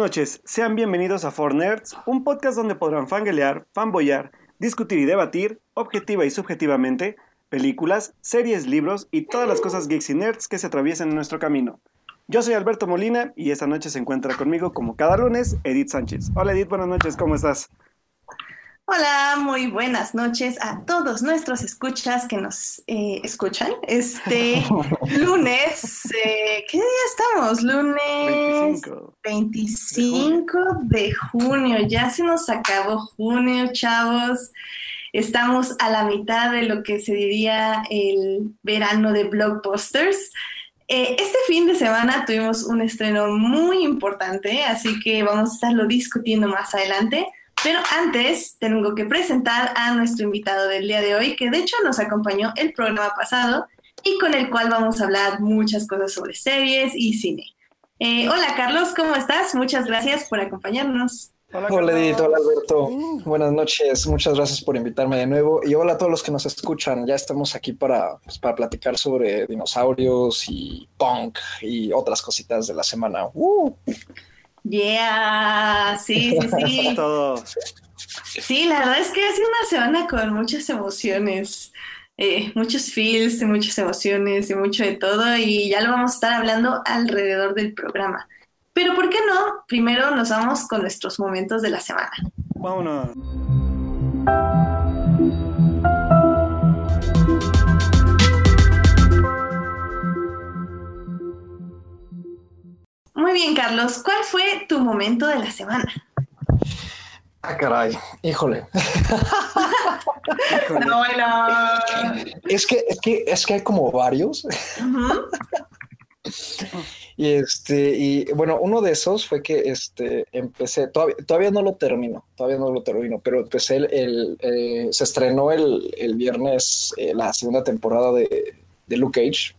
Noches, sean bienvenidos a For Nerds, un podcast donde podrán fanguelear, fanboyar, discutir y debatir, objetiva y subjetivamente, películas, series, libros y todas las cosas geeks y nerds que se atraviesan en nuestro camino. Yo soy Alberto Molina y esta noche se encuentra conmigo como cada lunes Edith Sánchez. Hola Edith, buenas noches, ¿cómo estás? Hola, muy buenas noches a todos nuestros escuchas que nos eh, escuchan. Este lunes, eh, ¿qué día estamos? Lunes 25, 25 de, junio. Ya se nos acabó junio, chavos. Estamos a la mitad de lo que se diría el verano de blockbusters. Eh, este fin de semana tuvimos un estreno muy importante, así que vamos a estarlo discutiendo más adelante. Pero antes tengo que presentar a nuestro invitado del día de hoy, que de hecho nos acompañó el programa pasado y con el cual vamos a hablar muchas cosas sobre series y cine. Eh, hola Carlos, ¿cómo estás? Muchas gracias por acompañarnos. Hola, Edith, hola Alberto. Buenas noches, muchas gracias por invitarme de nuevo. Y hola a todos los que nos escuchan. Ya estamos aquí para, pues, para platicar sobre dinosaurios y punk y otras cositas de la semana. ¡Uh! Yeah, sí, sí, sí. Todo. Sí, la verdad es que ha sido una semana con muchas emociones, eh, muchos feels, muchas emociones y mucho de todo, y ya lo vamos a estar hablando alrededor del programa. Pero ¿por qué no? Primero nos vamos con nuestros momentos de la semana. Vámonos. Muy bien, Carlos. ¿Cuál fue tu momento de la semana? Ah, caray, híjole. no, bueno. Es que, es que, es que hay como varios. y este, y bueno, uno de esos fue que este empecé, todavía, todavía no lo termino, todavía no lo termino, pero empecé el, eh, se estrenó el, el viernes eh, la segunda temporada de, de Luke Cage.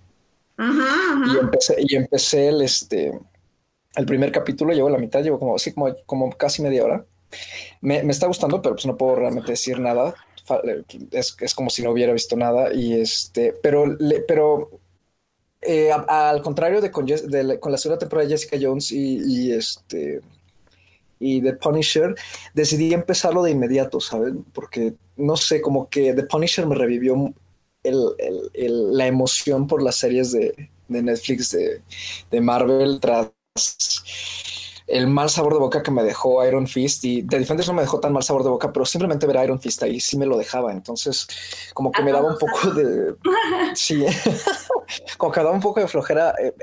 Y empecé, y empecé el este el primer capítulo, llevo la mitad, llevo como, así como, como casi media hora. Me, está gustando, pero pues no puedo realmente decir nada. Eh, es, es como si no hubiera visto nada. Y este, pero, pero eh, al contrario de con, con, la segunda temporada de Jessica Jones y, este y The Punisher, decidí empezarlo de inmediato, ¿saben? Porque no sé, como que The Punisher me revivió la emoción por las series de, de Netflix de, de Marvel tras el mal sabor de boca que me dejó Iron Fist y The Defenders no me dejó tan mal sabor de boca, pero simplemente ver Iron Fist ahí sí me lo dejaba. Entonces, como que me daba un poco de. Sí, como que daba un poco de flojera eh,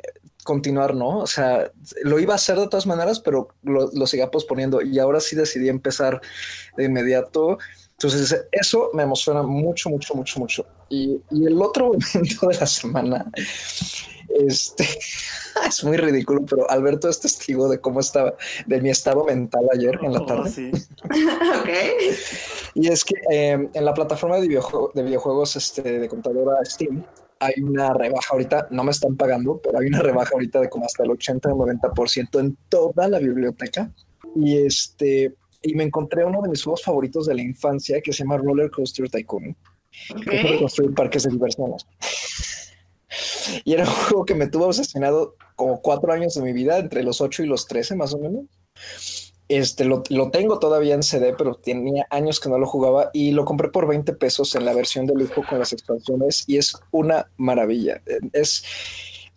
continuar, ¿no? O sea, lo iba a hacer de todas maneras, pero lo, lo seguía posponiendo y ahora sí decidí empezar de inmediato. Entonces, eso me emociona mucho, mucho, mucho, mucho. Y, y el otro momento de la semana este es muy ridículo, pero Alberto es testigo de cómo estaba, de mi estado mental ayer en la oh, tarde. Y es que em, en la plataforma de, de videojuegos este, de computadora Steam hay una rebaja ahorita, no me están pagando, pero hay una rebaja ahorita de como hasta el 80 o 90% en toda la biblioteca. Y este, y me encontré uno de mis juegos favoritos de la infancia que se llama Roller Coaster Tycoon. Que es construir parques de diversiones. Y era un juego que me tuvo obsesionado como cuatro años de mi vida, entre los ocho y los trece más o menos. Este lo, lo, tengo todavía en CD, pero tenía años que no lo jugaba y lo compré por 20 pesos en la versión de lujo con las expansiones y es una maravilla. Es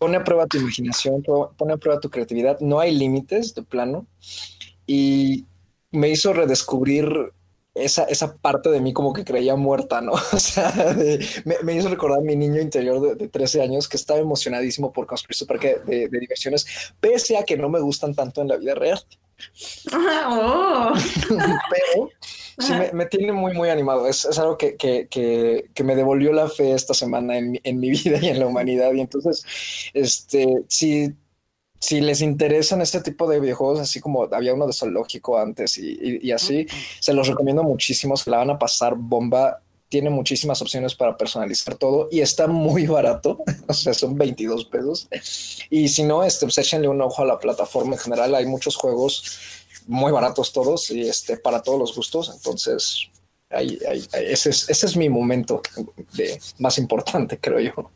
pone a prueba tu imaginación, pone a prueba tu creatividad. No hay límites de plano y me hizo redescubrir esa, esa parte de mí como que creía muerta, ¿no? O sea, me, hizo recordar a mi niño interior de, 13 años que estaba emocionadísimo por construir su parque de, diversiones, pese a que no me gustan tanto en la vida real. Oh. Pero sí me, tiene muy, muy animado. Es, es algo que, que, que, me devolvió la fe esta semana en, en mi vida y en la humanidad. Y entonces, este, sí, si les interesan este tipo de videojuegos, así como había uno de zoológico antes y, así, se los recomiendo muchísimo. Se la van a pasar bomba. Tiene muchísimas opciones para personalizar todo y está muy barato. o sea, son 22 pesos. Y si no, este, pues échenle un ojo a la plataforma en general. Hay muchos juegos muy baratos todos y este, para todos los gustos. Entonces, ese, es, ese es mi momento de, más importante, creo yo.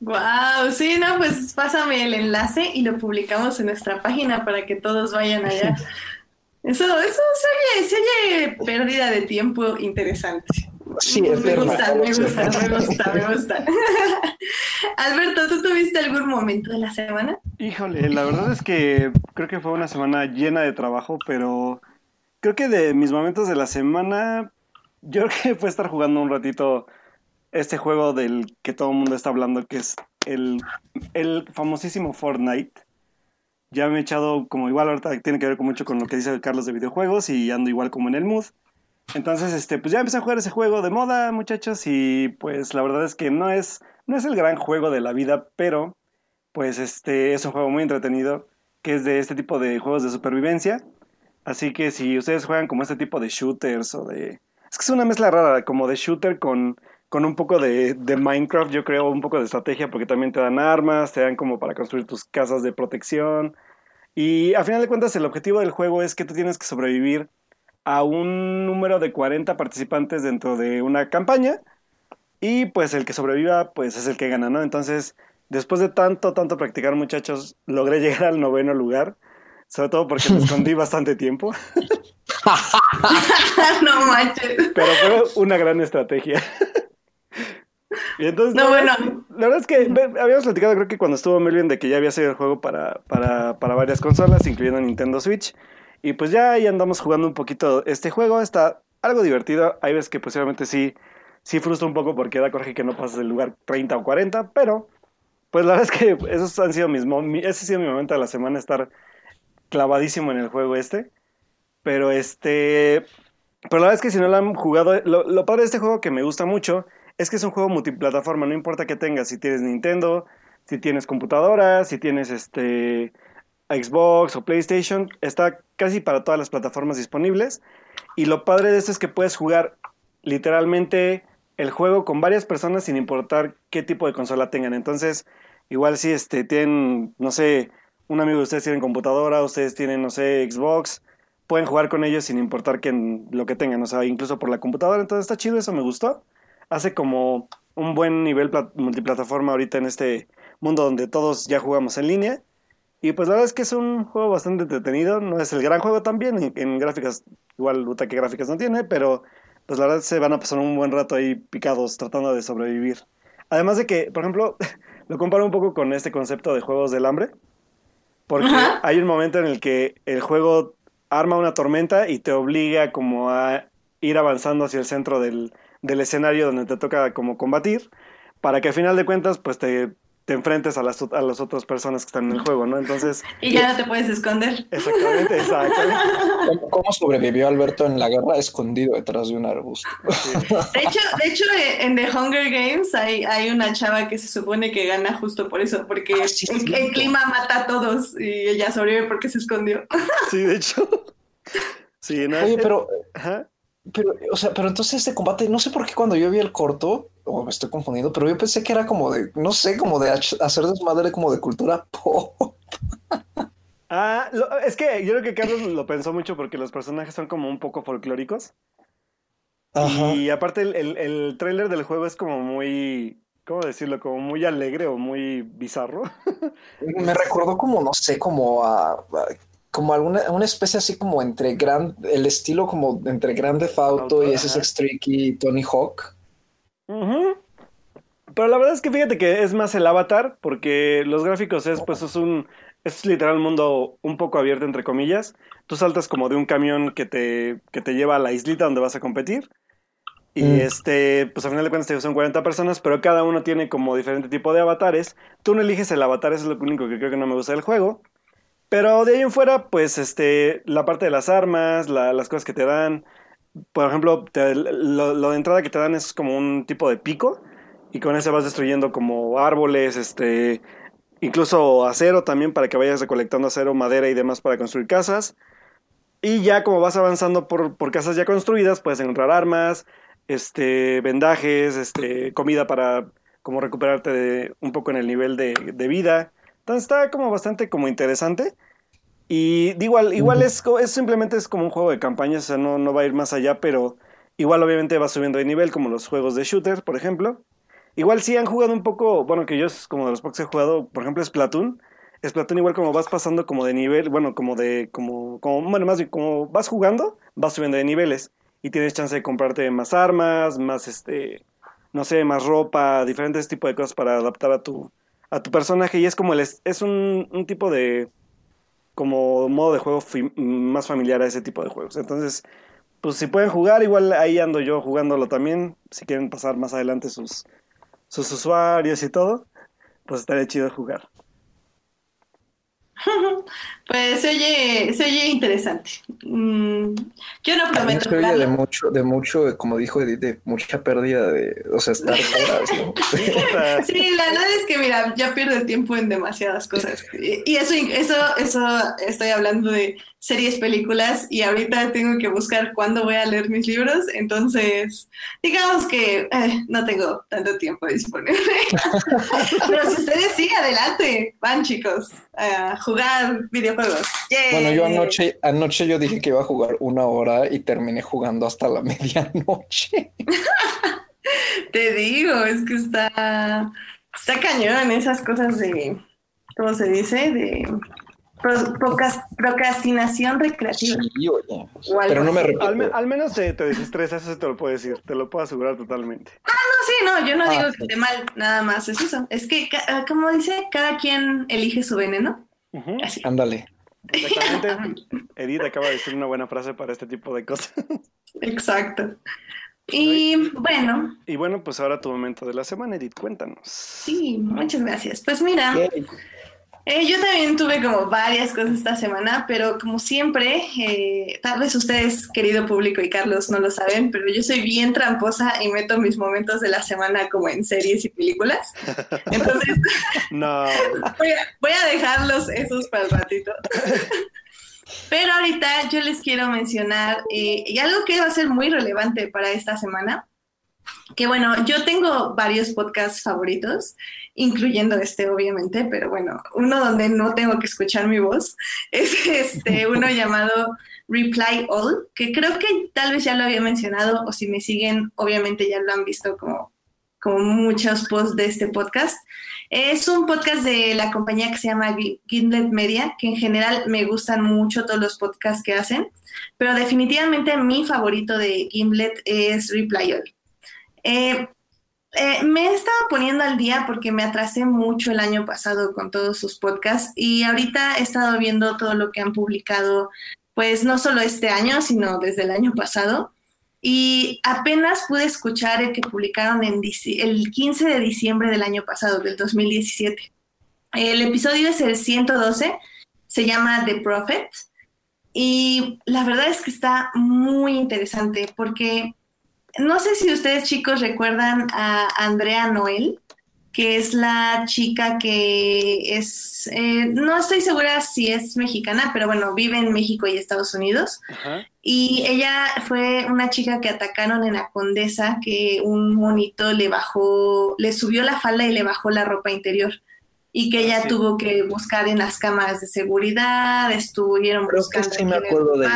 Wow, sí, no, pues pásame el enlace y lo publicamos en nuestra página para que todos vayan allá. Eso, eso se oye, se oye pérdida de tiempo interesante. Sí, me eterna. gusta, me gusta, me gusta, me gusta. Alberto, ¿tú tuviste algún momento de la semana? Híjole, la verdad es que creo que fue una semana llena de trabajo, pero creo que de mis momentos de la semana, yo creo que fue estar jugando un ratito este juego del que todo el mundo está hablando, que es el, el famosísimo Fortnite. Ya me he echado como igual ahorita tiene que ver mucho con lo que dice Carlos de videojuegos y ando igual como en el mood. Entonces, este, pues ya empecé a jugar ese juego de moda, muchachos, y pues la verdad es que no es, no es el gran juego de la vida, pero pues este es un juego muy entretenido, que es de este tipo de juegos de supervivencia. Así que si ustedes juegan como este tipo de shooters o de... Es que es una mezcla rara, como de shooter con, con un poco de, de Minecraft, yo creo, un poco de estrategia, porque también te dan armas, te dan como para construir tus casas de protección. Y a final de cuentas el objetivo del juego es que tú tienes que sobrevivir a un número de 40 participantes dentro de una campaña y pues el que sobreviva pues es el que gana, ¿no? Entonces, después de tanto, tanto practicar muchachos, logré llegar al noveno lugar, sobre todo porque me escondí bastante tiempo, no manches. pero fue una gran estrategia. Y entonces, No, bueno. la verdad es que habíamos platicado, creo que cuando estuvo Melvin, de que ya había salido el juego para, para, para varias consolas, incluyendo Nintendo Switch. Y pues ya ahí andamos jugando un poquito este juego. Está algo divertido. Hay veces que posiblemente sí, sí frustra un poco porque da coraje que no pases del lugar 30 o 40, pero pues la verdad es que esos han sido mis ese ha sido mi momento de la semana, estar clavadísimo en el juego este. Pero este. Pero la verdad es que si no lo han jugado. Lo, padre de este juego que me gusta mucho es que es un juego multiplataforma. No importa que tengas, si tienes Nintendo, si tienes computadora, si tienes este. Xbox o PlayStation, está casi para todas las plataformas disponibles. Y lo padre de esto es que puedes jugar literalmente el juego con varias personas sin importar qué tipo de consola tengan. Entonces, igual si este, tienen, no sé, un amigo de ustedes tiene computadora, ustedes tienen, no sé, Xbox, pueden jugar con ellos sin importar que, lo que tengan, o sea, incluso por la computadora. Entonces está chido, eso me gustó. Hace como un buen nivel plat- multiplataforma ahorita en este mundo donde todos ya jugamos en línea. Y pues la verdad es que es un juego bastante entretenido. No es el gran juego también. En, gráficas, igual puta que gráficas no tiene, pero pues la verdad se van a pasar un buen rato ahí picados tratando de sobrevivir. Además de que, por ejemplo, lo comparo un poco con este concepto de juegos del hambre. Porque Ajá. hay un momento en el que el juego arma una tormenta y te obliga como a ir avanzando hacia el centro del, del escenario donde te toca como combatir. Para que al final de cuentas, pues te, te enfrentes a las, a las otras personas que están en el juego, ¿no? Entonces, Y ya no te puedes esconder. exactamente, exactamente. ¿Cómo, cómo sobrevivió Alberto en la guerra escondido detrás de un arbusto? De hecho, de hecho, en The Hunger Games hay, hay una chava que se supone que gana justo por eso, porque Ah, sí, el, clima mata a todos y ella sobrevive porque se escondió. Sí, de hecho. Sí, no, Oye, pero, Ajá. Pero, o sea, pero entonces este combate, no sé por qué cuando yo vi el corto, o me estoy confundiendo, pero yo pensé que era como de, no sé, como de hacer desmadre como de cultura pop. Ah, lo- es que yo creo que Carlos lo pensó mucho porque los personajes son como un poco folclóricos. Ajá. Y aparte el, el, el tráiler del juego es como muy, ¿cómo decirlo? Como muy alegre o muy bizarro. Me recordó como, no sé, como a, a- como alguna una especie así como entre gran, el estilo como entre Grand Theft Auto Auto, y ese. Tricky y Tony Hawk. Pero la verdad es que fíjate que es más el avatar, porque los gráficos es, pues, es un, es literal un mundo un poco abierto, entre comillas. Tú saltas como de un camión que te, que te lleva a la islita donde vas a competir. Y Mm. este, pues al final de cuentas son 40 personas, pero cada uno tiene como diferente tipo de avatares. Tú no eliges el avatar, eso es lo único que creo que no me gusta del juego. Pero de ahí en fuera, pues este, la parte de las armas, la- las cosas que te dan. Por ejemplo, te- lo, lo de entrada que te dan es como un tipo de pico. Y con ese vas destruyendo como árboles, este, incluso acero también para que vayas recolectando acero, madera y demás para construir casas. Y ya como vas avanzando por, por casas ya construidas, puedes encontrar armas, este, vendajes, este, comida para como recuperarte de- un poco en el nivel de, de vida. Entonces está como bastante como interesante. Y igual, igual es, es simplemente es como un juego de campaña, o sea, no, no va a ir más allá, pero Igual obviamente va subiendo de nivel como los juegos de shooter, por ejemplo. Igual sí han jugado un poco, bueno, que yo es como de los pocos que he jugado, por ejemplo, Splatoon. Splatoon igual como vas pasando como de nivel, bueno, como de, como, como, bueno, más bien como vas jugando, vas subiendo de niveles. Y tienes chance de comprarte más armas, más este, no sé, más ropa, diferentes tipos de cosas para adaptar a tu, a tu personaje. Y es como el, es un, un tipo de, como modo de juego más familiar a ese tipo de juegos. Entonces, pues si pueden jugar, igual ahí ando yo jugándolo también. Si quieren pasar más adelante sus, sus usuarios y todo, pues estaría chido jugar. Pues se oye, se oye interesante. Mm, yo no prometo. Se oye de mucho, de mucho, como dijo Edith, de mucha pérdida de, o sea, estar horas, ¿no? sí, la verdad es que mira, ya pierdo el tiempo en demasiadas cosas. Y eso, eso, eso estoy hablando de series, películas, y ahorita tengo que buscar cuándo voy a leer mis libros, entonces digamos que eh, no tengo tanto tiempo disponible. Pero si ustedes sí, adelante, van chicos, a jugar videojuegos. Bueno, yo anoche, anoche yo dije que iba a jugar una hora y terminé jugando hasta la medianoche. Te digo, es que está, está cañón esas cosas de, ¿cómo se dice? De procrastinación recreativa. Pero no me Al, menos te, te desestresas, eso te lo puedo decir, te lo puedo asegurar totalmente. Ah, no, sí, no, yo no ah, digo que esté mal, nada más es eso. Es que, ah, como dice, cada quien elige su veneno. Ándale. Exactamente. Edith acaba de decir una buena frase para este tipo de cosas. Exacto. Y bueno. Y bueno, pues ahora tu momento de la semana, Edith, cuéntanos. Sí, muchas gracias. Pues mira, eh, yo también tuve como varias cosas esta semana, pero como siempre, eh, tal vez ustedes, querido público y Carlos, no lo saben, pero yo soy bien tramposa y meto mis momentos de la semana como en series y películas. Entonces, no. voy, a, dejarlos esos para el ratito. Pero ahorita yo les quiero mencionar eh, y algo que va a ser muy relevante para esta semana, que bueno, yo tengo varios podcasts favoritos incluyendo este obviamente, pero bueno, uno donde no tengo que escuchar mi voz es este uno llamado Reply All, que creo que tal vez ya lo había mencionado o si me siguen, obviamente ya lo han visto como, como muchos posts de este podcast. Es un podcast de la compañía que se llama Gimlet Media, que en general me gustan mucho todos los podcasts que hacen, pero definitivamente mi favorito de Gimlet es Reply All. Eh, eh, me he estado poniendo al día porque me atrasé mucho el año pasado con todos sus podcasts y ahorita he estado viendo todo lo que han publicado, pues no solo este año, sino desde el año pasado. Y apenas pude escuchar el que publicaron el 15 de diciembre del año pasado, del 2017. El episodio es el 112, se llama The Prophet. Y la verdad es que está muy interesante porque no sé si ustedes chicos recuerdan a Andrea Noel, que es la chica que es, eh, no estoy segura si es mexicana, pero bueno, vive en México y Estados Unidos. Y ella fue una chica que atacaron en la Condesa, que un monito le bajó, le subió la falda y le bajó la ropa interior. Y que ella tuvo que buscar en las cámaras de seguridad, estuvieron buscando sí me acuerdo de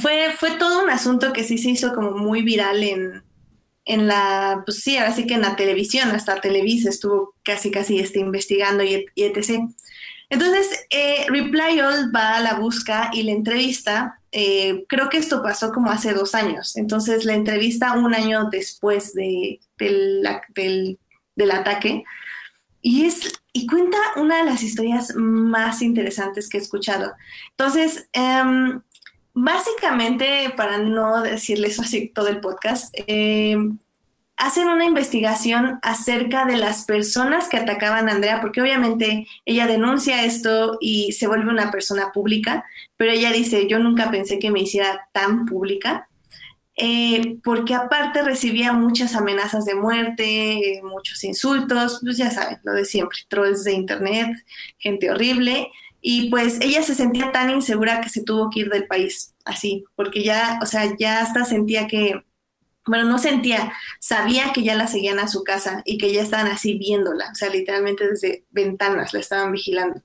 fue, fue todo un asunto que sí se hizo como muy viral en, en la, pues sí, ahora sí que en la televisión, hasta Televisa estuvo casi casi este, investigando y, etc. Entonces, eh, Reply All va a la busca y la entrevista, eh, creo que esto pasó como hace dos años, entonces la entrevista un año después de, del, del, ataque y, es, y cuenta una de las historias más interesantes que he escuchado. Entonces, um, Básicamente, para no decirles así todo el podcast, eh, hacen una investigación acerca de las personas que atacaban a Andrea, porque obviamente ella denuncia esto y se vuelve una persona pública, pero ella dice, yo nunca pensé que me hiciera tan pública, eh, porque aparte recibía muchas amenazas de muerte, muchos insultos, pues ya saben, lo de siempre, trolls de internet, gente horrible. Y pues ella se sentía tan insegura que se tuvo que ir del país, así, porque ya, o sea, ya hasta sentía que, bueno, no sentía, sabía que ya la seguían a su casa y que ya estaban así viéndola, o sea, literalmente desde ventanas la estaban vigilando.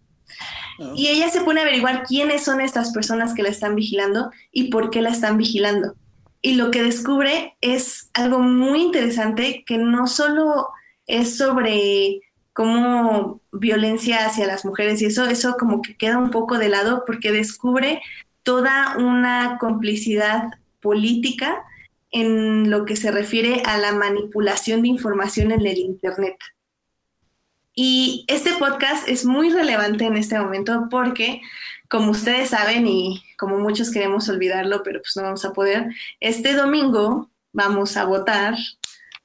Y ella se pone a averiguar quiénes son estas personas que la están vigilando y por qué la están vigilando. Y lo que descubre es algo muy interesante que no solo es sobre cómo violencia hacia las mujeres y eso, eso como que queda un poco de lado porque descubre toda una complicidad política en lo que se refiere a la manipulación de información en el Internet. Y este podcast es muy relevante en este momento porque, como ustedes saben y como muchos queremos olvidarlo, pero pues no vamos a poder, este domingo vamos a votar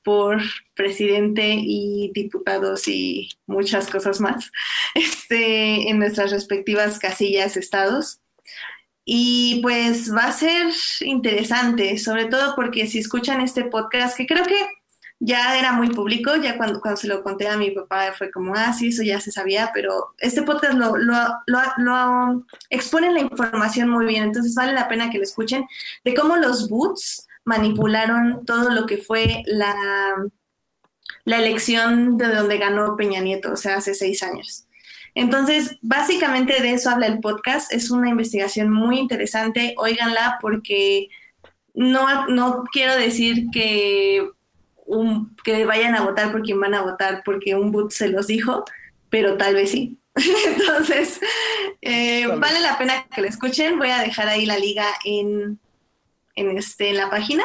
por presidente y diputados y muchas cosas más este, en nuestras respectivas casillas, estados. Y pues va a ser interesante, sobre todo porque si escuchan este podcast, que creo que ya era muy público, ya cuando, cuando se lo conté a mi papá fue como, ah, sí, eso ya se sabía, pero este podcast lo, lo, lo, lo expone la información muy bien, entonces vale la pena que lo escuchen, de cómo los boots manipularon todo lo que fue la, la elección de donde ganó Peña Nieto, o sea, hace seis años. Entonces, básicamente de eso habla el podcast. Es una investigación muy interesante. Óiganla porque no, no quiero decir que, un, que vayan a votar por quien van a votar porque un boot se los dijo, pero tal vez sí. Entonces, eh, vale la pena que lo escuchen. Voy a dejar ahí la liga en, en, este, en la página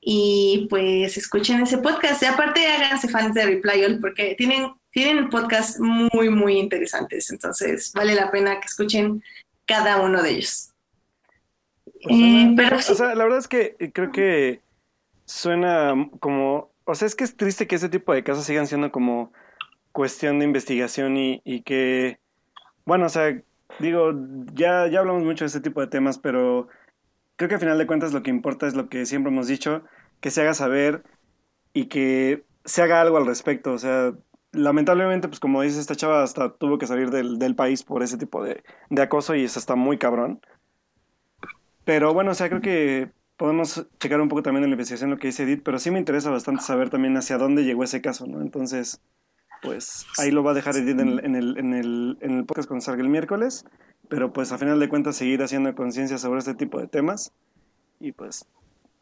y pues escuchen ese podcast. Y aparte háganse fans de Reply All porque tienen, tienen podcasts muy, muy interesantes. Entonces vale la pena que escuchen cada uno de ellos. Pues eh, pero O sea, la verdad es que creo que suena como... O sea, es que es triste que ese tipo de casos sigan siendo como cuestión de investigación y, y que... Bueno, o sea, digo, ya, ya hablamos mucho de ese tipo de temas, pero creo que al final de cuentas lo que importa es lo que siempre hemos dicho, que se haga saber y que se haga algo al respecto. O sea, lamentablemente, pues como dice esta chava, hasta tuvo que salir del, del país por ese tipo de, de, acoso y eso está muy cabrón. Pero bueno, o sea, creo que podemos checar un poco también en la investigación lo que dice Edith, pero sí me interesa bastante saber también hacia dónde llegó ese caso, ¿no? Entonces, pues ahí lo va a dejar Edith en el, en el, en el, en el podcast cuando salga el miércoles pero pues a final de cuentas seguir haciendo conciencia sobre este tipo de temas y pues,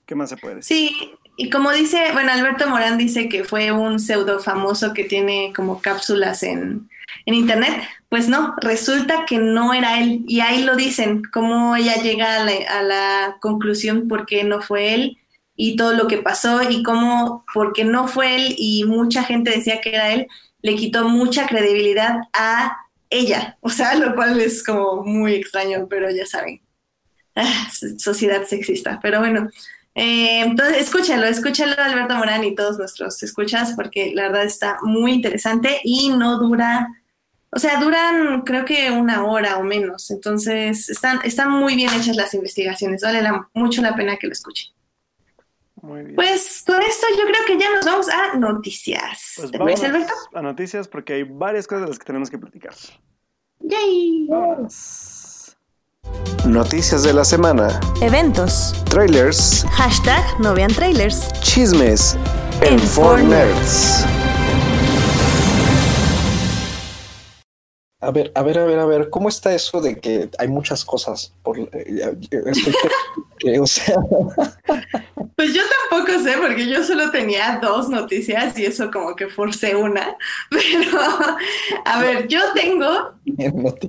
¿qué más se puede decir? Sí, y como dice, bueno, Alberto Morán dice que fue un pseudo famoso que tiene como cápsulas en, en internet, pues no, resulta que no era él y ahí lo dicen, cómo ella llega a la, a la conclusión por qué no fue él y todo lo que pasó y cómo, porque no fue él y mucha gente decía que era él, le quitó mucha credibilidad a ella, o sea, lo cual es como muy extraño, pero ya saben, ah, sociedad sexista, pero bueno. Eh, entonces, escúchalo, escúchalo Alberto Morán y todos nuestros escuchas, porque la verdad está muy interesante y no dura, o sea, duran creo que una hora o menos, entonces están, están muy bien hechas las investigaciones, vale mucho la pena que lo escuchen. Pues con esto yo creo que ya nos vamos a noticias. Pues ¿Te parece, Alberto? A noticias porque hay varias cosas de las que tenemos que platicar. ¡Yay! Noticias de la semana. Eventos. Trailers. Hashtag no vean trailers. Chismes. En 4Nerds. A ver, a ver, a ver, a ver, ¿cómo está eso de que hay muchas cosas por eh, o sea... Pues yo tampoco sé, porque yo solo tenía dos noticias y eso como que forcé una. Pero, a ver, yo tengo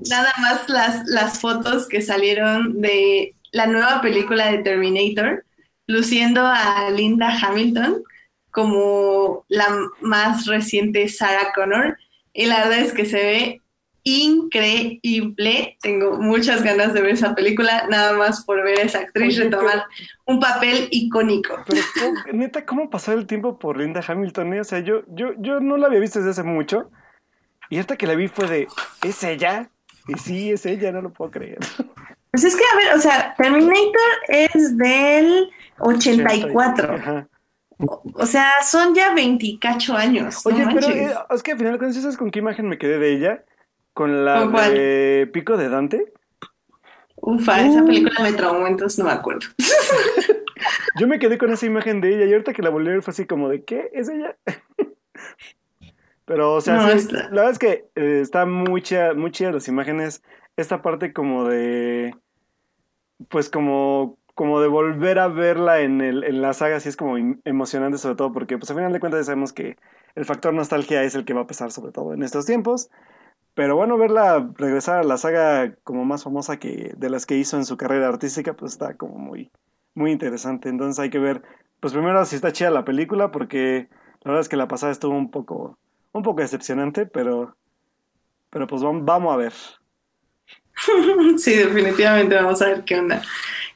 nada más las, las fotos que salieron de la nueva película de Terminator, luciendo a Linda Hamilton como la más reciente Sarah Connor. Y la verdad es que se ve increíble. Tengo muchas ganas de ver esa película, nada más por ver a esa actriz retomar un papel icónico. Pero, neta, ¿cómo pasó el tiempo por Linda Hamilton? Eh? O sea, yo, yo, yo no la había visto desde hace mucho. Y hasta que la vi fue de, ¿es ella? Y sí, es ella, no lo puedo creer. Pues es que, a ver, o sea, Terminator es del 84. O sea, son ya 28 años. Oye, pero eh, es que al final, ¿sabes con qué imagen me quedé de ella? Con la de Pico de Dante. Ufa, esa película me traumó, entonces no me acuerdo. Yo me quedé con esa imagen de ella y ahorita que la volví a ver fue así como de ¿qué? ¿Es ella? Pero, o sea, No, sí, está- la verdad es que eh, está muy chida, muy chida las imágenes. Esta parte como de, pues como, como de volver a verla en, el, en la saga, sí es como em- emocionante sobre todo porque, pues al final de cuentas ya sabemos que el factor nostalgia es el que va a pesar sobre todo en estos tiempos. Pero bueno, verla regresar a la saga como más famosa que de las que hizo en su carrera artística, pues está como muy, muy interesante. Entonces hay que ver, pues primero si está chida la película, porque la verdad es que la pasada estuvo un poco, un poco decepcionante, pero, pero pues vam- vamos a ver. Sí, definitivamente vamos a ver qué onda.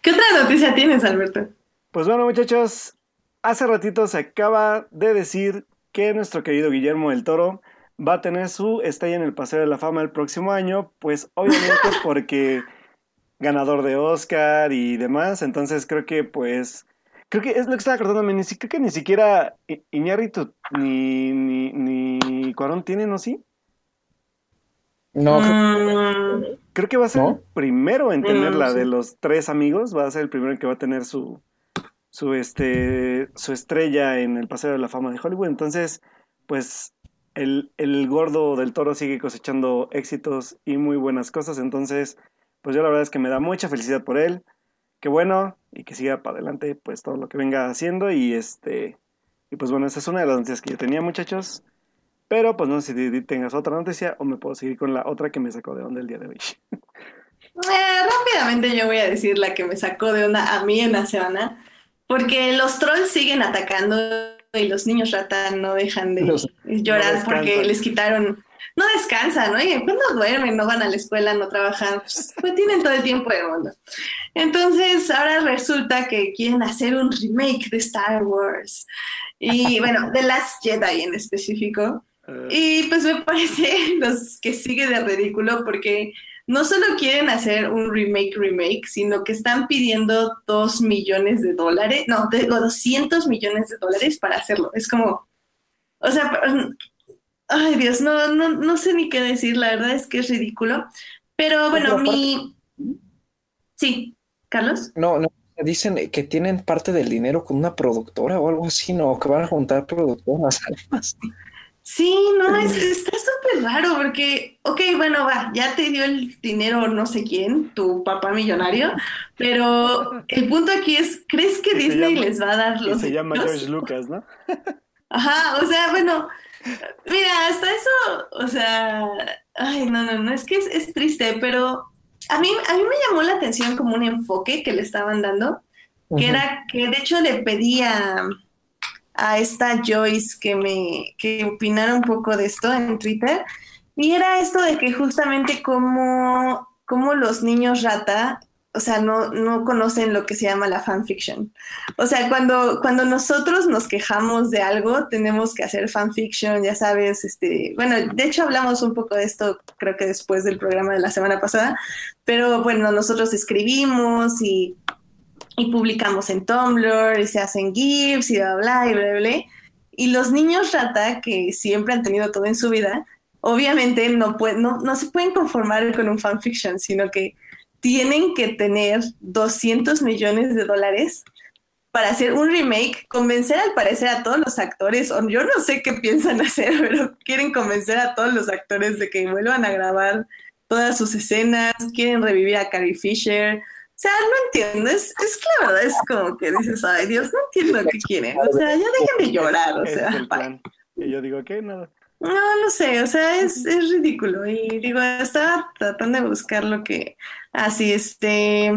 ¿Qué otra noticia tienes, Alberto? Pues bueno, muchachos, hace ratito se acaba de decir que nuestro querido Guillermo del Toro va a tener su estrella en el Paseo de la Fama el próximo año, pues obviamente porque ganador de Oscar y demás, entonces creo que pues creo que es lo que estaba acordándome, ni si- creo que ni siquiera I- Iñárritu ni ni ni Cuarón tienen, ¿no sí? No, Mm, Creo que va a ser ¿No? el primero en tener Mm, la sí. de los tres amigos, va a ser el primero en que va a tener su su este su estrella en el Paseo de la Fama de Hollywood. Entonces, pues el, el gordo del toro sigue cosechando éxitos y muy buenas cosas. Entonces, pues yo la verdad es que me da mucha felicidad por él. Qué bueno, y que siga para adelante pues todo lo que venga haciendo. Y este, y pues bueno, esa es una de las noticias que yo tenía, muchachos. Pero pues no sé si tengas otra noticia o me puedo seguir con la otra que me sacó de onda el día de hoy. eh, rápidamente yo voy a decir la que me sacó de onda a mí en la semana, porque los trolls siguen atacando y los niños rata no dejan de Los- llorar no porque les quitaron, no descansan, oye, cuando duermen, no van a la escuela, no trabajan, pues, pues tienen todo el tiempo del mundo. Entonces ahora resulta que quieren hacer un remake de Star Wars. Y bueno, de Last Jedi en específico. Eh, Y pues me parece los que sigue de ridículo porque no solo quieren hacer un remake remake, sino que están pidiendo dos millones de dólares, no, digo 200 millones de dólares para hacerlo. Es como, o sea, pero- ay Dios, no, no, no sé ni qué decir, la verdad es que es ridículo. Pero bueno, mi... Sí, Carlos. no, no. Dicen que tienen parte del dinero con una productora o algo así, ¿no? Que van a juntar productoras. Sí, no, es, está súper raro porque, ok, bueno, va, ya te dio el dinero no sé quién, tu papá millonario, pero el punto aquí es, ¿crees que Disney llama- les va a dar los se llama? George Lucas, ¿no? Ajá, o sea, bueno, mira, hasta eso, o sea, ay, no, no, no, es que es, es triste, pero a mí, a mí me llamó la atención como un enfoque que le estaban dando, que era que de hecho le pedí a, esta Joyce que me que opinara un poco de esto en Twitter y era esto de que justamente como, como los niños rata, o sea, no, no conocen lo que se llama la fanfiction. O sea, cuando, cuando nosotros nos quejamos de algo, tenemos que hacer fanfiction, ya sabes, este, bueno, de hecho hablamos un poco de esto, creo que después del programa de la semana pasada, pero bueno, nosotros escribimos y y publicamos en Tumblr y se hacen GIFs y bla, bla, y bla, bla, bla. Y los niños rata, que siempre han tenido todo en su vida, obviamente no, pueden, no, no se pueden conformar con un fanfiction, sino que tienen que tener 200 millones de dólares para hacer un remake, convencer al parecer a todos los actores, o yo no sé qué piensan hacer, pero quieren convencer a todos los actores de que vuelvan a grabar todas sus escenas, quieren revivir a Carrie Fisher, sea, no entiendo, es, es que la verdad es como que dices, ay Dios, no entiendo qué quieren, o sea, ya dejen de llorar, o sea, bye. Y yo digo, ¿qué? Nada. No, no sé, o sea, es, es ridículo. Y digo, estaba tratando de buscar lo que. Así, este.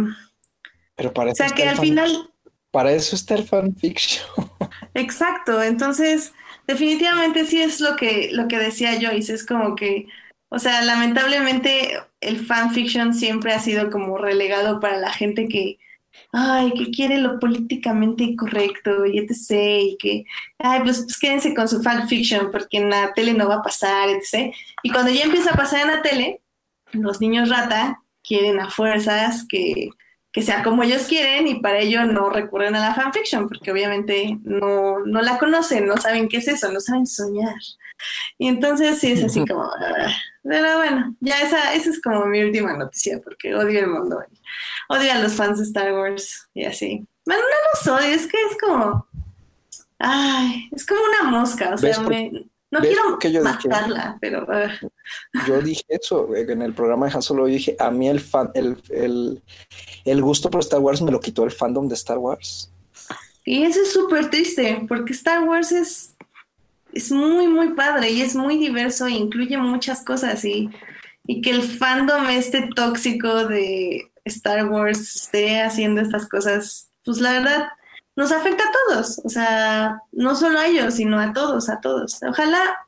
Pero para O eso sea, que está el al fan- final. Para eso está el fanfiction. Exacto. Entonces, definitivamente sí es lo que, lo que decía Joyce. Es como que. O sea, lamentablemente el fanfiction siempre ha sido como relegado para la gente que. Ay, que quiere lo políticamente incorrecto y etc. Y que, ay, pues, pues quédense con su fanfiction porque en la tele no va a pasar, etc. Y cuando ya empieza a pasar en la tele, los niños rata quieren a fuerzas que, que sea como ellos quieren y para ello no recurren a la fanfiction porque obviamente no, no la conocen, no saben qué es eso, no saben soñar. Y entonces sí es así como... pero bueno, ya esa, esa es como mi última noticia porque odio el mundo. Odio a los fans de Star Wars y así. Bueno, no los odio, es que es como... Ay, es como una mosca, o sea, ¿Ves por- me, No ¿Ves quiero yo dije? matarla, pero ver. Yo dije eso en el programa de Han Solo. Dije, a mí el, fan, el, el, el gusto por Star Wars me lo quitó el fandom de Star Wars. Y eso es súper triste, porque Star Wars es, es muy, muy padre y es muy diverso e incluye muchas cosas. Y, y que el fandom este tóxico de Star Wars esté haciendo estas cosas, pues la verdad nos afecta a todos. O sea, no solo a ellos, sino a todos, a todos. Ojalá,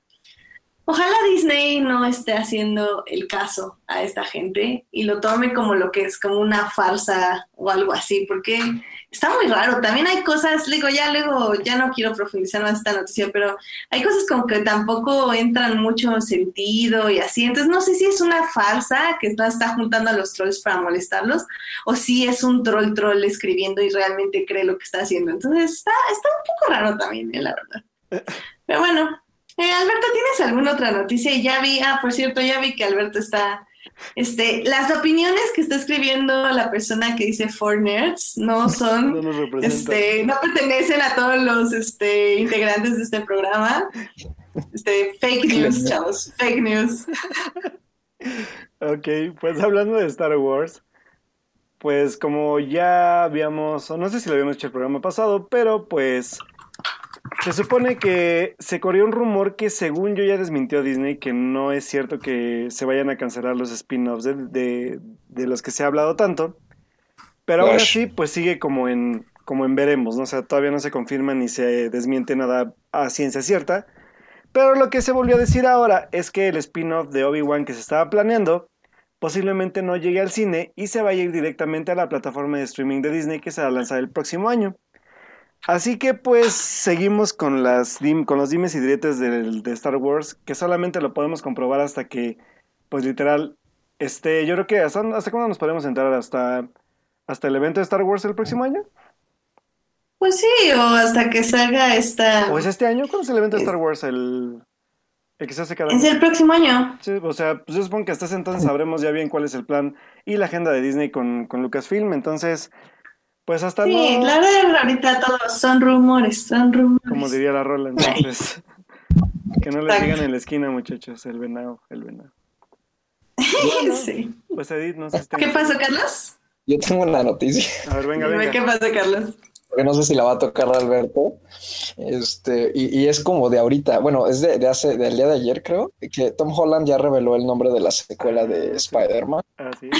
ojalá Disney no esté haciendo el caso a esta gente y lo tome como lo que es, como una farsa o algo así, porque está muy raro. También hay cosas, digo, ya luego, ya no quiero profundizar más esta noticia, pero hay cosas como que tampoco entran mucho sentido y así. Entonces no sé si es una farsa que está, está juntando a los trolls para molestarlos o si es un troll troll escribiendo y realmente cree lo que está haciendo. Entonces está, está un poco raro también, eh, la verdad. Pero bueno, eh, Alberto, ¿tienes alguna otra noticia? Ya vi, ah, por cierto, ya vi que Alberto está este, las opiniones que está escribiendo la persona que dice For Nerds no son, No este, no pertenecen a todos los este, integrantes de este programa. Este, fake news, chavos, fake news. Ok, pues hablando de Star Wars, pues como ya habíamos, no sé si lo habíamos hecho el programa pasado, pero pues se supone que se corrió un rumor que según yo ya desmintió Disney que no es cierto que se vayan a cancelar los spin-offs de, de- de los que se ha hablado tanto, pero aún Gosh. así pues sigue como en, como en veremos, ¿no? O sea, todavía no se confirma ni se desmiente nada a ciencia cierta. Pero lo que se volvió a decir ahora es que el spin-off de Obi-Wan que se estaba planeando posiblemente no llegue al cine y se vaya a ir directamente a la plataforma de streaming de Disney que se va a lanzar el próximo año. Así que pues seguimos con, las, con los dimes y diretes del- de, Star Wars que solamente lo podemos comprobar hasta que pues literal este yo creo que hasta, hasta cuándo nos podemos entrar hasta hasta el evento de Star Wars el próximo año Pues sí, o hasta que salga esta... o es este año ¿cuándo es el evento de Star Wars el, el que se hace cada Es año? el próximo año. Sí, o sea, pues yo supongo que hasta ese entonces sabremos ya bien cuál es el plan y la agenda de Disney con, con Lucasfilm. Entonces, pues hasta Sí, no, la verdad ahorita todos son rumores, son rumores. como diría la rola, entonces. Que no le Exacto. digan en la esquina, muchachos, el venado, el venado. Sí. Pues Edith, no sé si ¿Qué pasó, Carlos? Yo tengo una noticia, A ver, venga, Dime, ¿Qué venga. pasó, Carlos? que no sé si la va a tocar Alberto. Este, y, y es como de ahorita, bueno, es de, de hace, del día de ayer, creo, que Tom Holland ya reveló el nombre de la secuela de Spider-Man. Ah, sí.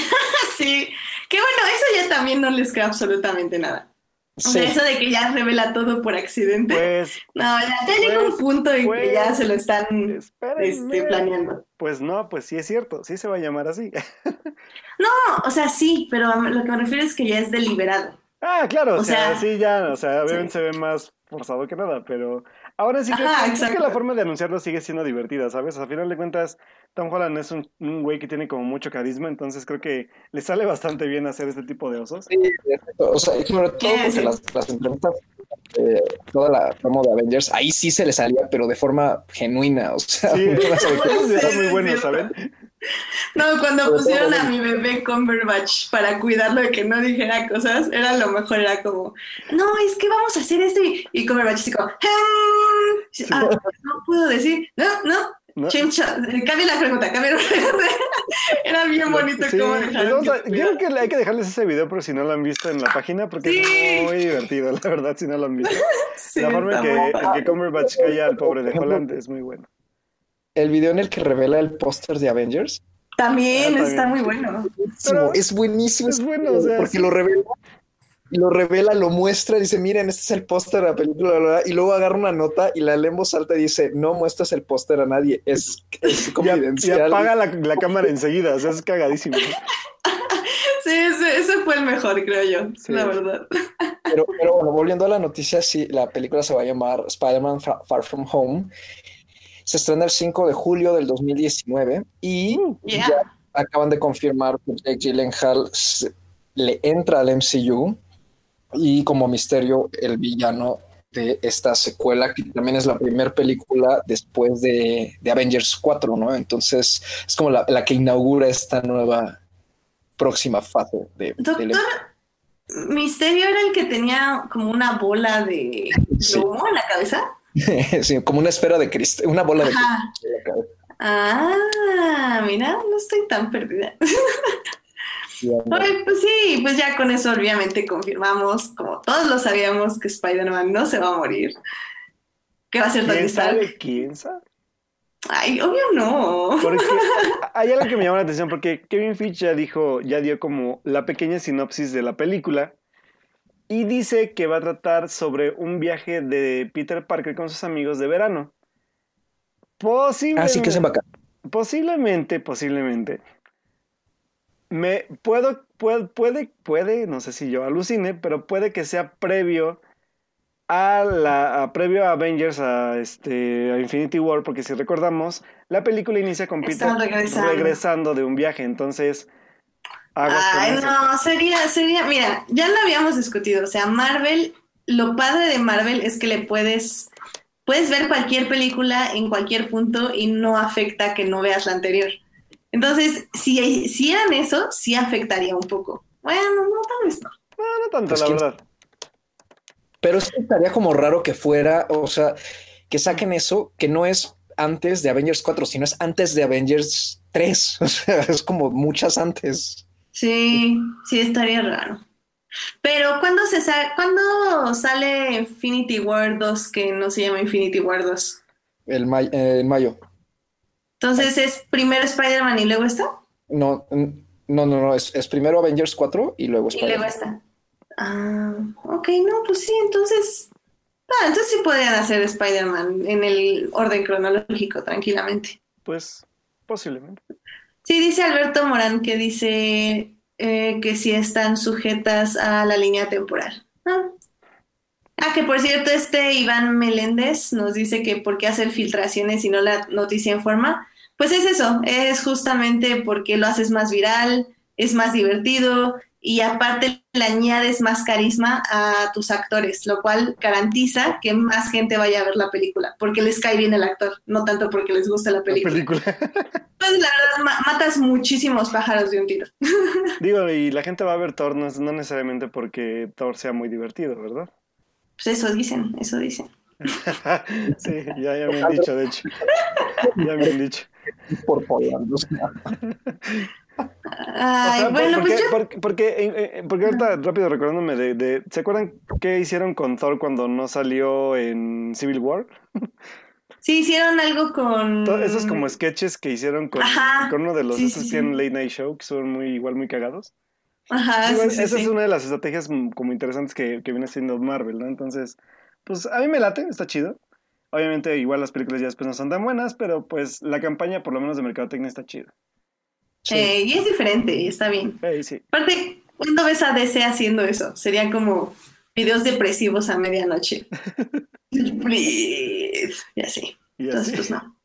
Sí, que bueno, eso ya también no les creo absolutamente nada. O sea, Sí, eso de que ya revela todo por accidente. Pues, no, ya, ya llega un pues, punto en pues, que ya se lo están este, planeando. Pues no, pues sí es cierto, sí se va a llamar así. No, o sea, sí, pero lo que me refiero es que ya es deliberado. Ah, claro, o, O sea, sea, sí, ya, o sea, obviamente sí. se ve más forzado que nada, pero ahora sí Ajá, que, creo que la forma de anunciarlo sigue siendo divertida, ¿sabes? A final de cuentas, Tom Holland es un, un güey que tiene como mucho carisma, entonces creo que le sale bastante bien hacer este tipo de osos. sí, exacto. o sea, sobre todo porque las, las entrevistas, eh, toda la promo de Avengers, ahí sí se le salía, pero de forma genuina, o sea, Sí, no sé, eso está muy bueno. ¿saben? No, cuando pusieron a mi bebé Cumberbatch para cuidarlo de que no dijera cosas, era lo mejor, era como, no, es que vamos a hacer esto y, y Cumberbatch así como, ah, no puedo decir, no, no, ¿No? chincha, cambia la pregunta, cambia la pregunta. Era bien bonito Sí, cómo dejaron yo creo que hay que dejarles ese video por si no lo han visto en la página, porque Sí. es muy divertido, la verdad, si no lo han visto. Sí, la forma en que, en que Cumberbatch calla al pobre de Holland es muy bueno. El video en el que revela el póster de Avengers. También Ah, está también. muy bueno. Pero es buenísimo. es bueno, o sea, porque sí. lo revela, lo revela, lo muestra, dice, miren, este es el póster de la película, bla, bla, bla", y luego agarra una nota y la lee en voz alta y dice, no muestras el póster a nadie, es, es ap- y confidencial. apaga la, la cámara enseguida, o sea, es cagadísimo. Sí, ese, ese fue el mejor, creo yo, Sí. la verdad. Pero, pero bueno, volviendo a la noticia, sí, la película se va a llamar Spider-Man Fa- Far From Home. Se estrena el 5 de julio del 2019 y Yeah. ya acaban de confirmar que Jake Gyllenhaal le entra al MCU y como misterio el villano de esta secuela, que también es la primera película después de, de Avengers 4, ¿no? Entonces es como la, la que inaugura esta nueva próxima fase de, Doctor Misterio era el que tenía como una bola de Sí. en la cabeza. sí, como una esfera de cristal, una bola de cristal. Ah, mira, no estoy tan perdida. Ay, pues sí, pues ya con eso obviamente confirmamos, como todos lo sabíamos, que Spider-Man no se va a morir. Que va a ser Tony ¿Quién Stark. sabe? ¿Quién sabe? Ay, obvio no. Porque hay algo que me llama la atención porque Kevin Feige ya dijo, ya dio como la pequeña sinopsis de la película y dice que va a tratar sobre un viaje de Peter Parker con sus amigos de verano. Posiblemente, Ah, sí que es en vacaciones. posiblemente, posiblemente. Me puedo, puede, puede, puede, no sé si yo alucine, pero puede que sea previo a la a- previo a Avengers a este a Infinity War, porque si recordamos, la película inicia con Peter regresando de un viaje, entonces aguas Ay, no, sería, sería, mira, ya lo habíamos discutido, o sea, Marvel, lo padre de Marvel es que le puedes, puedes ver cualquier película en cualquier punto y no afecta que no veas la anterior. Entonces, si hicieran eso, sí afectaría un poco. Bueno, no, tal vez no. No, no tanto, Pues la quién- verdad. Pero sí estaría como raro que fuera, o sea, que saquen eso, que no es antes de Avengers 4, sino es antes de Avengers 3. O sea, es como muchas antes. Sí, sí estaría raro. Pero ¿cuándo se sa- ¿cuándo sale Infinity War 2 que no se llama Infinity War 2? El may- eh, en mayo. Entonces es primero Spider-Man y luego esta. No, no, no, no. Es, es primero Avengers 4 y luego Y luego Spider-Man. esta. Ah, ok, no, pues sí, entonces. Ah, entonces sí podrían hacer Spider-Man en el orden cronológico, tranquilamente. Pues posiblemente. Sí, dice Alberto Morán que dice eh, que sí están sujetas a la línea temporal. Ah. Ah, que por cierto, este Iván Meléndez nos dice que por qué hacer filtraciones y no la noticia en forma. Pues es eso, es justamente porque lo haces más viral, es más divertido y aparte le añades más carisma a tus actores, lo cual garantiza que más gente vaya a ver la película, porque les cae bien el actor, no tanto porque les gusta la La película. Pues la verdad, ma- matas muchísimos pájaros de un tiro. Digo, y la gente va a ver Thor no, no necesariamente porque Thor sea muy divertido, ¿verdad? Pues eso dicen, eso dicen. sí, ya, ya me han dicho, de hecho. Ya me han dicho. Por Polar, o sea, Ay, O sea, bueno, ¿por pues qué- yo, por- porque, eh, eh, porque ahorita rápido recordándome de, de- ¿se acuerdan qué hicieron con Thor cuando no salió en Civil War? sí hicieron algo con... Todo- esos como sketches que hicieron con, con uno de los sí, esos sí, que sí. late night show, que son muy igual muy cagados. Ajá, sí, esa es una de las estrategias como interesantes que, que viene haciendo Marvel, ¿no? Entonces, pues a mí me late, está chido. Obviamente igual las películas ya después no son tan buenas, pero pues la campaña por lo menos de mercadotecnia está chida. Sí. Eh, y es diferente, y está bien. Sí. Aparte, ¿cuándo ves a DC haciendo eso? Serían como videos depresivos a medianoche. Please. Y así. Y Entonces, pues no.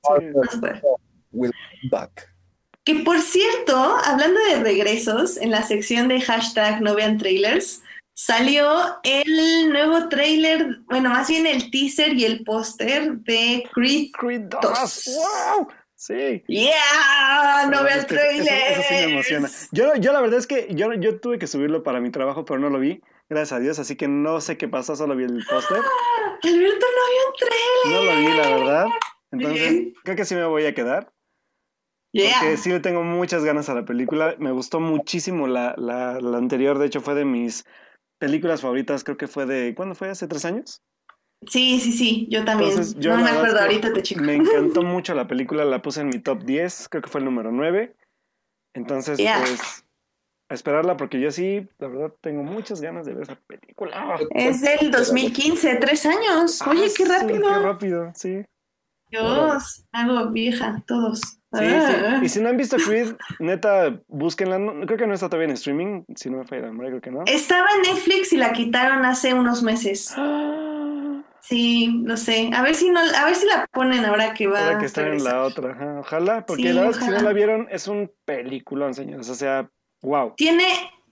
Be back. Que por cierto, hablando de regresos, en la sección de hashtag no vean trailers, salió el nuevo trailer, bueno, más bien el teaser y el póster de Creed. Creed 2. Dos. ¡Wow! Sí. ¡Yeah! ¡No es que eso- trailers! Eso, sí me emociona. Yo, yo la verdad es que yo, yo tuve que subirlo para mi trabajo, pero no lo vi. Gracias a Dios, así que no sé qué pasó, solo vi el póster. Alberto no vio un trailer. No lo vi, la verdad. Entonces, Bien. creo que sí me voy a quedar. Yeah. Porque sí le tengo muchas ganas a la película. Me gustó muchísimo la, la, la anterior. De hecho, fue de mis películas favoritas. Creo que fue de. ¿Cuándo fue? ¿Hace tres años? Sí, sí, sí, yo también. Entonces, yo no me acuerdo ahorita, te chico. Me encantó mucho la película. La puse en mi top 10. Creo que fue el número 9. Entonces, Yeah. pues. A esperarla porque yo sí, la verdad, tengo muchas ganas de ver esa película. Es del 2015, tres años. Oye, Ah, qué sí, rápido. Qué rápido, sí. Dios, algo vieja, todos. Sí, Ah. sí. Y si no han visto Creed, neta, búsquenla. No- creo que no está todavía en streaming. Si no me falla la memoria, creo que no. Estaba en Netflix y la quitaron hace unos meses. Ah, Sí, lo sé. A ver si no, a ver si la ponen ahora que va Ahora que a está en la otra. ajá, Ojalá, porque Sí, la verdad es que si no la vieron, es un peliculón, señores. O sea, wow. Tiene,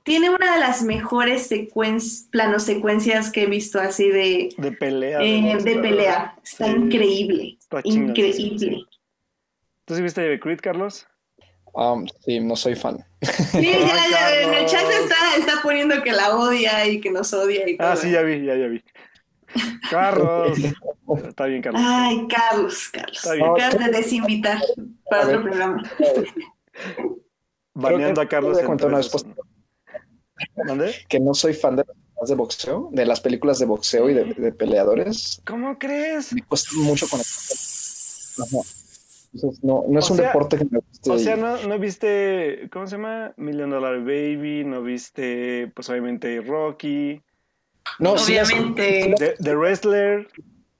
tiene una de las mejores secuen- planos secuencias que he visto así de, De pelea. eh, además, de está- pelea. Está sí, increíble. está Increíble. sí. ¿Tú sí viste Creed, Carlos? Um, sí, no soy fan. Sí, ya, ya, en el chat Carlos. está, está poniendo que la odia y que nos odia y todo. Ah, sí, ya vi, ya, ya vi. Carlos. Está bien, Carlos. Ay, Carlos, Carlos. Está Me bien. acabas de desinvitar para A ver. otro programa. Baneando a Carlos. en. ¿Mande? que no soy fan de las películas de boxeo, de las películas de boxeo y de, de peleadores. ¿Cómo crees? Me cuesta mucho conectar. Ajá. Entonces, no, no es O un sea- deporte que me guste. O sea, ¿no, ¿no viste, cómo se llama? Million Dollar Baby, ¿no viste, pues obviamente Rocky, no, sí Obviamente. The, The Wrestler?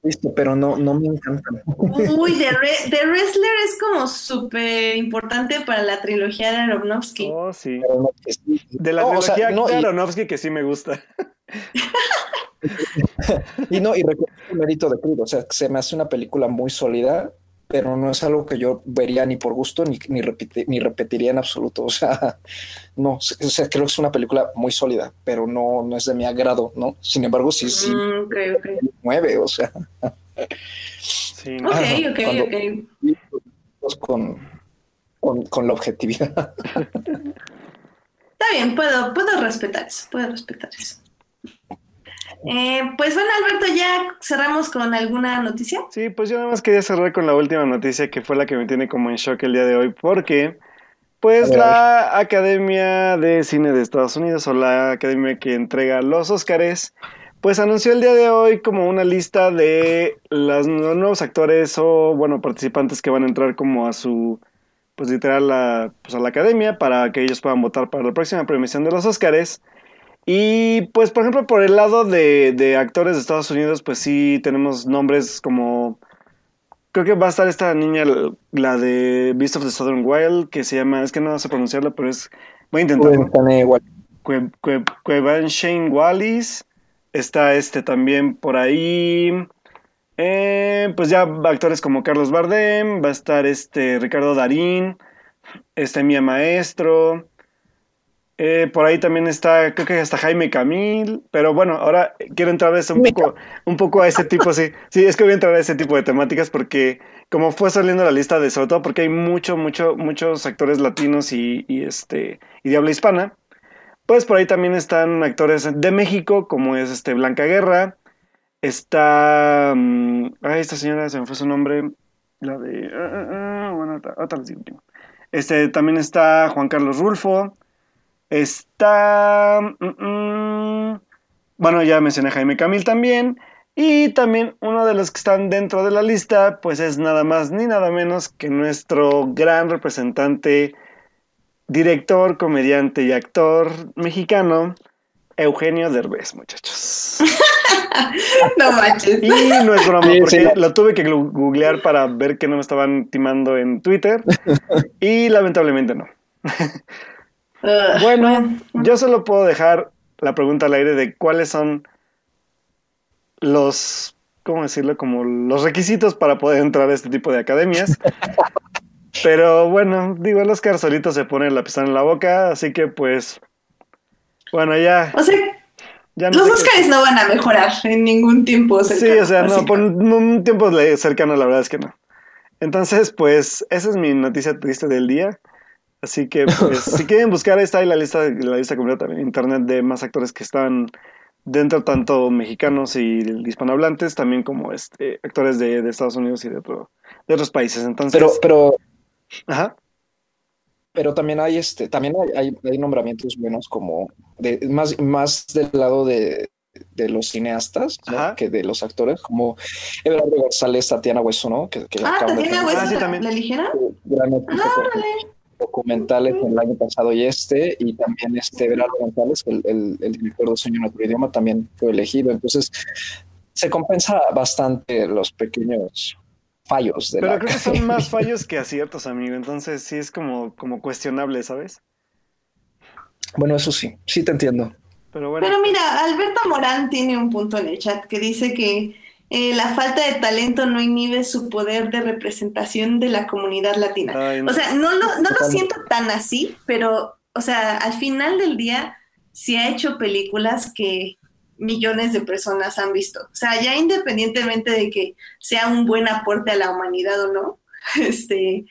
visto, pero no, no me encantan. Uy, The, Re- The Wrestler es como súper importante para la trilogía de Aronofsky. Oh, sí. Sí. De la No, o sea, trilogía no, de y- Aronofsky que sí me gusta. Y no, y reconozco el mérito de Creed, o sea, se me hace una película muy sólida, pero no es algo que yo vería ni por gusto ni, ni, repiti- ni repetiría en absoluto. O sea, no, o sea, creo que es una película muy sólida, pero no, no es de mi agrado, ¿no? Sin embargo, sí, sí Mm, ok, ok. me mueve, o sea, Sí, no. Ok, Ajá, ok, cuando- ok. con, con, con la objetividad. Está bien, puedo, puedo respetar eso, puedo respetar eso. Eh, pues bueno, Alberto, ya cerramos con alguna noticia. Sí, pues yo nada más quería cerrar con la última noticia que fue la que me tiene como en shock el día de hoy, porque pues la Academia de Cine de Estados Unidos o la academia que entrega los Óscares, pues anunció el día de hoy como una lista de los nuevos actores o bueno participantes que van a entrar como a su pues literal a, pues, a la academia para que ellos puedan votar para la próxima premiación de los Óscares. Y pues, por ejemplo, por el lado de, de actores de Estados Unidos, pues sí tenemos nombres como. Creo que va a estar esta niña, la de Beast of the Southern Wild, que se llama. Es que no sé pronunciarla, pero es. Voy a intentarlo. Cuevan Shane Wallis. Está este también por ahí. Eh, pues ya actores como Carlos Bardem. Va a estar este Ricardo Darín. Está Mía Maestro. Eh, por ahí también está, creo que hasta Jaime Camil. Pero bueno, ahora quiero entrar a un poco, un poco a ese tipo, sí. Sí, es que voy a entrar a ese tipo de temáticas porque como fue saliendo la lista de sobre todo porque hay mucho, mucho, muchos actores latinos y, y este y de habla hispana. Pues por ahí también están actores de México, como es este Blanca Guerra. Está. mm, ay, esta señora se me fue su nombre. La de. ah, ah, bueno, otra, otra digo. Este, también está Juan Carlos Rulfo. Está. mm, mm, bueno, ya mencioné a Jaime Camil también. Y también uno de los que están dentro de la lista, pues es nada más ni nada menos que nuestro gran representante, director, comediante y actor mexicano, Eugenio Derbez, muchachos. No manches. Y no es broma, Sí, porque sí. lo tuve que googlear para ver que no me estaban timando en Twitter. Y lamentablemente no. Bueno, yo solo puedo dejar la pregunta al aire de cuáles son los, ¿cómo decirlo? Como los requisitos para poder entrar a este tipo de academias. Pero bueno, digo, el Oscar solito se pone la pistola en la boca, así que pues, bueno, ya, O sea, ya no los Óscares no van a mejorar en ningún tiempo Sí, cercano, o sea, no, por un, tiempo cercano, la verdad es que no. Entonces, pues, esa es mi noticia triste del día. Así que, pues, si quieren buscar, está ahí la lista, la lista completa en internet de más actores que están dentro, tanto mexicanos y hispanohablantes, también como este, actores de, de Estados Unidos y de, otro- de otros países. Entonces, Pero, pero, ajá. pero también hay este, también hay, hay, hay nombramientos buenos como de más, más del lado de, de los cineastas que de los actores, como Eduardo González, Tatiana Hueso, ¿no? Que, que Ah, Tatiana Ah, sí, Hueso, también. ¿la éxito Ah, órale. Documentales el año pasado y este, y también este Everardo González, el, el, el director de Sueño en otro idioma, también fue elegido. Entonces, se compensa bastante los pequeños fallos de Pero la creo que son más fallos que aciertos, amigo. Entonces, sí es como, como cuestionable, ¿sabes? Bueno, eso sí, sí te entiendo. Pero bueno. Pero mira, Alberto Morán tiene un punto en el chat que dice que eh, la falta de talento no inhibe su poder de representación de la comunidad latina. ay, no. O sea, no lo, no lo siento tan así, pero, o sea, al final del día, sí ha hecho películas que millones de personas han visto. O sea, ya independientemente de que sea un buen aporte a la humanidad o no, este,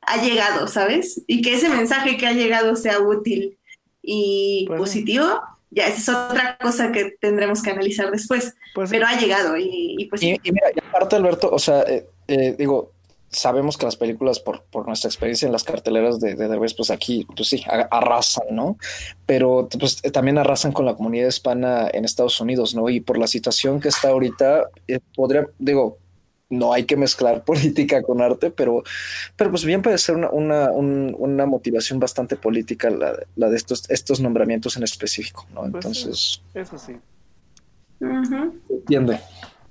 ha llegado, ¿sabes? Y que ese mensaje que ha llegado sea útil y positivo, ya esa es otra cosa que tendremos que analizar después. Pues, Pero ha llegado y, y pues Y, y mira, ya aparte, Alberto, o sea, eh, eh, digo, sabemos que las películas, por, por, nuestra experiencia en las carteleras de, de pues aquí, pues sí, arrasan, ¿no? Pero pues, también arrasan con la comunidad hispana en Estados Unidos, ¿no? Y por la situación que está ahorita, eh, podría, digo, no hay que mezclar política con arte, pero, pero pues bien puede ser una, una, una motivación bastante política la, la, de estos, estos nombramientos en específico, ¿no? Pues Entonces... eso sí. Entiende.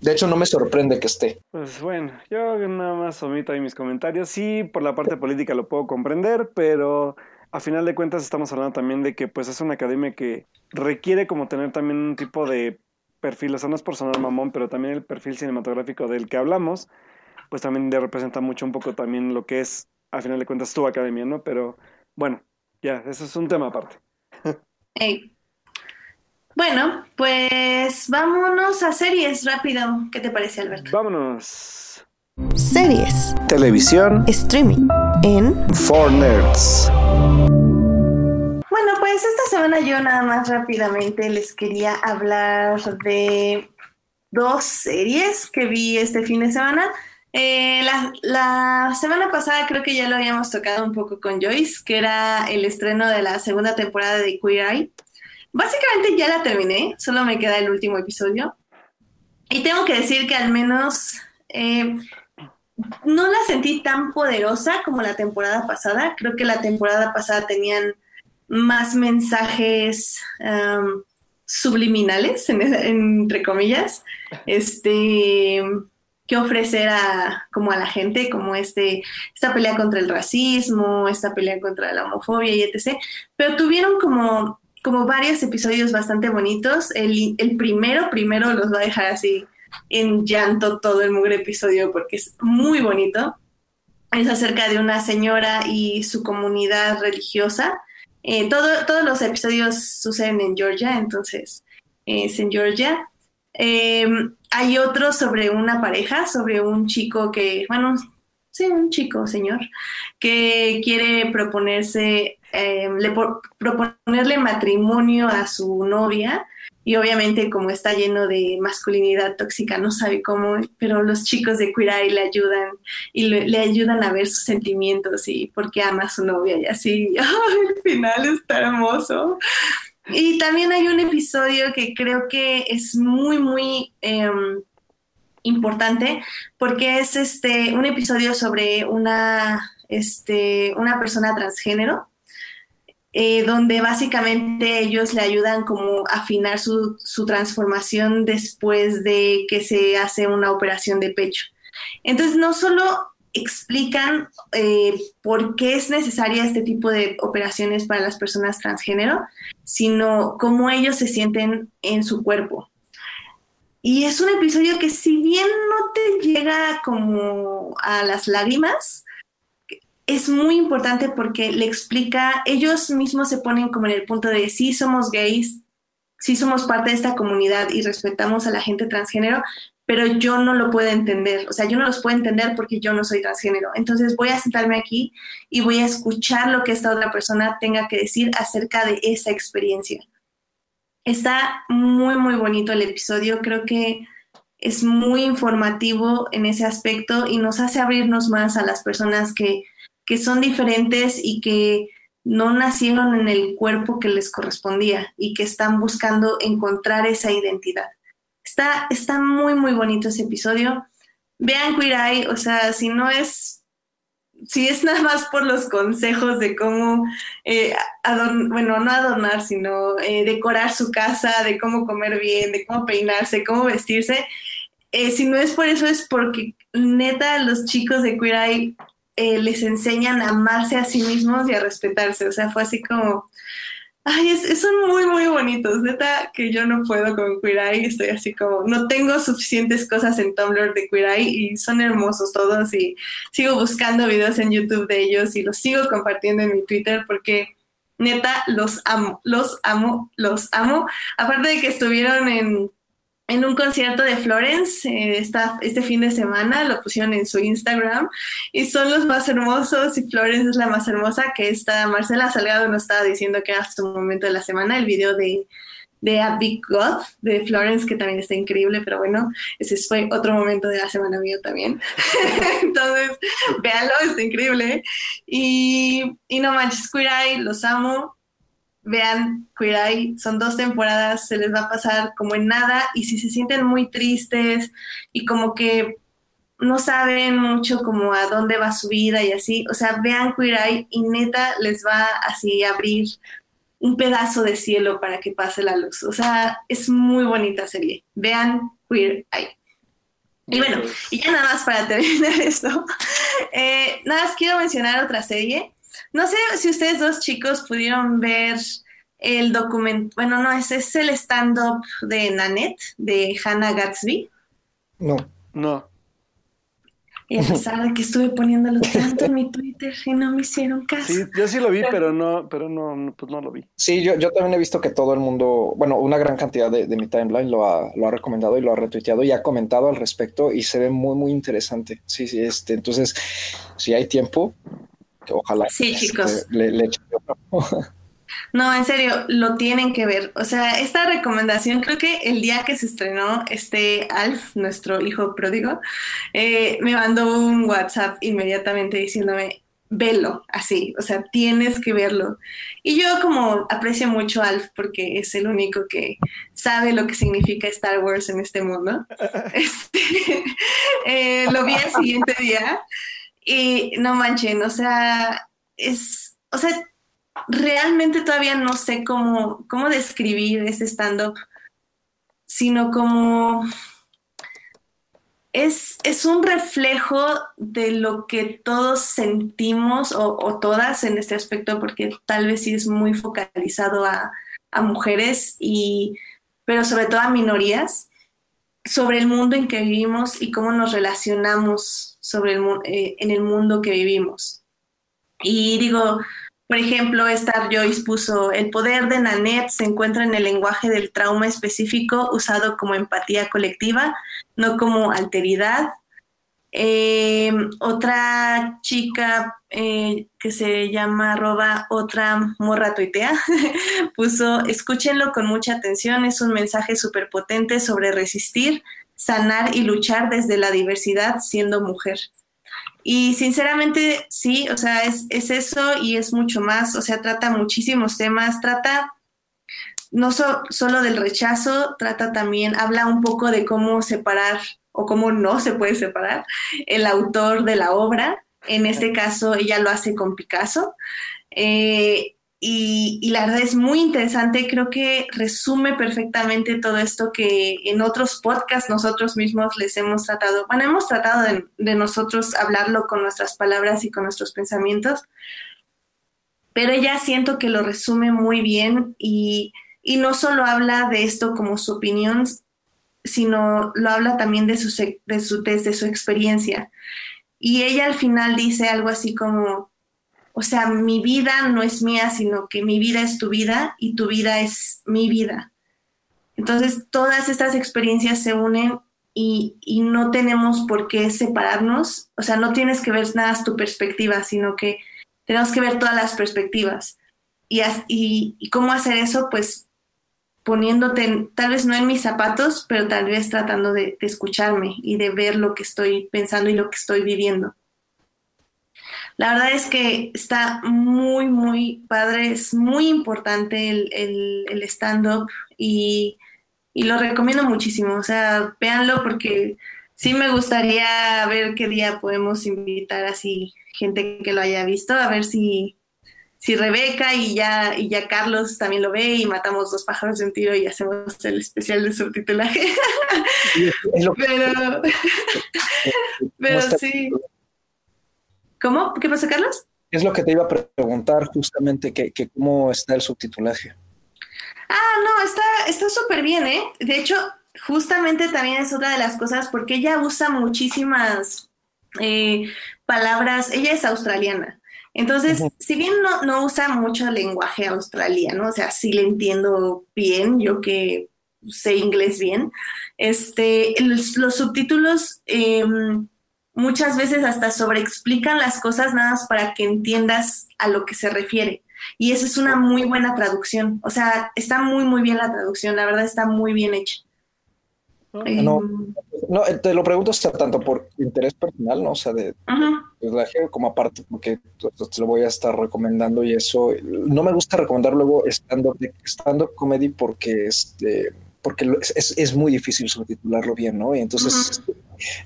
De hecho, no me sorprende que esté. Pues bueno, yo nada más omito ahí mis comentarios. Sí, por la parte política lo puedo comprender, pero a final de cuentas estamos hablando también de que pues es una academia que requiere como tener también un tipo de perfil, o sea, no es por sonar mamón, pero también el perfil cinematográfico del que hablamos, pues también representa mucho un poco también lo que es, a final de cuentas, tu academia, ¿no? Pero bueno, ya, eso es un tema aparte. Bueno, pues vámonos a series rápido. ¿Qué te parece, Alberto? Vámonos. Series. Televisión. Streaming. En. For Nerds. Semana yo nada más rápidamente les quería hablar de dos series que vi este fin de semana. Eh, la, la, semana pasada creo que ya lo habíamos tocado un poco con Joyce, que era el estreno de la segunda temporada de Queer Eye. Básicamente ya la terminé, solo me queda el último episodio. Y tengo que decir que al menos eh, no la sentí tan poderosa como la temporada pasada. Creo que la temporada pasada tenían más mensajes subliminales, entre comillas, este, que ofrecer a, como a la gente, como este, esta pelea contra el racismo, esta pelea contra la homofobia y etc. Pero tuvieron como como varios episodios bastante bonitos. El, el primero, primero los va a dejar así en llanto todo el mugre episodio porque es muy bonito. Es acerca de una señora y su comunidad religiosa. Eh, todo, todos los episodios suceden en Georgia, entonces es en Georgia. Em, hay otro sobre una pareja, sobre un chico que, bueno, sí, un chico, señor, que quiere proponerse eh, le proponerle matrimonio a su novia y obviamente como está lleno de masculinidad tóxica no sabe cómo, pero los chicos de Queer le ayudan y le, ayudan a ver sus sentimientos y por qué ama a su novia y así, al final está hermoso. Y también hay un episodio que creo que es muy, muy em, importante porque es este, un episodio sobre una, este, una persona transgénero eh, donde básicamente ellos le ayudan como a afinar su, transformación después de que se hace una operación de pecho. Entonces, no solo explican eh, por qué es necesaria este tipo de operaciones para las personas transgénero, sino cómo ellos se sienten en su cuerpo. Y es un episodio que si bien no te llega como a las lágrimas, es muy importante porque le explica, ellos mismos se ponen como en el punto de sí somos gays, sí somos parte de esta comunidad y respetamos a la gente transgénero, pero yo no lo puedo entender, o sea, yo no los puedo entender porque yo no soy transgénero. Entonces voy a sentarme aquí y voy a escuchar lo que esta otra persona tenga que decir acerca de esa experiencia. Está muy, muy bonito el episodio, creo que es muy informativo en ese aspecto y nos hace abrirnos más a las personas que que son diferentes y que no nacieron en el cuerpo que les correspondía y que están buscando encontrar esa identidad. Está, está muy, muy bonito ese episodio. Vean Queer Eye, o sea, si no es, si es nada más por los consejos de cómo, eh, bueno, no adornar, sino eh, decorar su casa, de cómo comer bien, de cómo peinarse, cómo vestirse, eh, si no es por eso, es porque neta los chicos de Queer Eye eh, les enseñan a amarse a sí mismos y a respetarse. O sea, fue así como, ay, es, son muy, muy bonitos. Neta, que yo no puedo con Queer Eye, estoy así como, no tengo suficientes cosas en Tumblr de Queer Eye y son hermosos todos y sigo buscando videos en YouTube de ellos y los sigo compartiendo en mi Twitter porque neta, los amo, los amo, los amo. Aparte de que estuvieron en en un concierto de Florence eh, este fin de semana, lo pusieron en su Instagram y son los más hermosos y Florence es la más hermosa que está, Marcela Salgado nos estaba diciendo que era su momento de la semana, el video de, de A Big God de Florence, que también está increíble, pero bueno, ese fue otro momento de la semana mío también. Entonces, véanlo, está increíble. Y, y no manches, Queer Eye, los amo. Vean Queer Eye, son dos temporadas, se les va a pasar como en nada. Y si se sienten muy tristes y como que no saben mucho como a dónde va su vida y así, o sea, vean Queer Eye y neta les va así a abrir un pedazo de cielo para que pase la luz. O sea, es muy bonita serie. Vean Queer Eye. Y bueno, y ya nada más para terminar esto, eh, nada más quiero mencionar otra serie. No sé si ustedes dos chicos pudieron ver el documento, bueno, no, ese es el stand-up de Nanette, de Hannah Gatsby. No. No. Y a pesar de que estuve poniéndolo tanto en mi Twitter y no me hicieron caso. Sí, yo sí lo vi, pero no, pero no, pues no lo vi. Sí, yo, yo también he visto que todo el mundo, bueno, una gran cantidad de, de mi timeline lo ha, lo ha recomendado y lo ha retuiteado y ha comentado al respecto y se ve muy, muy interesante. Sí, sí, este, entonces, si hay tiempo, que ojalá Sí, este, chicos. le, le echen. No, en serio, lo tienen que ver. O sea, esta recomendación, creo que el día que se estrenó, este Alf, nuestro hijo pródigo, eh, me mandó un WhatsApp inmediatamente diciéndome, velo, así, o sea, tienes que verlo. Y yo como aprecio mucho a Alf porque es el único que sabe lo que significa Star Wars en este mundo, este, eh, lo vi el siguiente día y no manchen, o sea, es, o sea, realmente todavía no sé cómo, cómo describir ese stand-up, sino como es, es un reflejo de lo que todos sentimos o, o todas en este aspecto, porque tal vez sí es muy focalizado a, a mujeres, y, pero sobre todo a minorías, sobre el mundo en que vivimos y cómo nos relacionamos sobre el, eh, en el mundo que vivimos. Y digo, por ejemplo, Star Joyce puso, el poder de Nanette se encuentra en el lenguaje del trauma específico usado como empatía colectiva, no como alteridad. Eh, otra chica eh, que se llama arroba otra morra tuitea puso, escúchenlo con mucha atención, es un mensaje súper potente sobre resistir, sanar y luchar desde la diversidad siendo mujer. Y sinceramente, sí, o sea, es, es eso y es mucho más, o sea, trata muchísimos temas, trata no so- solo del rechazo, trata también, habla un poco de cómo separar o cómo no se puede separar el autor de la obra. En este caso, ella lo hace con Picasso. Eh, y, la verdad es muy interesante, creo que resume perfectamente todo esto que en otros podcasts nosotros mismos les hemos tratado, bueno, hemos tratado de, nosotros hablarlo con nuestras palabras y con nuestros pensamientos, pero ella siento que lo resume muy bien y, y no solo habla de esto como su opinión, sino lo habla también de su, de su, desde su experiencia. Y ella al final dice algo así como, o sea, mi vida no es mía, sino que mi vida es tu vida y tu vida es mi vida. Entonces, todas estas experiencias se unen y, no tenemos por qué separarnos. O sea, no tienes que ver nada tu perspectiva, sino que tenemos que ver todas las perspectivas. Y, y, cómo hacer eso, pues poniéndote, tal vez no en mis zapatos, pero tal vez tratando de escucharme y de ver lo que estoy pensando y lo que estoy viviendo. La verdad es que está muy, muy padre, es muy importante el, el- el stand-up y, y lo recomiendo muchísimo. O sea, véanlo porque sí me gustaría ver qué día podemos invitar así gente que lo haya visto, a ver si, si Rebeca y ya, y ya Carlos también lo ve y matamos dos pájaros de un tiro y hacemos el especial de subtitulaje. Y es- es lo que- Pero, pero sí. ¿Cómo? ¿Qué pasa, Carlos? Es lo que te iba a preguntar justamente, que, que cómo está el subtitulaje. Ah, no, está está súper bien, ¿eh? De hecho, justamente también es otra de las cosas porque ella usa muchísimas eh, palabras, ella es australiana. Entonces, si bien no, no usa mucho lenguaje australiano, o sea, sí le entiendo bien, yo que sé inglés bien, este, los, los subtítulos em, muchas veces hasta sobreexplican las cosas nada más para que entiendas a lo que se refiere. Y esa es una muy buena traducción. O sea, está muy, muy bien la traducción. La verdad está muy bien hecha. No, no, te lo pregunto hasta tanto por interés personal, ¿no? O sea, de, como aparte, porque te lo voy a estar recomendando y eso. No me gusta recomendar luego stand-up stand comedy porque este porque es, es, muy difícil subtitularlo bien, ¿no? Y entonces,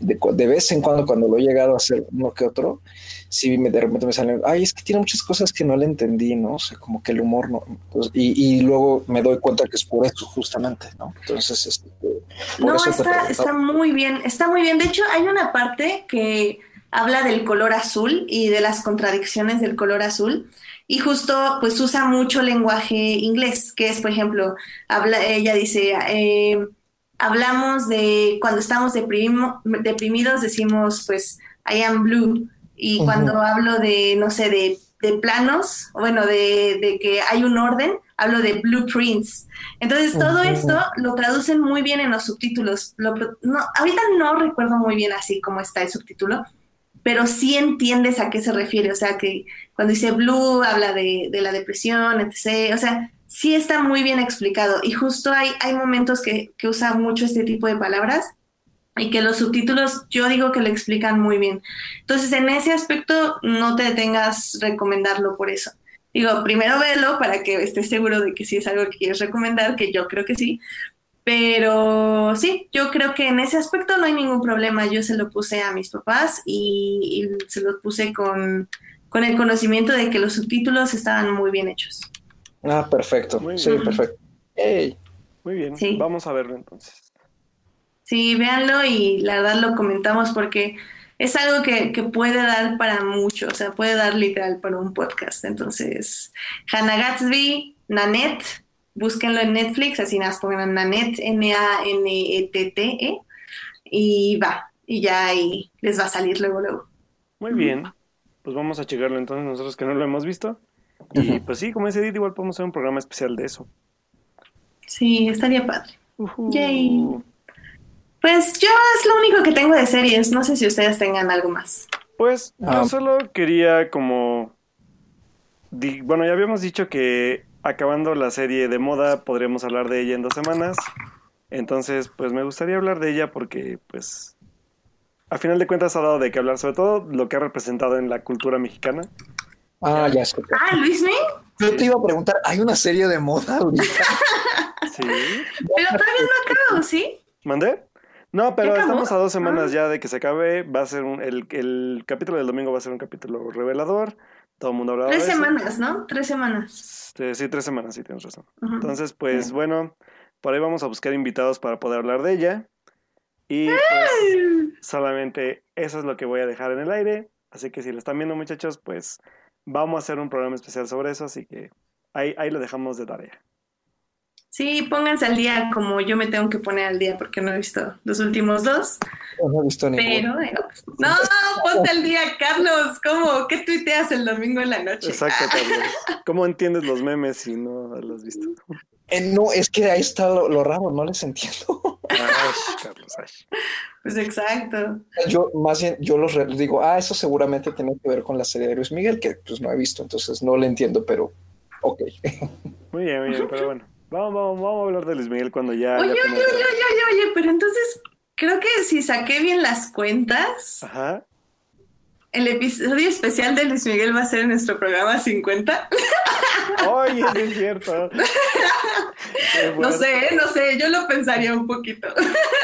de, de, vez en cuando, cuando lo he llegado a hacer uno que otro, sí me, de repente me salen, ay, es que tiene muchas cosas que no le entendí, ¿no? O sea, como que el humor no. y, y, luego me doy cuenta que es por eso, justamente, ¿no? Entonces, este, no, está, está muy bien, está muy bien. De hecho, hay una parte que habla del color azul y de las contradicciones del color azul. Y justo pues usa mucho lenguaje inglés, que es, por ejemplo, habla, ella dice, eh, hablamos de cuando estamos deprimidos, decimos pues I am blue. Y cuando hablo de, no sé, de, de planos, bueno, de, de, que hay un orden, hablo de blueprints. Entonces, todo esto lo traducen muy bien en los subtítulos. no, ahorita no recuerdo muy bien así cómo está el subtítulo, pero sí entiendes a qué se refiere. O sea, que cuando dice blue habla de, de la depresión, etc. O sea, sí está muy bien explicado. Y justo hay, hay momentos que, que usa mucho este tipo de palabras y que los subtítulos yo digo que lo explican muy bien. Entonces, en ese aspecto no te detengas recomendarlo por eso. Digo, primero velo para que estés seguro de que sí es algo que quieres recomendar, que yo creo que sí, pero sí, yo creo que en ese aspecto no hay ningún problema. Yo se lo puse a mis papás y, se los puse con, con, el conocimiento de que los subtítulos estaban muy bien hechos. Ah, perfecto. sí, perfecto. Muy bien, vamos a verlo entonces. Sí, véanlo y la verdad lo comentamos porque es algo que, que, puede dar para mucho, o sea, puede dar literal para un podcast. Entonces, Hannah Gatsby, Nanette, búsquenlo en Netflix, así nada, pongan Nanette, N-A-N-E-T-T-E, e, y va, y ya ahí les va a salir luego, luego. Muy bien, pues vamos a checarlo entonces nosotros que no lo hemos visto. Y pues sí, como dice Edith, igual podemos hacer un programa especial de eso. Sí, estaría padre. Yay. Pues yo es lo único que tengo de series, no sé si ustedes tengan algo más. Pues yo ah. solo quería como... Bueno, ya habíamos dicho que acabando la serie de moda, podríamos hablar de ella en dos semanas. Entonces, pues me gustaría hablar de ella porque, pues, a final de cuentas ha dado de qué hablar, sobre todo lo que ha representado en la cultura mexicana. Ah, ya sé. Ah, Luis Yo te iba a preguntar, ¿hay una serie de moda ahorita? sí. Pero todavía no acabo, ¿sí? ¿Mandé? No, pero estamos a dos semanas ah. ya de que se acabe. Va a ser un, el, el capítulo del domingo va a ser un capítulo revelador. Todo el mundo habla Tres semanas, ¿no? Tres semanas. Este, sí, tres semanas, sí, tienes razón. Entonces, pues bueno, por ahí vamos a buscar invitados para poder hablar de ella. Y pues, solamente eso es lo que voy a dejar en el aire. Así que si lo están viendo, muchachos, pues vamos a hacer un programa especial sobre eso. Así que ahí, ahí lo dejamos de tarea. Sí, pónganse al día como yo me tengo que poner al día porque no he visto los últimos dos. No he visto ninguno. Pero, no, ponte al día, Carlos. ¿Cómo? ¿Qué tuiteas el domingo en la noche? Exacto, Carlos. ¿Cómo entiendes los memes si no los has visto? Eh, no, es que ahí está lo, raro, no les entiendo. Ay, Carlos, ay. Pues exacto. Yo más bien, yo los digo, ah, eso seguramente tiene que ver con la serie de Luis Miguel, que pues no he visto, entonces no le entiendo, pero ok. Muy bien, muy bien, pero bueno. Vamos, vamos, vamos a hablar de Luis Miguel cuando ya. Oye, oye, oye, oye, oye, pero entonces creo que si saqué bien las cuentas. Ajá. El episodio especial de Luis Miguel va a ser en nuestro programa 50. Oye, es cierto. No sé, no sé, yo lo pensaría un poquito.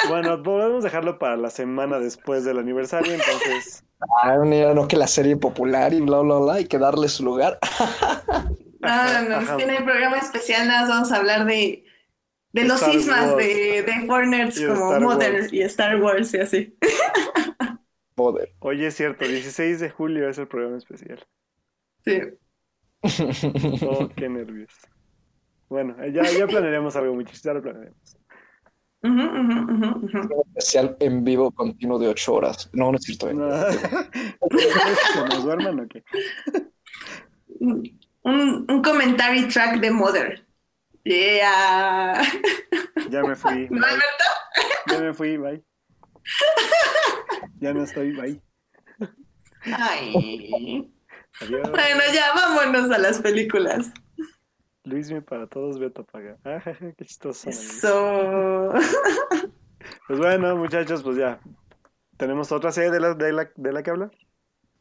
Bueno, podemos dejarlo para la semana después del aniversario, entonces. Ah, no, que la serie popular y bla, bla, bla, hay que darle su lugar. No, no, no. En el programa especial nada vamos a hablar de, de los sismas de, de como Mother y Star Wars y así. Mother. Oye, es cierto, 16 de julio es el programa especial. Sí. Oh, qué nervios. Bueno, ya, ya planearemos algo, muchachos, ya lo planearemos. Un especial en vivo continuo de 8 horas. No, no es cierto. No. ¿Que nos duerman o qué? Un, un commentary track de Mother. Yeah. Ya me fui. ¿No, Alberto? Ya me fui, bye. Ya no estoy, bye. Ay. Adiós. Bueno, ya vámonos a las películas. Luismi para todos, Beto paga. Ah, qué chistoso. Eso. Pues bueno, muchachos, pues ya. ¿Tenemos otra serie de la, de la, de la que hablar?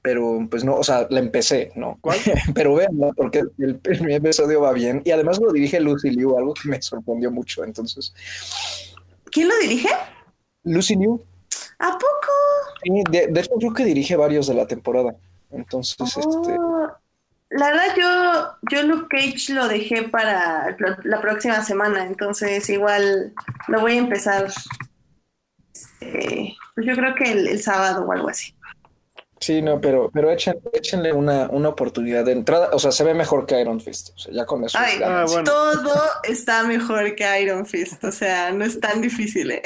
Pero pues no, o sea, la empecé, ¿no? ¿Cuál? Pero vean, porque el primer episodio va bien y además lo dirige Lucy Liu, algo que me sorprendió mucho. Entonces, ¿Quién lo dirige? Lucy Liu, ¿A poco? sí, de, de hecho creo que dirige varios de la temporada. Entonces, este, Oh, La verdad, yo, yo Luke Cage lo dejé para la- la próxima semana, entonces igual lo voy a empezar. este, pues yo creo que el, el sábado o algo así. Sí, no, pero, pero échen- échenle una, una oportunidad de entrada. O sea, se ve mejor que Iron Fist. O sea, ya con eso es Ay. Ah, bueno. Todo está mejor que Iron Fist, o sea, no es tan difícil, ¿eh?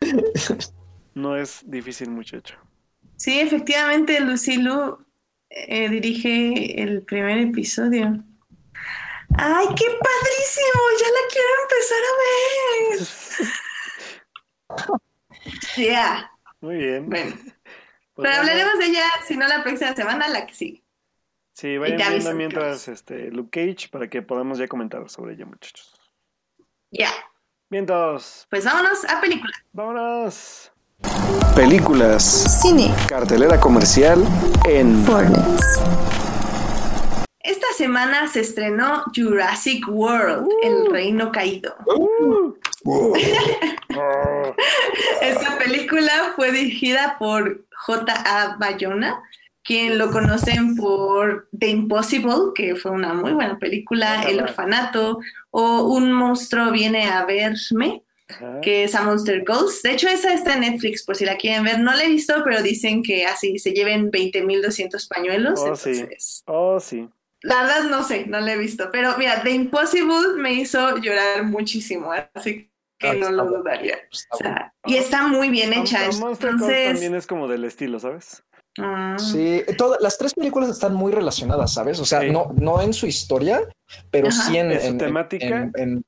No es difícil, muchacho. Sí, efectivamente, Lucy Lu eh, dirige el primer episodio. ¡Ay, qué padrísimo! Ya la quiero empezar a ver. Ya, Muy bien. bueno. Pues Pero bueno, hablaremos de ella, si no la próxima semana, la que sigue. Sí, vayan viendo aviso, mientras este, Luke Cage para que podamos ya comentar sobre ella, muchachos. Ya, Bien, todos. pues vámonos a película. Vámonos. Películas. Cine. Cartelera comercial en Esta semana se estrenó Jurassic World, El Reino Caído. Oh. Esta película fue dirigida por J.A. Bayona, quien lo conocen por The Impossible, que fue una muy buena película, El Orfanato, o Un monstruo viene a verme, que es A Monster Ghost. De hecho, esa está en Netflix, por si la quieren ver. No la he visto, pero dicen que así se lleven 20.200 pañuelos. Oh, sí. entonces, Oh, sí. La verdad no sé, no la he visto. Pero mira, The Impossible me hizo llorar muchísimo, así que Ah, no lo dudaría. Está O sea, y está muy bien hecha. Monster Entonces, también es como del estilo, ¿sabes? ah, Sí, todas las tres películas están muy relacionadas, ¿sabes? O sea, Sí. no, no en su historia, pero Ajá. sí en, En su temática. en- en-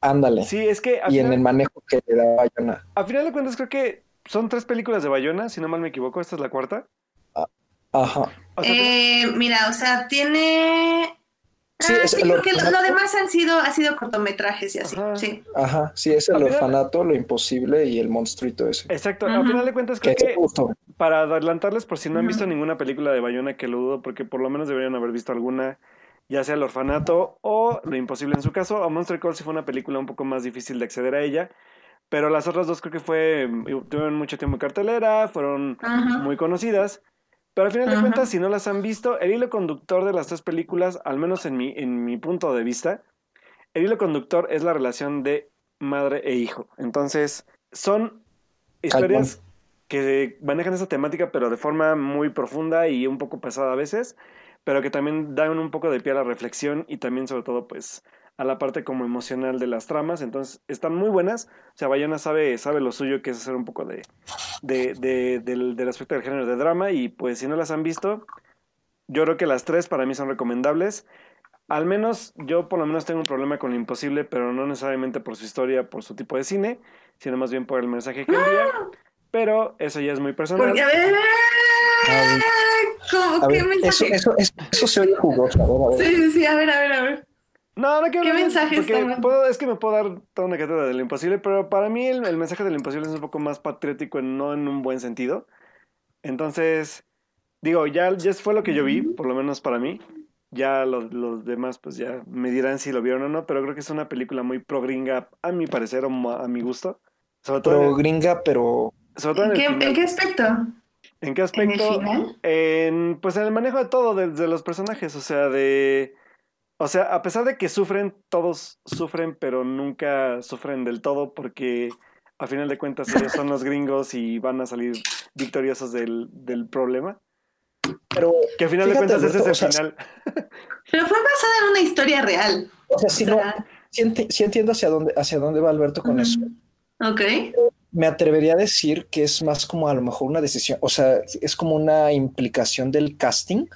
ándale. Sí, es que y en el manejo que le da Bayona. a final de cuentas creo que son tres películas de Bayona, si no mal me equivoco. Esta es la cuarta. Ajá. O sea, eh, mira, o sea, tiene. Sí, Ah, sí, el porque lo, lo demás han sido, ha sido cortometrajes y así. Ajá. Sí. Ajá, sí, es el Al final- orfanato, lo imposible y el monstruito ese. Exacto. A Ujú. final de cuentas Que creo para adelantarles, por si no han visto ninguna película de Bayona, que lo dudo, porque por lo menos deberían haber visto alguna, ya sea El Orfanato o Lo Imposible en su caso. A Monster Call sí fue una película un poco más difícil de acceder a ella, pero las otras dos creo que fue, tuvieron mucho tiempo en cartelera, fueron muy conocidas. Pero al final de Ajá. cuentas, si no las han visto, el hilo conductor de las tres películas, al menos en mi, en mi punto de vista, el hilo conductor es la relación de madre e hijo. Entonces, son historias que manejan esa temática, pero de forma muy profunda y un poco pesada a veces, pero que también dan un poco de pie a la reflexión y también, sobre todo, pues, a la parte como emocional de las tramas. Entonces, están muy buenas. O sea, Bayona sabe, sabe lo suyo, que es hacer un poco de, de, de- del, del aspecto del género de drama. Y pues, si no las han visto, yo creo que las tres para mí son recomendables. Al menos, yo por lo menos tengo un problema con lo imposible, pero no necesariamente por su historia, por su tipo de cine, sino más bien por el mensaje que envía. Pero eso ya es muy personal. Porque, a ver. A ver. ¿Cómo, A ¿Qué ver, eso, mensaje? eso, eso, eso se oye jugoso. A ver, a ver. Sí, sí, sí, a ver, a ver, a ver. No, no quiero ¿Qué hablar, mensaje porque está mal? puedo- es que me puedo dar toda una cátedra de lo imposible, pero para mí el, el mensaje de lo imposible es un poco más patriótico, en- no en un buen sentido. Entonces, digo, ya, ya fue lo que yo vi, por lo menos para mí. Ya los, los demás, pues ya me dirán si lo vieron o no, pero creo que es una película muy pro gringa, a mi parecer, o a mi gusto. Sobre todo, el- gringa, pero sobre todo en ¿En qué, en qué aspecto? ¿En qué ¿En el aspecto? final? En, pues en el manejo de todo, de, de los personajes, o sea, de... O sea, a pesar de que sufren, todos sufren, pero nunca sufren del todo porque a final de cuentas ellos son los gringos y van a salir victoriosos del, del problema. pero Que a final de cuentas ese es el Alberto, o sea, final. Pero fue basada en una historia real. o sea, si O no, sea, sí, enti- sí entiendo hacia dónde, hacia dónde va Alberto con eso. Ok. Me atrevería a decir que es más como a lo mejor una decisión, o sea, es como una implicación del casting,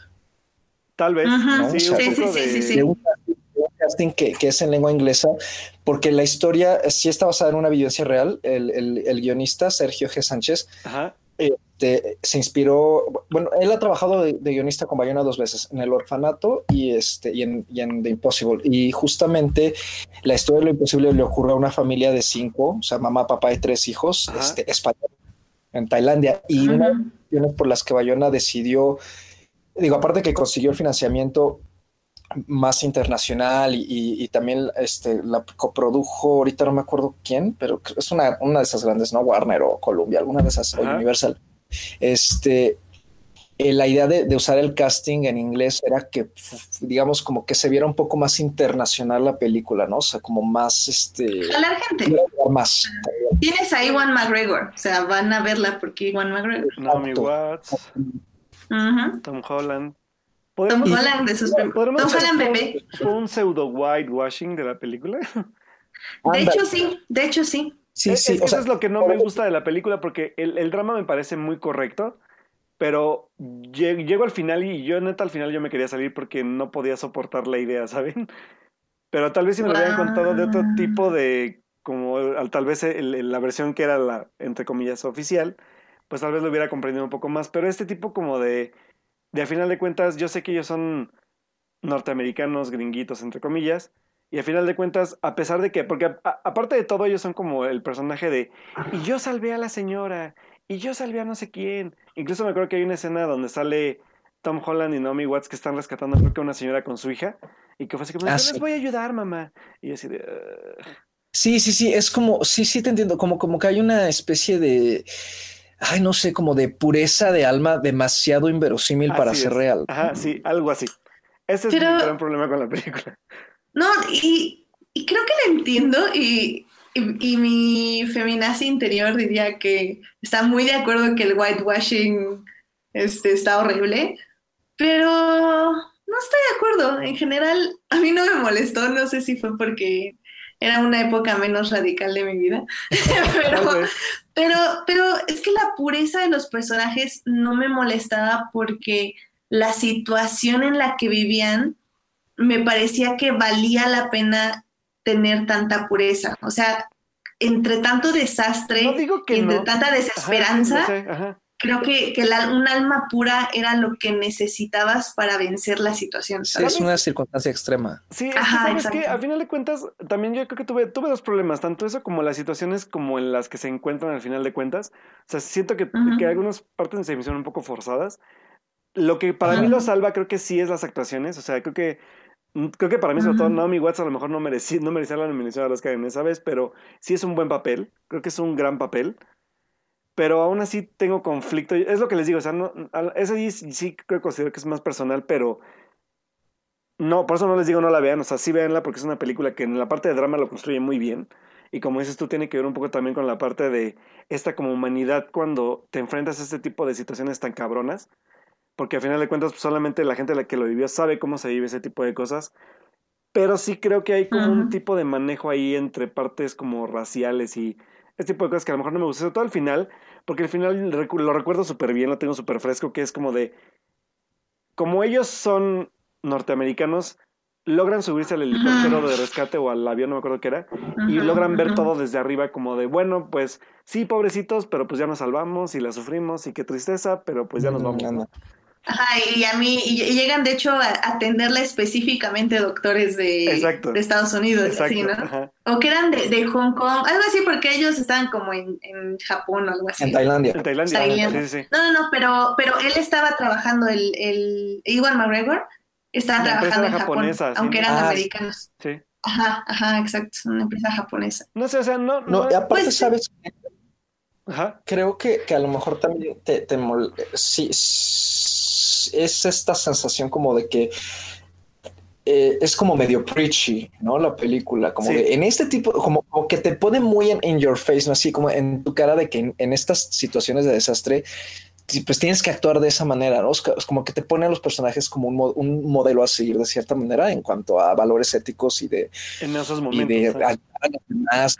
Tal vez. Sí, O un sea, Sí, sí, sí, de- de un casting, de un casting que, que es en lengua inglesa, porque la historia sí está basada en una vivencia real. El, el- el guionista Sergio G. Sánchez Ajá. este, se inspiró, bueno, él ha trabajado de, guionista con Bayona dos veces, en El Orfanato y, este, y, en, y en The Impossible. Y justamente la historia de lo imposible le ocurrió a una familia de cinco, o sea, mamá, papá y tres hijos, este, españoles, en Tailandia. Y una de las por las que Bayona decidió, digo, aparte que consiguió el financiamiento más internacional y, también este, la coprodujo, ahorita no me acuerdo quién, pero es una, una de esas grandes, ¿no? Warner o Columbia, alguna de esas, o Universal. Este, eh, la idea de, usar el casting en inglés era que, digamos, como que se viera un poco más internacional la película, ¿no? O sea, como más, este... la gente. Más. Tienes a Iwan McGregor, o sea, van a verla porque Iwan McGregor. Naomi Watts, Tom Holland. Tom Holland de sus Tom Holland bebé. un pseudo whitewashing de la película? De hecho, sí, de hecho, sí. Sí, sí. eso es lo que no me gusta de la película, porque el, el drama me parece muy correcto, pero llego al final y yo neta al final yo me quería salir porque no podía soportar la idea, ¿saben? Pero tal vez si me lo hubieran contado de otro tipo de, como tal vez la versión que era la, entre comillas, oficial, pues tal vez lo hubiera comprendido un poco más. Pero este tipo como de de a final de cuentas, yo sé que ellos son norteamericanos, gringuitos, entre comillas, y a final de cuentas, a pesar de que, porque aparte de todo, ellos son como el personaje de, y yo salvé a la señora, y yo salvé a no sé quién. Incluso me acuerdo que hay una escena donde sale Tom Holland y Naomi Watts que están rescatando, creo que a una señora con su hija, y que fue así como, ah, les voy a ayudar, mamá. Y así de... Sí, sí, sí, es como, sí, sí te entiendo, como, como que hay una especie de ay, no sé, como de pureza de alma demasiado inverosímil para ser real. Ajá, sí, algo así. Ese es el gran problema con la película. No, y, creo que lo entiendo y, y, mi feminazi interior diría que está muy de acuerdo que el whitewashing este, está horrible, pero no estoy de acuerdo. En general, a mí no me molestó, no sé si fue porque era una época menos radical de mi vida. pero, pero, pero es que la pureza de los personajes no me molestaba porque la situación en la que vivían me parecía que valía la pena tener tanta pureza. O sea, entre tanto desastre, entre tanta desesperanza, creo que, que un alma pura era lo que necesitabas para vencer la situación. es una circunstancia extrema. Sí, es que al final de cuentas, también yo creo que tuve, tuve dos problemas, tanto eso como las situaciones como en las que se encuentran al final de cuentas. O sea, siento que, que algunas partes se me hicieron un poco forzadas. Lo que para mí lo salva creo que sí es las actuaciones, o sea, creo que Creo que para mí, sobre todo, Naomi Watts a lo mejor no merecía, no merecía la nominación a los que en esa vez, pero sí es un buen papel. Creo que es un gran papel pero aún así tengo conflicto. Es lo que les digo, o sea, no, ese sí, sí creo que considero que es más personal, pero no, por eso no les digo no la vean, o sea, sí véanla porque es una película que en la parte de drama lo construye muy bien. Y como dices tú, tiene que ver un poco también con la parte de esta como humanidad cuando te enfrentas a este tipo de situaciones tan cabronas. Porque al final de cuentas, pues, solamente la gente la que lo vivió sabe cómo se vive ese tipo de cosas. Pero sí creo que hay como un tipo de manejo ahí entre partes como raciales y este tipo de cosas que a lo mejor no me gustan, sobre todo al final, porque al final lo recuerdo súper bien, lo tengo súper fresco, que es como de, como ellos son norteamericanos, logran subirse al helicóptero de rescate o al avión, no me acuerdo qué era, y logran ver todo desde arriba como de, bueno, pues sí, pobrecitos, pero pues ya nos salvamos y la sufrimos y qué tristeza, pero pues ya nos vamos. Ajá, y a mí, y llegan de hecho a atenderla específicamente doctores de, de Estados Unidos, ¿no? O que eran de, de, Hong Kong, algo así, porque ellos estaban como en, en Japón o algo así. En Tailandia. En Tailandia. Sí, sí. No, no, no, pero, pero él estaba trabajando, el, el Iwan McGregor estaba trabajando en Japón, aunque eran ah, americanos. Sí. Ajá, ajá, exacto, una empresa japonesa. No sé, o sea, no. No, no aparte, pues, ¿sabes? Ajá. Creo que, que a lo mejor también te, te sí es esta sensación como de que eh, es como medio preachy, ¿no? La película, como de, en este tipo, como, que te pone muy en your face, ¿no? Así como en tu cara de que en, estas situaciones de desastre, pues tienes que actuar de esa manera, ¿no? Es como que te pone a los personajes como un, un, modelo a seguir de cierta manera en cuanto a valores éticos y de... En esos momentos. Y de,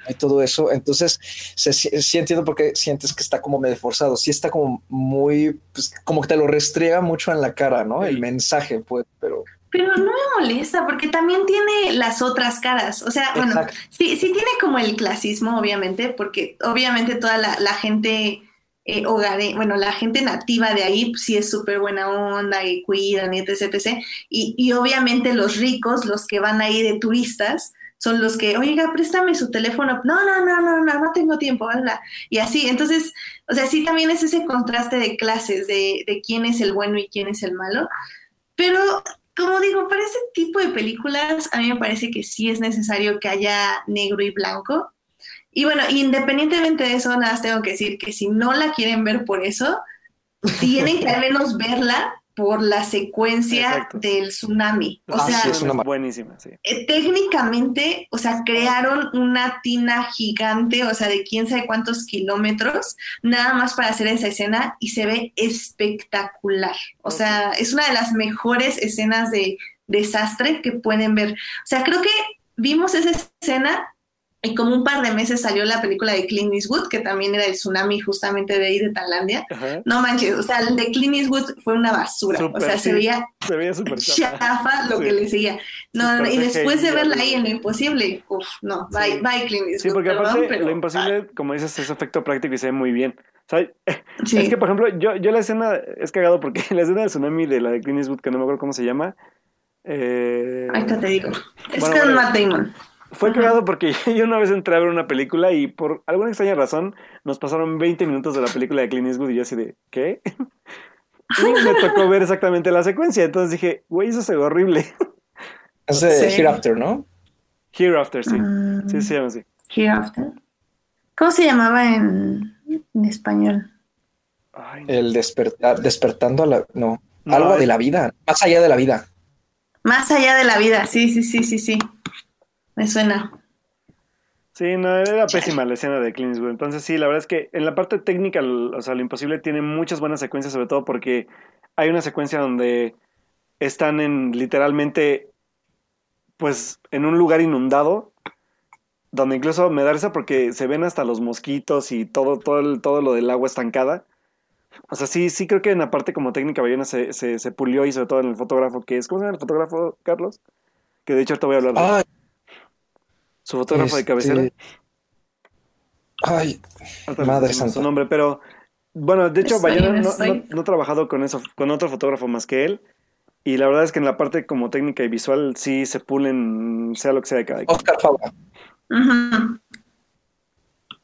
y todo eso. Entonces, sí entiendo por qué sientes que está como medio forzado. Sí está como muy, pues, como que te lo restriega mucho en la cara, ¿no? El mensaje, pues, pero... Pero no me molesta porque también tiene las otras caras. O sea, bueno, sí, sí tiene como el clasismo, obviamente, porque obviamente toda la, la gente eh, bueno, la gente nativa de ahí sí es súper buena onda y cuidan y etc. Y, y obviamente los ricos, los que van ahí de turistas, son los que, oiga, préstame su teléfono. No, no, no, no, no, no tengo tiempo, habla. Y así, entonces, o sea, sí también es ese contraste de clases, de, de quién es el bueno y quién es el malo. Pero, como digo, para ese tipo de películas, a mí me parece que sí es necesario que haya negro y blanco. Y bueno, independientemente de eso, nada más tengo que decir que si no la quieren ver por eso, tienen que al menos verla por la secuencia del tsunami. O ah, sea, sí, es una buenísima, sí. Eh, técnicamente, o sea, crearon una tina gigante, o sea, de quién sabe cuántos kilómetros, nada más para hacer esa escena y se ve espectacular. O sea, es una de las mejores escenas de desastre que pueden ver. O sea, creo que vimos esa escena y como un par de meses salió la película de Clint Eastwood, que también era el tsunami justamente de ahí de Tailandia. No manches, o sea, el de Clint Eastwood fue una basura. o sea, se veía, se veía súper chafa lo que le seguía. No, y después de verla ahí en Lo Imposible, uff, no, bye, bye Clint Eastwood. Sí, porque aparte Lo Imposible, como dices, es efecto práctico y se ve muy bien. O sea, es que, por ejemplo, yo, yo la escena, es cagado porque la escena del tsunami de la de Clint Eastwood, que no me acuerdo cómo se llama. Eh... Ahí te digo. Es con Matt Damon. Fue cagado porque yo una vez entré a ver una película y por alguna extraña razón nos pasaron 20 minutos de la película de Clint Eastwood y yo así de, ¿qué? Y me tocó ver exactamente la secuencia. Entonces dije, güey, eso se ve horrible. Es de Hereafter, ¿no? Hereafter, sí. sí, se llama así. Hereafter. ¿Cómo se llamaba en, español? El despertar, despertando a la. No, algo de la vida. Más allá de la vida. Más allá de la vida, sí, sí, sí, sí, sí. Me suena. Sí, no, era pésima la escena de Clint Eastwood. Entonces, sí, la verdad es que en la parte técnica, o sea, lo imposible tiene muchas buenas secuencias, sobre todo porque hay una secuencia donde están en literalmente, pues, en un lugar inundado, donde incluso me da risa porque se ven hasta los mosquitos y todo, todo, todo lo del agua estancada. O sea, sí, sí creo que en la parte como técnica Bayona se, se, se pulió y sobre todo en el fotógrafo, que es, ¿cómo se llama el fotógrafo, Carlos? Que de hecho te voy a hablar de ah, su fotógrafo de este, cabecera. Ay, madre santa. Su nombre, pero bueno, de hecho, Bayona no, ha trabajado con eso, con otro fotógrafo más que él. Y la verdad es que en la parte como técnica y visual sí se pulen, sea lo que sea de cada Oscar Faura.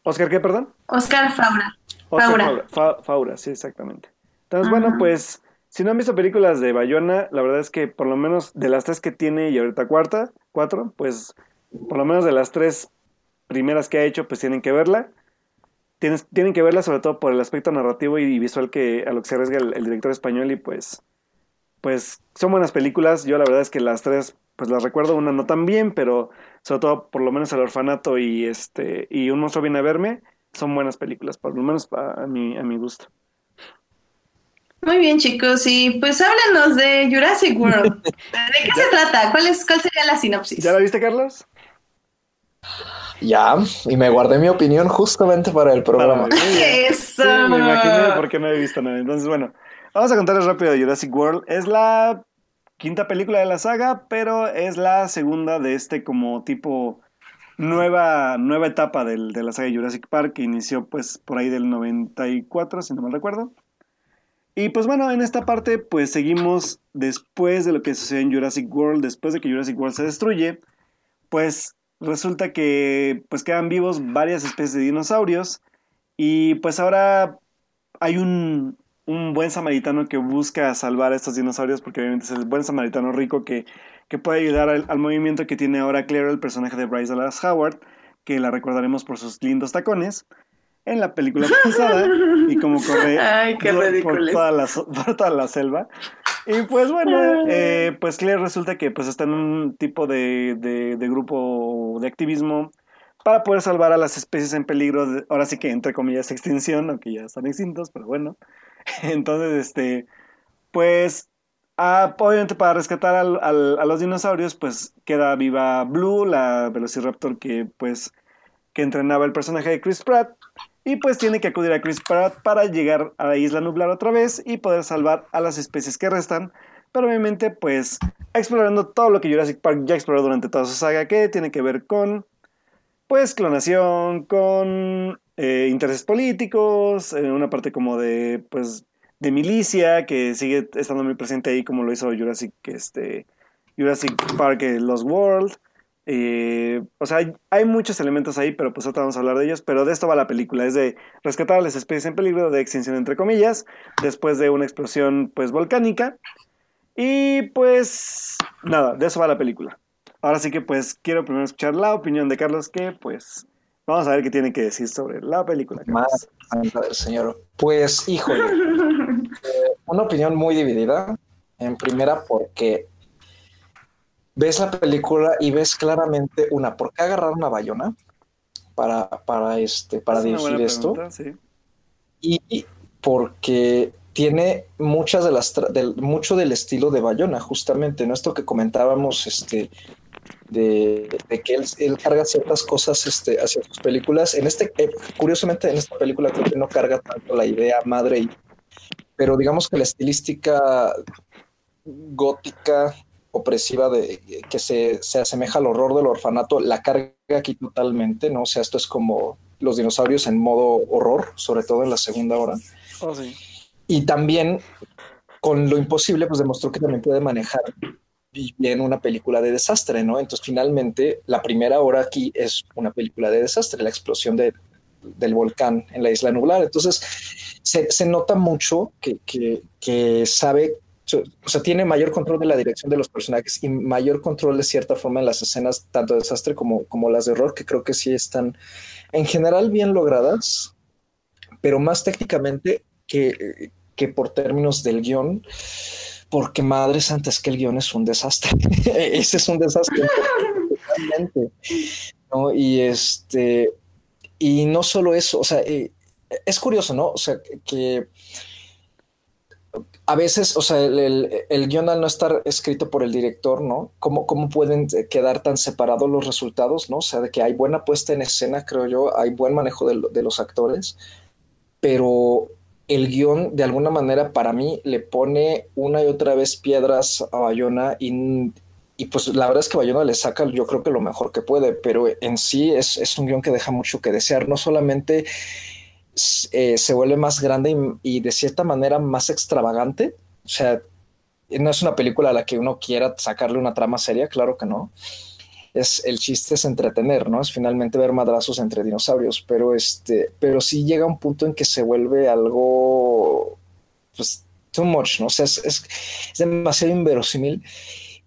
¿Oscar qué, perdón? Oscar Faura. Oscar Faura. Faura, sí, exactamente. Entonces, bueno, pues, si no han visto películas de Bayona, la verdad es que por lo menos de las tres que tiene y ahorita cuarta, cuatro, pues por lo menos de las tres primeras que ha hecho, pues tienen que verla. Tienes, tienen que verla sobre todo por el aspecto narrativo y visual que a lo que se arriesga el, director español y pues, pues son buenas películas. Yo la verdad es que las tres, pues las recuerdo, una no tan bien, pero sobre todo por lo menos El Orfanato y este y Un monstruo viene a verme, son buenas películas, por lo menos a, mi, a mi gusto. Muy bien, chicos, y pues háblanos de Jurassic World. ¿De qué se trata? ¿Cuál, es, ¿Cuál sería la sinopsis? ¿Ya la viste, Carlos? Ya, y me guardé mi opinión justamente para el programa. Eso. me imaginé porque no he visto nada. Entonces, bueno, vamos a contarles rápido de Jurassic World. Es la quinta película de la saga, pero es la segunda de este como tipo nueva, nueva etapa de la saga de Jurassic Park que inició pues por ahí del 94, si no mal recuerdo. Y pues bueno, en esta parte pues seguimos después de lo que sucede en Jurassic World, después de que Jurassic World se destruye, pues resulta que pues quedan vivos varias especies de dinosaurios y pues ahora hay un, un buen samaritano que busca salvar a estos dinosaurios porque obviamente es el buen samaritano rico que, que puede ayudar al, movimiento que tiene ahora Claire, el personaje de Bryce Dallas Howard, que la recordaremos por sus lindos tacones en la película pasada y como corre por, toda la, por toda la selva. Y pues bueno, eh, pues Claire resulta que pues está en un tipo de, de, grupo de activismo para poder salvar a las especies en peligro, ahora sí que entre comillas extinción, aunque ya están extintos, pero bueno. Entonces, este, pues, ah, obviamente para rescatar al, a los dinosaurios, pues queda viva Blue, la Velociraptor que pues que entrenaba el personaje de Chris Pratt. Y pues tiene que acudir a Chris Pratt para llegar a la isla nublar otra vez y poder salvar a las especies que restan. Pero obviamente pues explorando todo lo que Jurassic Park ya exploró durante toda su saga que tiene que ver con pues clonación con eh, intereses políticos, eh, una parte como de, pues, de milicia que sigue estando muy presente ahí como lo hizo Jurassic, este, Jurassic Park Lost World. Eh, o sea, hay, hay, muchos elementos ahí, pero pues ahora vamos a hablar de ellos. Pero de esto va la película, es de rescatar a las especies en peligro de extinción, entre comillas, después de una explosión pues volcánica. Y pues nada, de eso va la película. Ahora sí que pues quiero primero escuchar la opinión de Carlos, que pues vamos a ver qué tiene que decir sobre la película. Más, señor. Pues, híjole, eh, una opinión muy dividida. En primera, porque ves la película y ves claramente, una, ¿por qué agarrar una bayona para, para, este, para dirigir esto? Y porque tiene muchas de las del, mucho del estilo de Bayona, justamente, ¿no? Esto que comentábamos, este, de, que él, carga ciertas cosas este, hacia sus películas. En este, eh, curiosamente, en esta película creo que no carga tanto la idea madre, pero digamos que la estilística gótica opresiva de que se, se, asemeja al horror del orfanato, la carga aquí totalmente, ¿no? O sea, esto es como los dinosaurios en modo horror, sobre todo en la segunda hora. Oh, sí. Y también con lo imposible, pues demostró que también puede manejar bien una película de desastre, ¿no? Entonces, finalmente, la primera hora aquí es una película de desastre, la explosión de, del volcán en la isla nublar. Entonces, se, se nota mucho que, que, que, sabe, o sea, tiene mayor control de la dirección de los personajes y mayor control de cierta forma en las escenas, tanto de desastre como, como las de horror, que creo que sí están en general bien logradas, pero más técnicamente que, que por términos del guion, porque madre santa es que el guion es un desastre. Ese es un desastre ¿no? Y este, y no solo eso, o sea, eh, es curioso, ¿no? O sea, que a veces, o sea, el, el, al no estar escrito por el director, ¿no? ¿Cómo, ¿Cómo pueden quedar tan separados los resultados, ¿no? O sea, de que hay buena puesta en escena, creo yo, hay buen manejo de, de los actores, pero el guion de alguna manera para mí le pone una y otra vez piedras a Bayona y, y pues la verdad es que Bayona le saca yo creo que lo mejor que puede, pero en sí es, es un guion que deja mucho que desear, no solamente eh, se vuelve más grande y, de cierta manera más extravagante, o sea, no es una película a la que uno quiera sacarle una trama seria, claro que no, es el chiste es entretener, ¿no? Es finalmente ver madrazos entre dinosaurios, pero este, pero sí llega un punto en que se vuelve algo, pues, too much, ¿no? Sea, es, es, demasiado inverosímil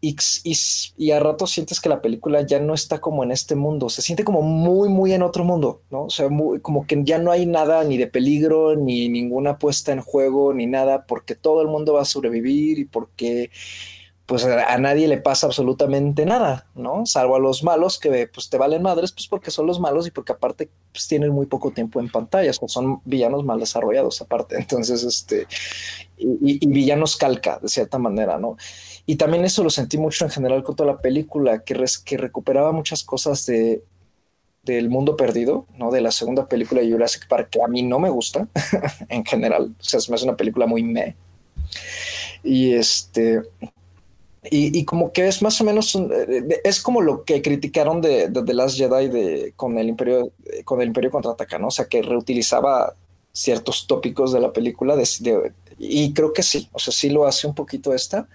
y, y, y, a rato sientes que la película ya no está como en este mundo, se siente como muy, muy en otro mundo, ¿no? O sea, muy, como que ya no hay nada ni de peligro, ni ninguna puesta en juego, ni nada, porque todo el mundo va a sobrevivir y porque pues a nadie le pasa absolutamente nada, ¿no? Salvo a los malos que pues te valen madres, pues porque son los malos y porque aparte pues, tienen muy poco tiempo en pantallas, pues son villanos mal desarrollados aparte, entonces este, y, villanos calca de cierta manera, ¿no? Y también eso lo sentí mucho en general con toda la película, que, res, que recuperaba muchas cosas de, del mundo perdido, ¿no? De la segunda película de Jurassic Park, que a mí no me gusta en general, o sea, es una película muy me. Y este, y, como que es más o menos, eh, es como lo que criticaron de, de The Last Jedi de, con el Imperio, con el Imperio contraataca, ¿no? O sea, que reutilizaba ciertos tópicos de la película de, y creo que sí, o sea, sí lo hace un poquito esta.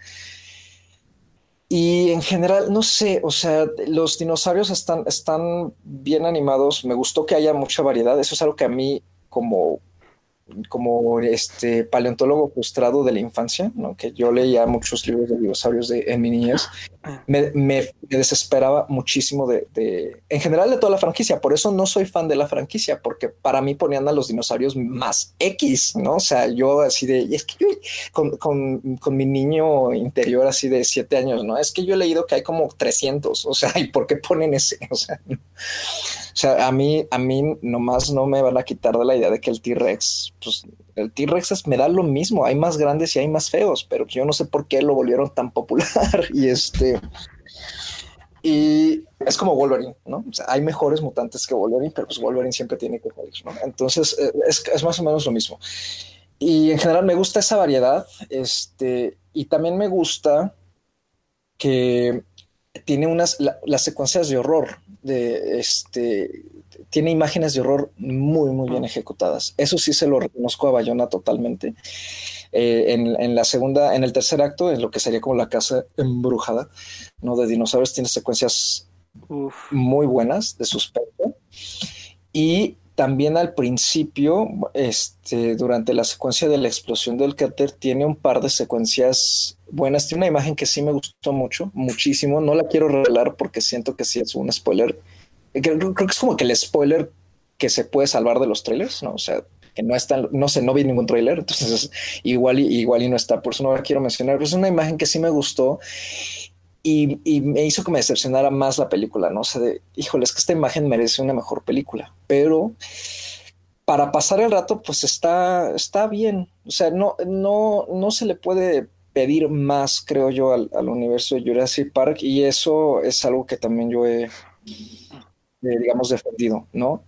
Y en general, no sé, o sea, los dinosaurios están, están bien animados. Me gustó que haya mucha variedad. Eso es algo que a mí, como como este paleontólogo frustrado de la infancia, ¿no? que yo leía muchos libros de dinosaurios de, en mi niñez, ah. me, me, desesperaba muchísimo de, de, en general de toda la franquicia. Por eso no soy fan de la franquicia, porque para mí ponían a los dinosaurios más X, ¿no? O sea, yo así de, es que yo, con, con, con, mi niño interior así de siete años, ¿no? Es que yo he leído que hay como 300, o sea, ¿y por qué ponen ese? O sea, sea, a mí, a mí nomás no me van a quitar de la idea de que el T-Rex, pues el T-Rex me da lo mismo, hay más grandes y hay más feos, pero yo no sé por qué lo volvieron tan popular y este... Y es como Wolverine, ¿no? O sea, hay mejores mutantes que Wolverine, pero pues Wolverine siempre tiene que salir, ¿no? Entonces eh, es más o menos lo mismo. Y en general me gusta esa variedad, este, y también me gusta que tiene unas, las secuencias de horror, de este, tiene imágenes de horror muy, muy bien ejecutadas. Eso sí se lo reconozco a Bayona totalmente. Eh, en, la segunda, en el tercer acto, en lo que sería como la casa embrujada, ¿no? De dinosaurios, tiene secuencias muy buenas de suspenso. Y también al principio, este, durante la secuencia de la explosión del cráter, tiene un par de secuencias buenas. Tiene una imagen que sí me gustó mucho, muchísimo. No la quiero revelar porque siento que sí es un spoiler. Creo, que es como que el spoiler que se puede salvar de los trailers, ¿no? O sea, que no está, no sé, no vi ningún trailer, entonces igual y, igual y no está, por eso no la quiero mencionar, es una imagen que sí me gustó y, me hizo que me decepcionara más la película, ¿no? O sea, de, híjole, es que esta imagen merece una mejor película, pero para pasar el rato, pues está, está bien. O sea, no, no, no se le puede pedir más, creo yo, al, universo de Jurassic Park y eso es algo que también yo he, eh, digamos, defendido, ¿no?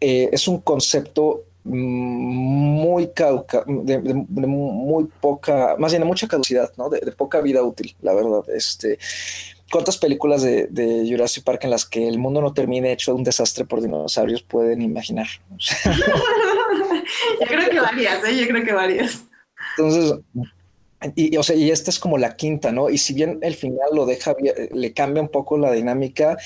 Eh, es un concepto muy cauca, de, muy poca, más bien de mucha caducidad, ¿no? De, poca vida útil, la verdad. Este, ¿Cuántas películas de, Jurassic Park en las que el mundo no termine hecho un desastre por dinosaurios pueden imaginar? yo creo que varias, ¿eh? Yo creo que varias. Entonces, y, o sea, y esta es como la quinta, ¿no? Y si bien el final lo deja, le cambia un poco la dinámica,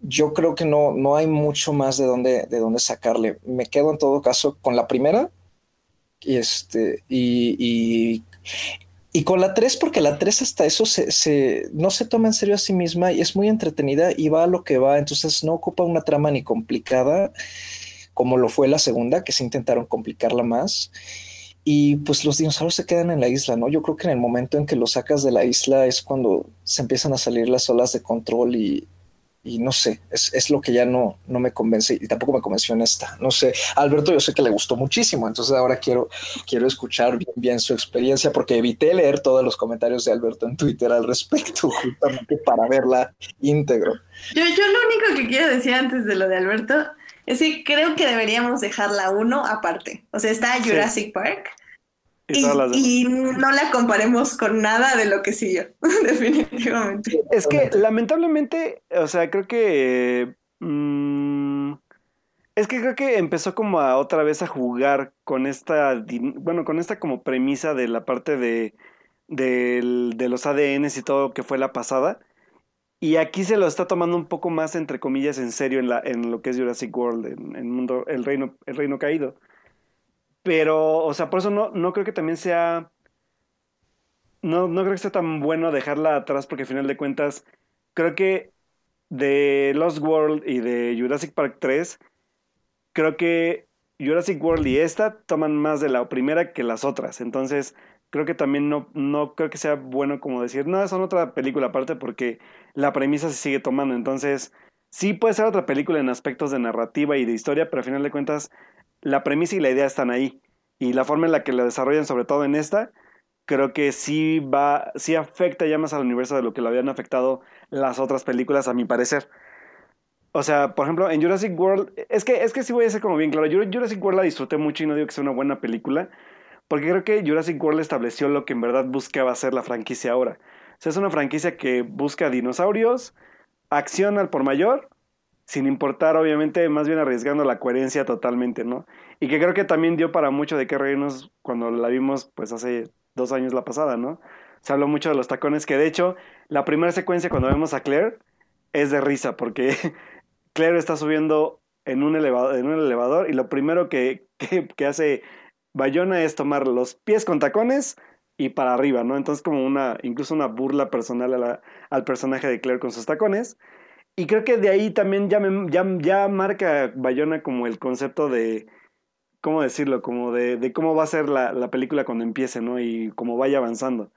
yo creo que no, no hay mucho más de dónde, de dónde sacarle. Me quedo en todo caso con la primera y, este, y, y, con la tres, porque la tres hasta eso se, no se toma en serio a sí misma y es muy entretenida y va a lo que va, entonces no ocupa una trama ni complicada como lo fue la segunda, que se intentaron complicarla más. Y pues los dinosaurios se quedan en la isla, ¿no? Yo creo que en el momento en que los sacas de la isla es cuando se empiezan a salir las olas de control y, y no sé, es, lo que ya no, no me convence y tampoco me convenció en esta. No sé, Alberto yo sé que le gustó muchísimo, entonces ahora quiero, quiero escuchar bien, bien su experiencia porque evité leer todos los comentarios de Alberto en Twitter al respecto justamente para verla íntegro. Yo, yo lo único que quiero decir antes de lo de Alberto es que creo que deberíamos dejarla uno aparte. O sea, está Jurassic Park y, no la comparemos con nada de lo que siguió, definitivamente. Es que lamentablemente, o sea, creo que... Mm, es que creo que empezó como a otra vez a jugar con esta, bueno, con esta como premisa de la parte de, de los ADNs y todo que fue la pasada. Y aquí se lo está tomando un poco más, entre comillas, en serio en, la, en lo que es Jurassic World, en, en mundo, el reino, el reino caído. Pero, o sea, por eso no, no creo que también sea. No, no creo que sea tan bueno dejarla atrás, porque al final de cuentas, creo que de Lost World y de Jurassic Park 3, creo que Jurassic World y esta toman más de la primera que las otras. Entonces, creo que también no, no creo que sea bueno como decir, no, son otra película aparte porque la premisa se sigue tomando. Entonces, sí puede ser otra película en aspectos de narrativa y de historia, pero al final de cuentas la premisa y la idea están ahí. Y la forma en la que la desarrollan, sobre todo en esta, creo que sí va, sí afecta ya más al universo de lo que lo habían afectado las otras películas, a mi parecer. O sea, por ejemplo, en Jurassic World, es que, es que sí voy a ser como bien claro, Jurassic World la disfruté mucho y no digo que sea una buena película, porque creo que Jurassic World estableció lo que en verdad buscaba hacer la franquicia ahora. O sea, es una franquicia que busca dinosaurios, acción al por mayor, sin importar, obviamente, más bien arriesgando la coherencia totalmente, ¿no? Y que creo que también dio para mucho de qué reírnos cuando la vimos, pues hace dos años la pasada, ¿no? Se habló mucho de los tacones, que de hecho, la primera secuencia cuando vemos a Claire es de risa, porque Claire está subiendo en un elevador, en un elevador y lo primero que, que, hace Bayona es tomar los pies con tacones y para arriba, ¿no? Entonces como una, incluso una burla personal al personaje de Claire con sus tacones. Y creo que de ahí también ya, ya, ya marca Bayona como el concepto de, ¿cómo decirlo? Como de, de cómo va a ser la, la, película cuando empiece, ¿no? Y cómo vaya avanzando.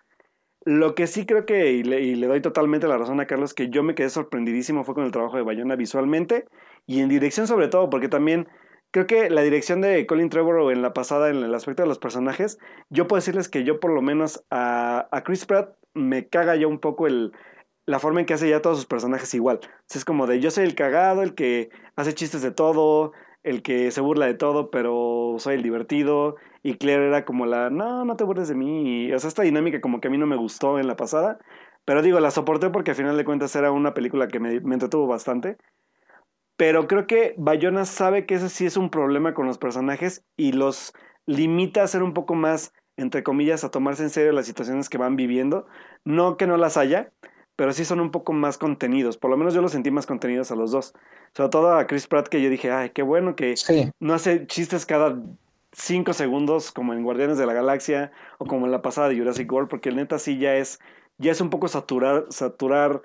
Lo que sí creo que, y le, y le, doy totalmente la razón a Carlos, que yo me quedé sorprendidísimo fue con el trabajo de Bayona visualmente y en dirección sobre todo, porque también creo que la dirección de Colin Trevorrow en la pasada, en el aspecto de los personajes, yo puedo decirles que yo por lo menos a, a Chris Pratt me caga ya un poco el, la forma en que hace ya todos sus personajes igual. es como de yo soy el cagado, el que hace chistes de todo, el que se burla de todo, pero soy el divertido. Y Claire era como la, no, no te burles de mí. o sea, esta dinámica como que a mí no me gustó en la pasada. Pero digo, la soporté porque al final de cuentas era una película que me, me entretuvo bastante. Pero creo que Bayona sabe que ese sí es un problema con los personajes y los limita a ser un poco más, entre comillas, a tomarse en serio las situaciones que van viviendo. No que no las haya, pero sí son un poco más contenidos. Por lo menos yo los sentí más contenidos a los dos. Sobre todo a Chris Pratt, que yo dije, ay, qué bueno que Sí, no hace chistes cada cinco segundos como en Guardianes de la Galaxia o como en la pasada de Jurassic World, porque el neta sí ya es, ya es un poco saturar, saturar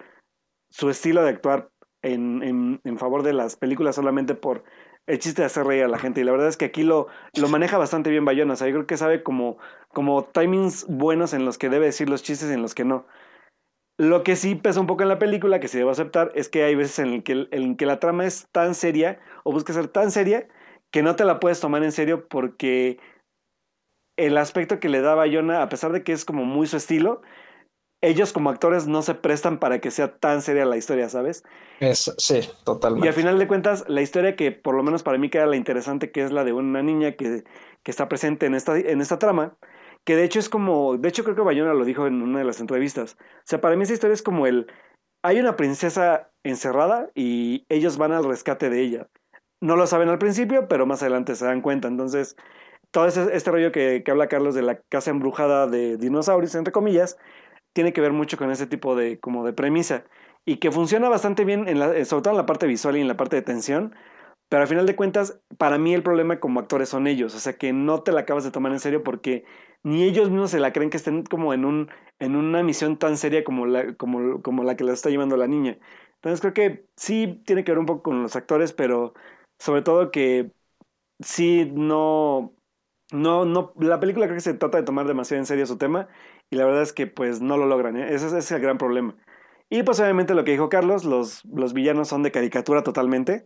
su estilo de actuar en, en, en favor de las películas solamente por el chiste de hacer reír a la gente. Y la verdad es que aquí lo, lo maneja bastante bien Bayona. O sea, yo creo que sabe como, como timings buenos en los que debe decir los chistes y en los que no. Lo que sí pesa un poco en la película, que se debe aceptar, es que hay veces en el que, en que la trama es tan seria o busca ser tan seria que no te la puedes tomar en serio porque el aspecto que le da Bayona, a pesar de que es como muy su estilo, ellos como actores no se prestan para que sea tan seria la historia, ¿sabes? es, sí, Y al totalmente. final de cuentas, la historia que por lo menos para mí queda la interesante, que es la de una niña que, que está presente en esta, en esta trama, que de hecho es como, de hecho creo que Bayona lo dijo en una de las entrevistas. O sea, para mí esa historia es como el, hay una princesa encerrada y ellos van al rescate de ella. No lo saben al principio, pero más adelante se dan cuenta. Entonces, todo ese- este rollo que, que habla Carlos de la casa embrujada de dinosaurios, entre comillas, tiene que ver mucho con ese tipo de, como de premisa. Y que funciona bastante bien, en la, sobre todo en la parte visual y en la parte de tensión. Pero al final de cuentas, para mí el problema como actores son ellos. O sea, que no te la acabas de tomar en serio porque ni ellos mismos se la creen que estén como en, un, en una misión tan seria como la, como, como la que la está llevando la niña. Entonces creo que sí tiene que ver un poco con los actores, pero sobre todo que sí no, no, no, la película creo que se trata de tomar demasiado en serio su tema y la verdad es que pues no lo logran, ¿eh? ese, ese es el gran problema. Y pues obviamente lo que dijo Carlos, los, los villanos son de caricatura totalmente.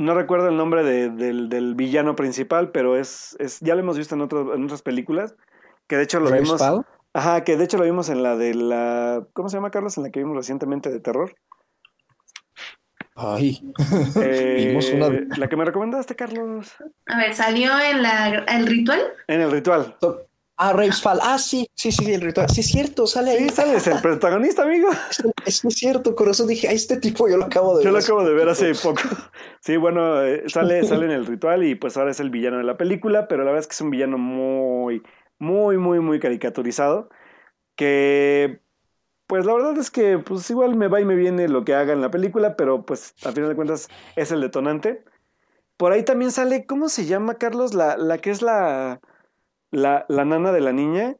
No recuerdo el nombre de- del, del villano principal, pero es, es ya lo hemos visto en, otro- en otras películas, que de hecho lo vimos... Ajá, que de hecho lo vimos en la de la... ¿Cómo se llama, Carlos? En la que vimos recientemente de terror. Ay, Eh, Vimos una de- La que me recomendaste, Carlos. A ver, salió en la, el ritual. En el ritual. Ah, Raves Fall. Ah, sí, sí, sí, el ritual. Sí, es cierto, sale ahí. Sí, sales el protagonista, amigo. Es, es cierto, eso dije, a este tipo yo lo acabo de Yo lo ver. acabo de ver hace poco. Sí, bueno, eh, sale, sale en el ritual y pues ahora es el villano de la película, pero la verdad es que es un villano muy, muy, muy, muy caricaturizado. Que, pues la verdad es que pues igual me va y me viene lo que haga en la película, pero pues al final de cuentas es el detonante. Por ahí también sale, ¿cómo se llama, Carlos? La, la que es la, la, la nana de la niña.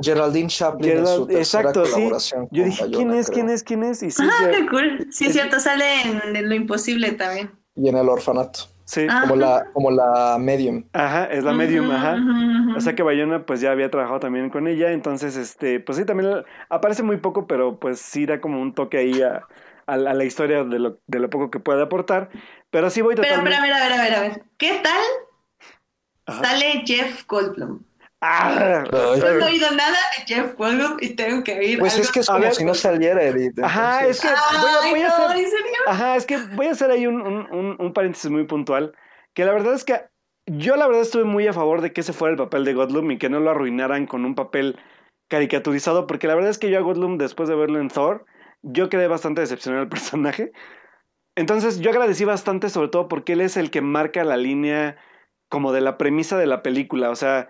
Geraldine Chaplin en su Gerald- tercera exacto, sí. colaboración Yo con dije, Bayona, ¿quién es? creo. ¿Quién es? ¿Quién es? Y sí, Ah, qué cool. Sí, es cierto, sale en Lo Imposible también. Y en el orfanato, sí. Ah. como la, como la medium. Ajá, es la medium, ajá. O sea que Bayona pues ya había trabajado también con ella, entonces este, pues sí, también aparece muy poco, pero pues sí da como un toque ahí a, a la a la historia de lo, de lo poco que puede aportar. Pero sí voy Pero, totalmente... pero, a ver, a ver, a ver, a ver. ¿Qué tal Ajá. sale Jeff Goldblum? ¡Ah! Yo no he oído nada de Jeff Goldblum y tengo que oír Pues algo. es que es como ver, si no saliera Edith. Ajá, es que voy a, Ay, voy a no, hacer... ¿en serio? Ajá, es que voy a hacer ahí un, un, un- un paréntesis muy puntual, que la verdad es que yo la verdad estuve muy a favor de que ese fuera el papel de Goldblum y que no lo arruinaran con un papel caricaturizado, porque la verdad es que yo a Goldblum, después de verlo en Thor, yo quedé bastante decepcionado del personaje. Entonces yo agradecí bastante, sobre todo porque él es el que marca la línea como de la premisa de la película, o sea,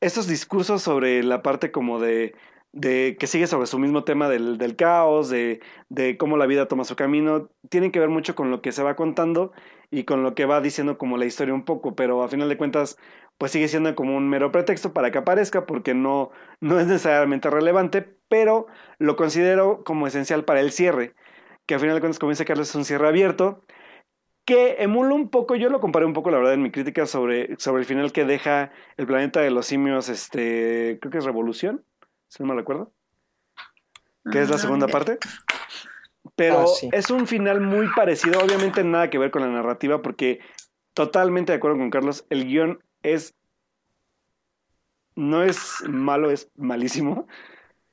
estos discursos sobre la parte como de, de que sigue sobre su mismo tema del, del caos, de, de cómo la vida toma su camino, tienen que ver mucho con lo que se va contando y con lo que va diciendo como la historia un poco, pero a final de cuentas pues sigue siendo como un mero pretexto para que aparezca porque no, no es necesariamente relevante, pero lo considero como esencial para el cierre, que a final de cuentas como dice Carlos es un cierre abierto, que emula un poco, yo lo comparé un poco la verdad en mi crítica sobre, sobre el final que deja el planeta de los simios, este, creo que es Revolución, si no me recuerdo que es la segunda parte. Pero Ah, sí. es un final muy parecido, obviamente nada que ver con la narrativa, porque totalmente de acuerdo con Carlos, el guion es... No es malo, es malísimo.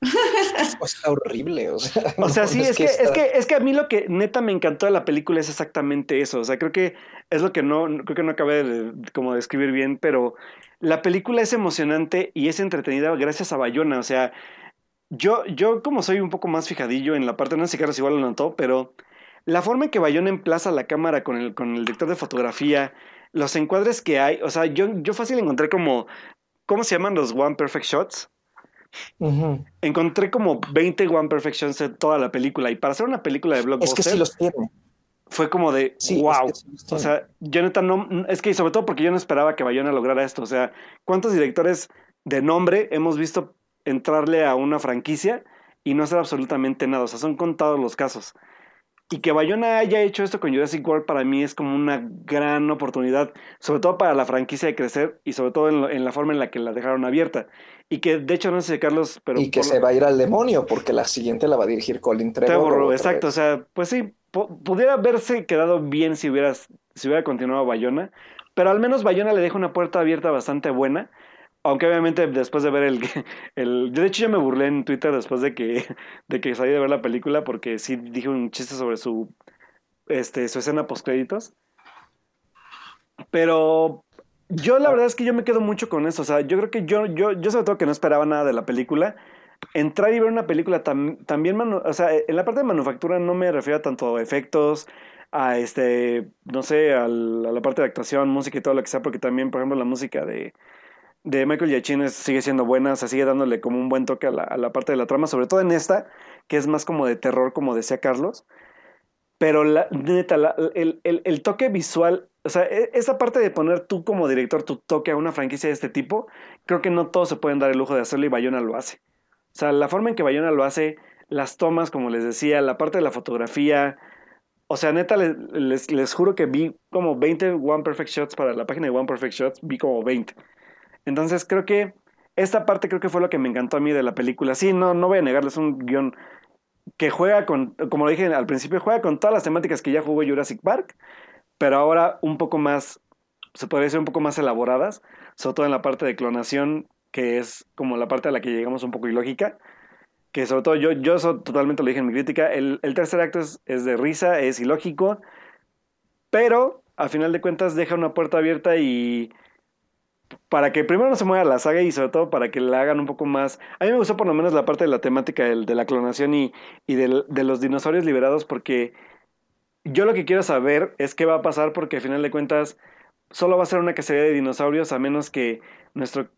Está horrible, o sea. O sea, no, sí, es, que, está- es, que, es que a mí lo que neta me encantó de la película es exactamente eso. O sea, creo que es lo que no, creo que no acabé de, como de describir bien, pero la película es emocionante y es entretenida gracias a Bayona. O sea, yo, yo como soy un poco más fijadillo en la parte, no sé si Carlos igual lo notó, pero la forma en que Bayona emplaza la cámara con el, con el director de fotografía, los encuadres que hay, o sea, yo, yo fácil encontré como, ¿cómo se llaman los One Perfect Shots? Encontré como 20 One Perfect Shots en toda la película y para hacer una película de blockbuster... Es que sí los tiene. Fue como de, wow. o sea, yo neta no, es que sobre todo porque yo no esperaba que Bayona lograra esto, o sea, ¿cuántos directores de nombre hemos visto entrarle a una franquicia y no hacer absolutamente nada? O sea, son contados los casos. Y que Bayona haya hecho esto con Jurassic World para mí es como una gran oportunidad, sobre todo para la franquicia de crecer y sobre todo en, la forma en la que la dejaron abierta. Y que de hecho no sé Carlos, pero... Y que se va a ir al demonio porque la siguiente la va a dirigir Colin Trevor. exacto, o sea, pues sí, pudiera haberse quedado bien si, hubieras, si hubiera continuado Bayona, pero al menos Bayona le deja una puerta abierta bastante buena aunque obviamente después de ver el, el... De hecho yo me burlé en Twitter después de que, de que salí de ver la película porque sí dije un chiste sobre su, este, su escena post créditos. Pero yo la verdad es que yo me quedo mucho con eso. O sea, yo creo que yo, yo, yo sobre todo que no esperaba nada de la película. Entrar y ver una película también, o sea, en la parte de manufactura no me refiero tanto a efectos, a este, no sé, a la parte de actuación, música y todo lo que sea, porque también, por ejemplo, la música de, de Michael Giacchino sigue siendo buena, o sea, sigue dándole como un buen toque a la, parte de la trama, sobre todo en esta, que es más como de terror, como decía Carlos. Pero la, neta, el, toque visual, o sea, e, esa parte de poner tú como director tu toque a una franquicia de este tipo, creo que no todos se pueden dar el lujo de hacerlo y Bayona lo hace. O sea, la forma en que Bayona lo hace, las tomas, como les decía, la parte de la fotografía, o sea, neta, les, les, juro que vi como 20 One Perfect Shots para la página de One Perfect Shots, vi como 20. Entonces creo que esta parte creo que fue lo que me encantó a mí de la película. Sí, no, no voy a negarles un guion que juega con, como lo dije al principio, juega con todas las temáticas que ya jugó Jurassic Park, pero ahora un poco más, se podría decir un poco más elaboradas, sobre todo en la parte de clonación, que es como la parte a la que llegamos un poco ilógica, que sobre todo yo, yo eso totalmente lo dije en mi crítica, el, el tercer acto es, es de risa, es ilógico, pero al final de cuentas deja una puerta abierta y para que primero no se mueva la saga y sobre todo para que la hagan un poco más... A mí me gustó por lo menos la parte de la temática de, la clonación y, de los dinosaurios liberados porque yo lo que quiero saber es qué va a pasar porque al final de cuentas solo va a ser una cacería de dinosaurios a menos que nuestro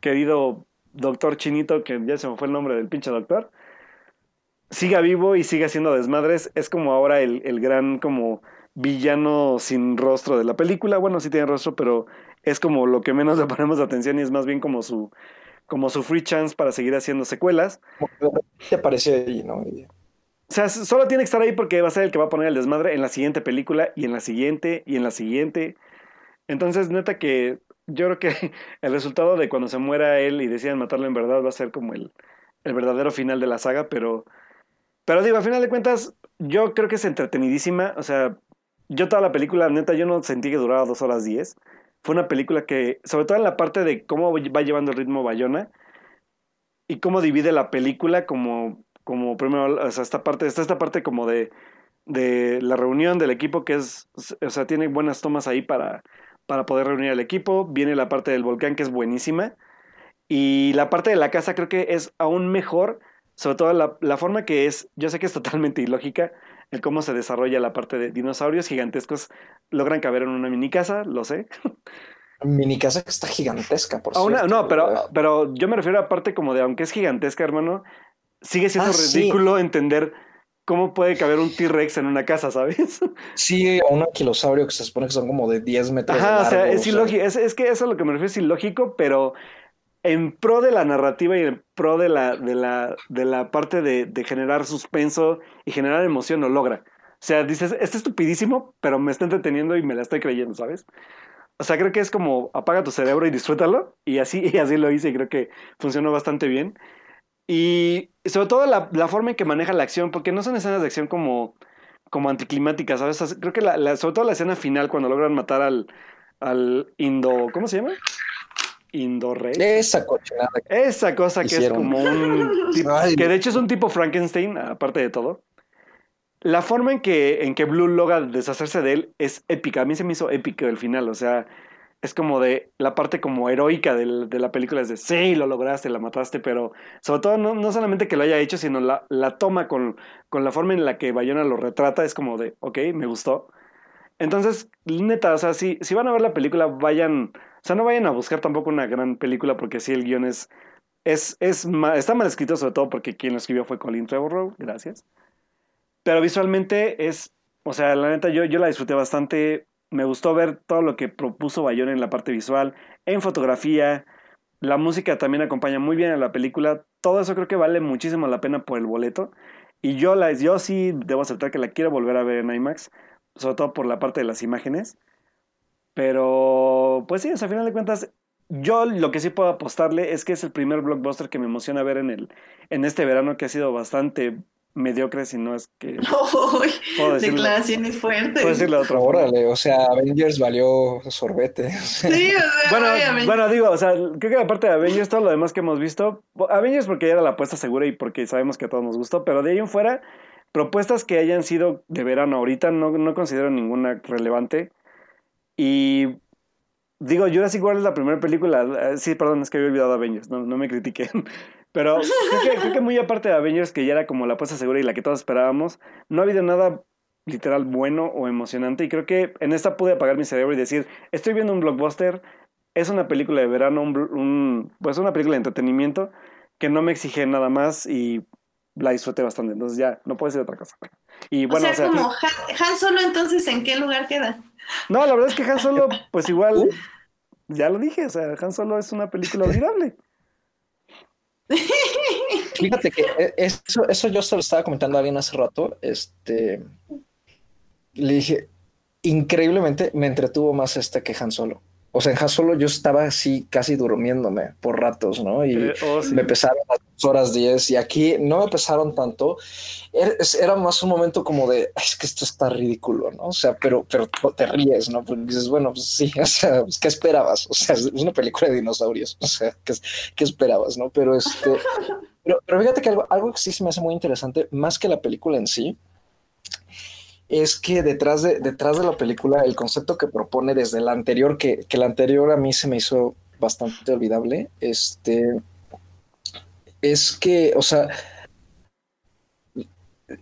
querido doctor chinito, que ya se me fue el nombre del pinche doctor, siga vivo y siga haciendo desmadres. Es como ahora el, el gran como villano sin rostro de la película. Bueno, sí tiene rostro, pero es como lo que menos le ponemos atención y es más bien como su, como su free chance para seguir haciendo secuelas. Te apareció ahí, ¿no? O sea, solo tiene que estar ahí porque va a ser el que va a poner el desmadre en la siguiente película y en la siguiente y en la siguiente. Entonces, neta que yo creo que el resultado de cuando se muera él y decidan matarlo en verdad va a ser como el, el verdadero final de la saga, pero, pero digo, a final de cuentas, yo creo que es entretenidísima. O sea, yo toda la película, neta, yo no sentí que duraba dos horas diez fue una película que, sobre todo en la parte de cómo va llevando el ritmo Bayona y cómo divide la película como, como primero, o sea, esta parte, está esta parte como de, de la reunión del equipo que es, o sea, tiene buenas tomas ahí para, para poder reunir al equipo, viene la parte del volcán que es buenísima y la parte de la casa creo que es aún mejor, sobre todo la, la forma que es, yo sé que es totalmente ilógica, el cómo se desarrolla la parte de dinosaurios gigantescos logran caber en una mini casa, lo sé. Mini casa que está gigantesca, por cierto. no, pero, pero yo me refiero a parte como de, aunque es gigantesca, hermano, sigue siendo ah, ridículo entender cómo puede caber un T-Rex en una casa, ¿sabes? Sí, a un anquilosaurio que se supone que son como de 10 metros. Ajá, o sea, es ilógico. Es, es, que eso es lo que me refiero, es ilógico, pero en pro de la narrativa y en pro de la, de la, de la parte de, de, generar suspenso y generar emoción lo logra. O sea, dices, está estupidísimo, pero me está entreteniendo y me la estoy creyendo, ¿sabes? O sea, creo que es como apaga tu cerebro y disfrútalo. Y así, y así lo hice y creo que funcionó bastante bien. Y sobre todo la, la forma en que maneja la acción, porque no son escenas de acción como, como anticlimáticas, ¿sabes? Creo que la, sobre todo la escena final cuando logran matar al, al indo... ¿Cómo se llama? Indorrey. Esa cochinada. Esa cosa que es como un. que de hecho es un tipo Frankenstein, aparte de todo. La forma en que, en que Blue logra deshacerse de él es épica. A mí se me hizo épico el final. O sea, es como de la parte como heroica de la película es de sí, lo lograste, la mataste, pero sobre todo no, no solamente que lo haya hecho, sino la, la toma con, con, la forma en la que Bayona lo retrata, es como de, ok, me gustó. Entonces, neta, o sea, si, si van a ver la película, vayan, o sea, no vayan a buscar tampoco una gran película porque sí, el guion es, es, es está mal escrito sobre todo porque quien lo escribió fue Colin Trevorrow, gracias. Pero visualmente es, o sea, la neta yo, yo la disfruté bastante, me gustó ver todo lo que propuso Bayona en la parte visual, en fotografía, la música también acompaña muy bien a la película, todo eso creo que vale muchísimo la pena por el boleto. Y yo, la, yo sí debo aceptar que la quiero volver a ver en IMAX, sobre todo por la parte de las imágenes. Pero, pues sí, al final de cuentas, yo lo que sí puedo apostarle es que es el primer blockbuster que me emociona ver en, el, en este verano, que ha sido bastante mediocre si no es que. declaraciones fuertes. Puedo decirle otra Órale, o sea, Avengers valió sorbete. Sí, bueno, bueno, digo, o sea, creo que aparte de Avengers, todo lo demás que hemos visto, Avengers porque ya era la apuesta segura y porque sabemos que a todos nos gustó, pero de ahí en fuera, propuestas que hayan sido de verano ahorita no, no considero ninguna relevante. Y digo, Jurassic World es la primera película. Eh, sí, perdón, es que había olvidado Avengers, no, no me critiquen. Pero creo que, muy aparte de Avengers, que ya era como la apuesta segura y la que todos esperábamos, no ha habido nada literal bueno o emocionante. Y creo que en esta pude apagar mi cerebro y decir, estoy viendo un blockbuster, es una película de verano, un, pues una película de entretenimiento que no me exige nada más y la disfruté bastante. Entonces ya, no puede ser otra cosa. Y bueno, o sea, como Han, Solo entonces, ¿en qué lugar queda? No, la verdad es que Han Solo, pues igual, ya lo dije, o sea, Han Solo es una película olvidable. Fíjate que eh, eso, eso yo se lo estaba comentando a alguien hace rato. Este le dije, increíblemente me entretuvo más este que Han Solo. O sea, en Solo yo estaba así casi durmiéndome por ratos, ¿no? Y eh, oh, me pesaron las horas 10 y aquí no me pesaron tanto. Era, más un momento como de, es que esto está ridículo, ¿no? O sea, pero, pero te ríes, ¿no? Porque dices, bueno, pues sí, o sea, pues, ¿qué esperabas? O sea, es una película de dinosaurios, o sea, ¿qué, qué esperabas, no? Pero este, pero, pero fíjate que algo, algo que sí se me hace muy interesante, más que la película en sí, es que detrás de, detrás de la película, el concepto que propone desde la anterior, que, que la anterior a mí se me hizo bastante olvidable, este, es que, o sea,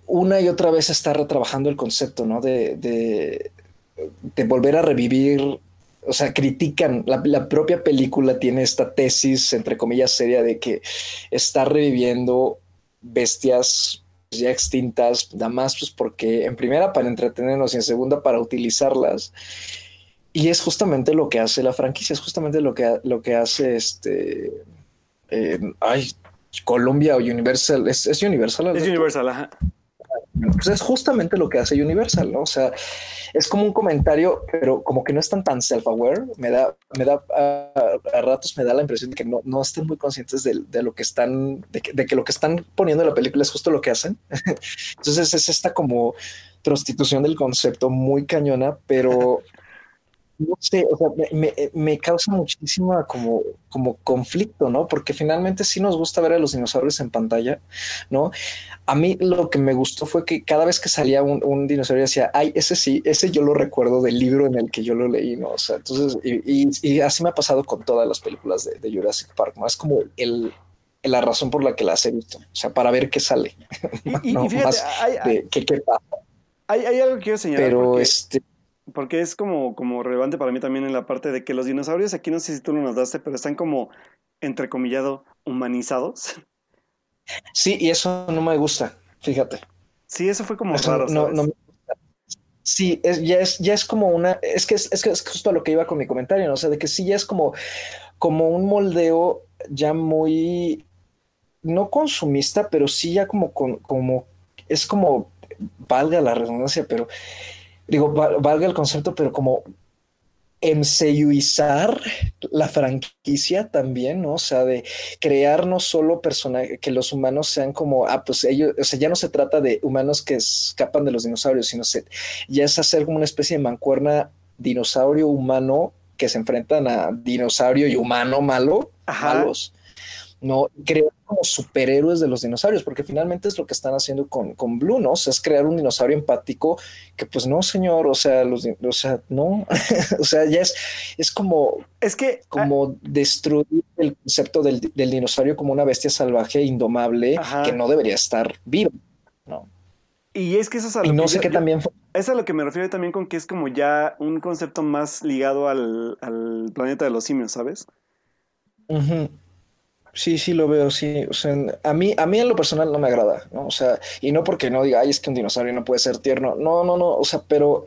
una y otra vez está retrabajando el concepto, ¿no? De, de, de volver a revivir, o sea, critican, la, la, propia película tiene esta tesis, entre comillas, seria de que está reviviendo bestias ya extintas, nada más pues porque en primera para entretenernos y en segunda para utilizarlas. Y es justamente lo que hace la franquicia, es justamente lo que, lo que hace este... Eh, ay, Columbia o Universal, es, es Universal. Es Universal, ajá. Pues es justamente lo que hace Universal, ¿no? O sea, es como un comentario, pero como que no están tan self-aware. Me da, me da, a, ratos me da la impresión de que no, no estén muy conscientes de, de lo que están, de que, de que, lo que están poniendo en la película es justo lo que hacen. Entonces es esta como prostitución del concepto muy cañona, pero no sé, o sea, me, me, causa muchísima como, como conflicto, ¿no? Porque finalmente sí nos gusta ver a los dinosaurios en pantalla, ¿no? A mí lo que me gustó fue que cada vez que salía un, dinosaurio decía, ay, ese sí, ese yo lo recuerdo del libro en el que yo lo leí, ¿no? O sea, entonces, y, y, así me ha pasado con todas las películas de, de, Jurassic Park, ¿no? Es como el, la razón por la que las he visto, o sea, para ver qué sale. Y, fíjate, hay, qué, qué pasa. Hay, hay, algo que quiero señalar. Pero este porque es como, como relevante para mí también en la parte de que los dinosaurios, aquí no sé si tú lo notaste, pero están como, entrecomillado, humanizados. Sí, y eso no me gusta, fíjate. Sí, eso fue como raro. No, no, sí, es, ya, es, ya es como una, es que es, es que es justo a lo que iba con mi comentario, ¿no? o sea, de que sí ya es como, como un moldeo ya muy, no consumista, pero sí ya como, como, es como, valga la redundancia, pero digo, valga el concepto, pero como enseyuizar la franquicia también, ¿no? O sea, de crear no solo personajes, que los humanos sean como, ah, pues ellos, o sea, ya no se trata de humanos que escapan de los dinosaurios, sino se, ya es hacer como una especie de mancuerna dinosaurio humano que se enfrentan a dinosaurio y humano malo, malos. ¿No? Crear como superhéroes de los dinosaurios, porque finalmente es lo que están haciendo con, con Blue, ¿no? O sea, es crear un dinosaurio empático que pues no, señor, o sea, los, o sea, no, o sea, ya es, es como... Es que... Como ah, destruir el concepto del, del, dinosaurio como una bestia salvaje, indomable, que no debería estar vivo, ¿no? Y es que eso es a lo y no sé qué también Es a lo que me refiero también con que es como ya un concepto más ligado al, al planeta de los simios, ¿sabes? Sí, sí lo veo, sí. O sea, a mí, a mí en lo personal no me agrada, ¿no? O sea, y no porque no diga, ay, es que un dinosaurio no puede ser tierno. No, no, no. O sea, pero,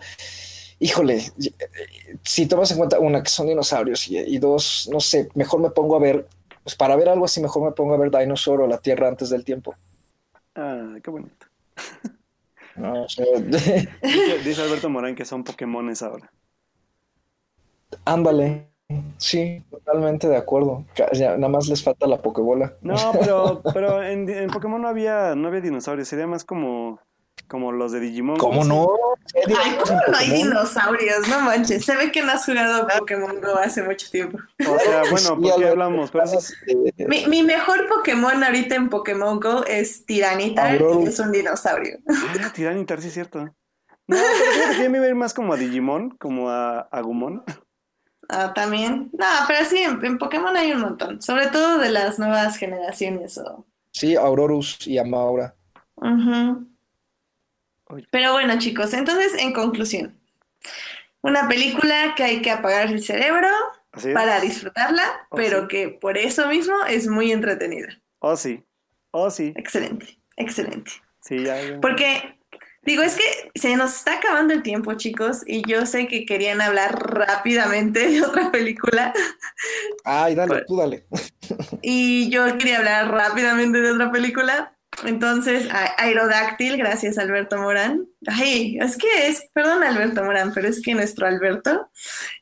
híjole, si tomas en cuenta, una, que son dinosaurios y, dos, no sé, mejor me pongo a ver, pues para ver algo así, mejor me pongo a ver Dinosaur o La Tierra antes del tiempo. Ah, qué bonito. No, dice, Alberto Morán que son Pokémones ahora. Ándale. Sí, totalmente de acuerdo. nada más les falta la Pokébola. No, pero, pero en, en, Pokémon no había, no había dinosaurios, sería más como como los de Digimon. ¿Cómo no? Ay, ¿cómo no hay dinosaurios? No manches. Se ve que no has jugado Pokémon Go hace mucho tiempo. O sea, bueno, ¿por qué hablamos? mi, mi, mejor Pokémon ahorita en Pokémon Go es Tiranitar y es un dinosaurio. Ah, Tiranitar, sí es cierto. No, pero yo me ver más como a Digimon, como a Agumon. Ah, también. No, pero sí, en, Pokémon hay un montón. Sobre todo de las nuevas generaciones. O... Sí, Aurorus y Amaura. Pero bueno, chicos, entonces, en conclusión, una película que hay que apagar el cerebro para disfrutarla, oh, pero que por eso mismo es muy entretenida. Oh, sí. Oh, sí. Excelente, excelente. Sí, ya, Porque, digo, es que se nos está acabando el tiempo, chicos, y yo sé que querían hablar rápidamente de otra película. Ay, dale, tú dale. Y yo quería hablar rápidamente de otra película, entonces, Aerodáctil, gracias Alberto Morán. Ay, es que es, perdón Alberto Morán, pero es que nuestro Alberto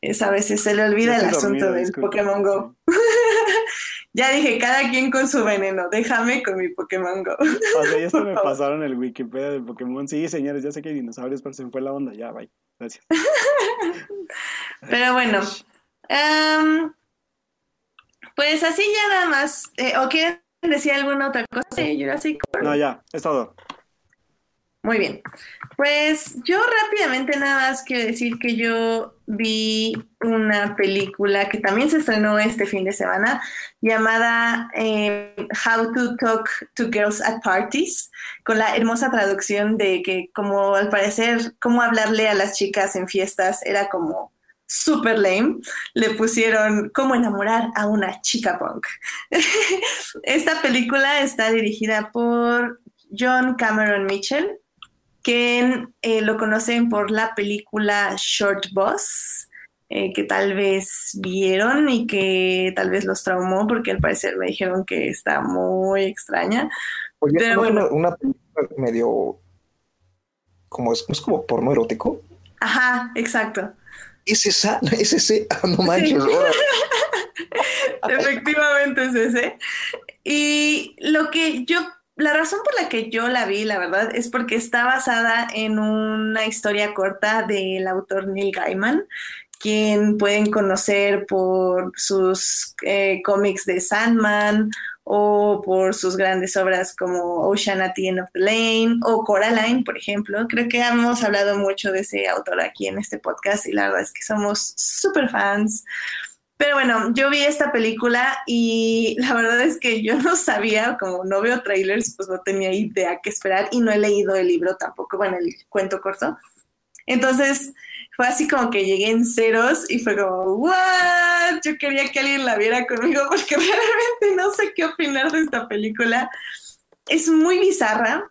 es, a veces se le olvida el asunto del Pokémon Go. ya dije, cada quien con su veneno, déjame con mi Pokémon Go. o sea, ya se me pasaron el Wikipedia del Pokémon. Sí, señores, ya sé que hay dinosaurios, pero se me fue la onda, ya, bye. Gracias. pero bueno, pues así ya nada más, eh, ¿o quieren decía alguna otra cosa de Jurassic No, ya, es todo. Muy bien. Pues yo rápidamente nada más quiero decir que yo vi una película que también se estrenó este fin de semana llamada eh, How to Talk to Girls at Parties, con la hermosa traducción de que como al parecer cómo hablarle a las chicas en fiestas era como super lame, le pusieron cómo enamorar a una chica punk. Esta película está dirigida por John Cameron Mitchell, quien eh, lo conocen por la película Short Boss, eh, que tal vez vieron y que tal vez los traumó porque al parecer me dijeron que está muy extraña. Pero bueno, una, película medio como es, es como porno erótico. Ajá, exacto es esa, es ese, ah, no manches. Efectivamente es ese. Y lo que yo, la razón por la que yo la vi, la verdad, es porque está basada en una historia corta del autor Neil Gaiman, quien pueden conocer por sus eh, cómics de Sandman o por sus grandes obras como Ocean at the End of the Lane o Coraline, por ejemplo. Creo que hemos hablado mucho de ese autor aquí en este podcast y la verdad es que somos súper fans. Pero bueno, yo vi esta película y la verdad es que yo no sabía, como no veo trailers, pues no tenía idea qué esperar y no he leído el libro tampoco, bueno, el cuento corto. Entonces, fue así como que llegué en ceros y fue como, ¿what? Yo quería que alguien la viera conmigo porque realmente no sé qué opinar de esta película. Es muy bizarra.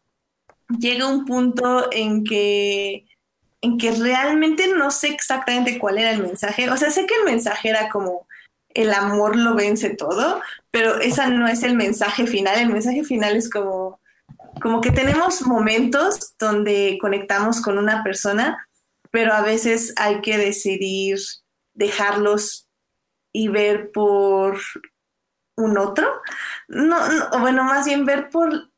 Llega un punto en que, en que realmente no sé exactamente cuál era el mensaje. O sea, sé que el mensaje era como el amor lo vence todo, pero esa no es el mensaje final. El mensaje final es como, como que tenemos momentos donde conectamos con una persona pero a veces hay que decidir dejarlos y ver por un otro. No, bueno, más bien ver por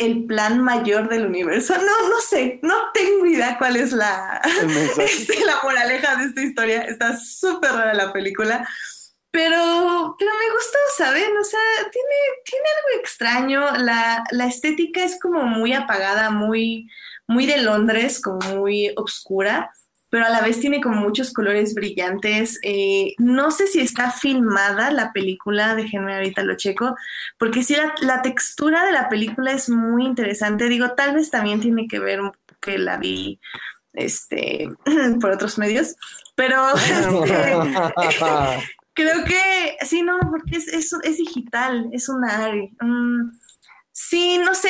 el plan mayor del universo. No, no sé, no tengo idea cuál es la, este, la moraleja de esta historia. Está súper rara la película. pero, pero me gustó, ¿saben? O sea, tiene, tiene algo extraño. La, la estética es como muy apagada, muy, muy de Londres, como muy oscura, pero a la vez tiene como muchos colores brillantes. Eh, no sé si está filmada la película, déjenme ahorita lo checo, porque sí, la, la, textura de la película es muy interesante. Digo, tal vez también tiene que ver que la vi este, por otros medios, pero este, creo que sí, no, porque es, es, es digital, es una ARI. Sí, no sé,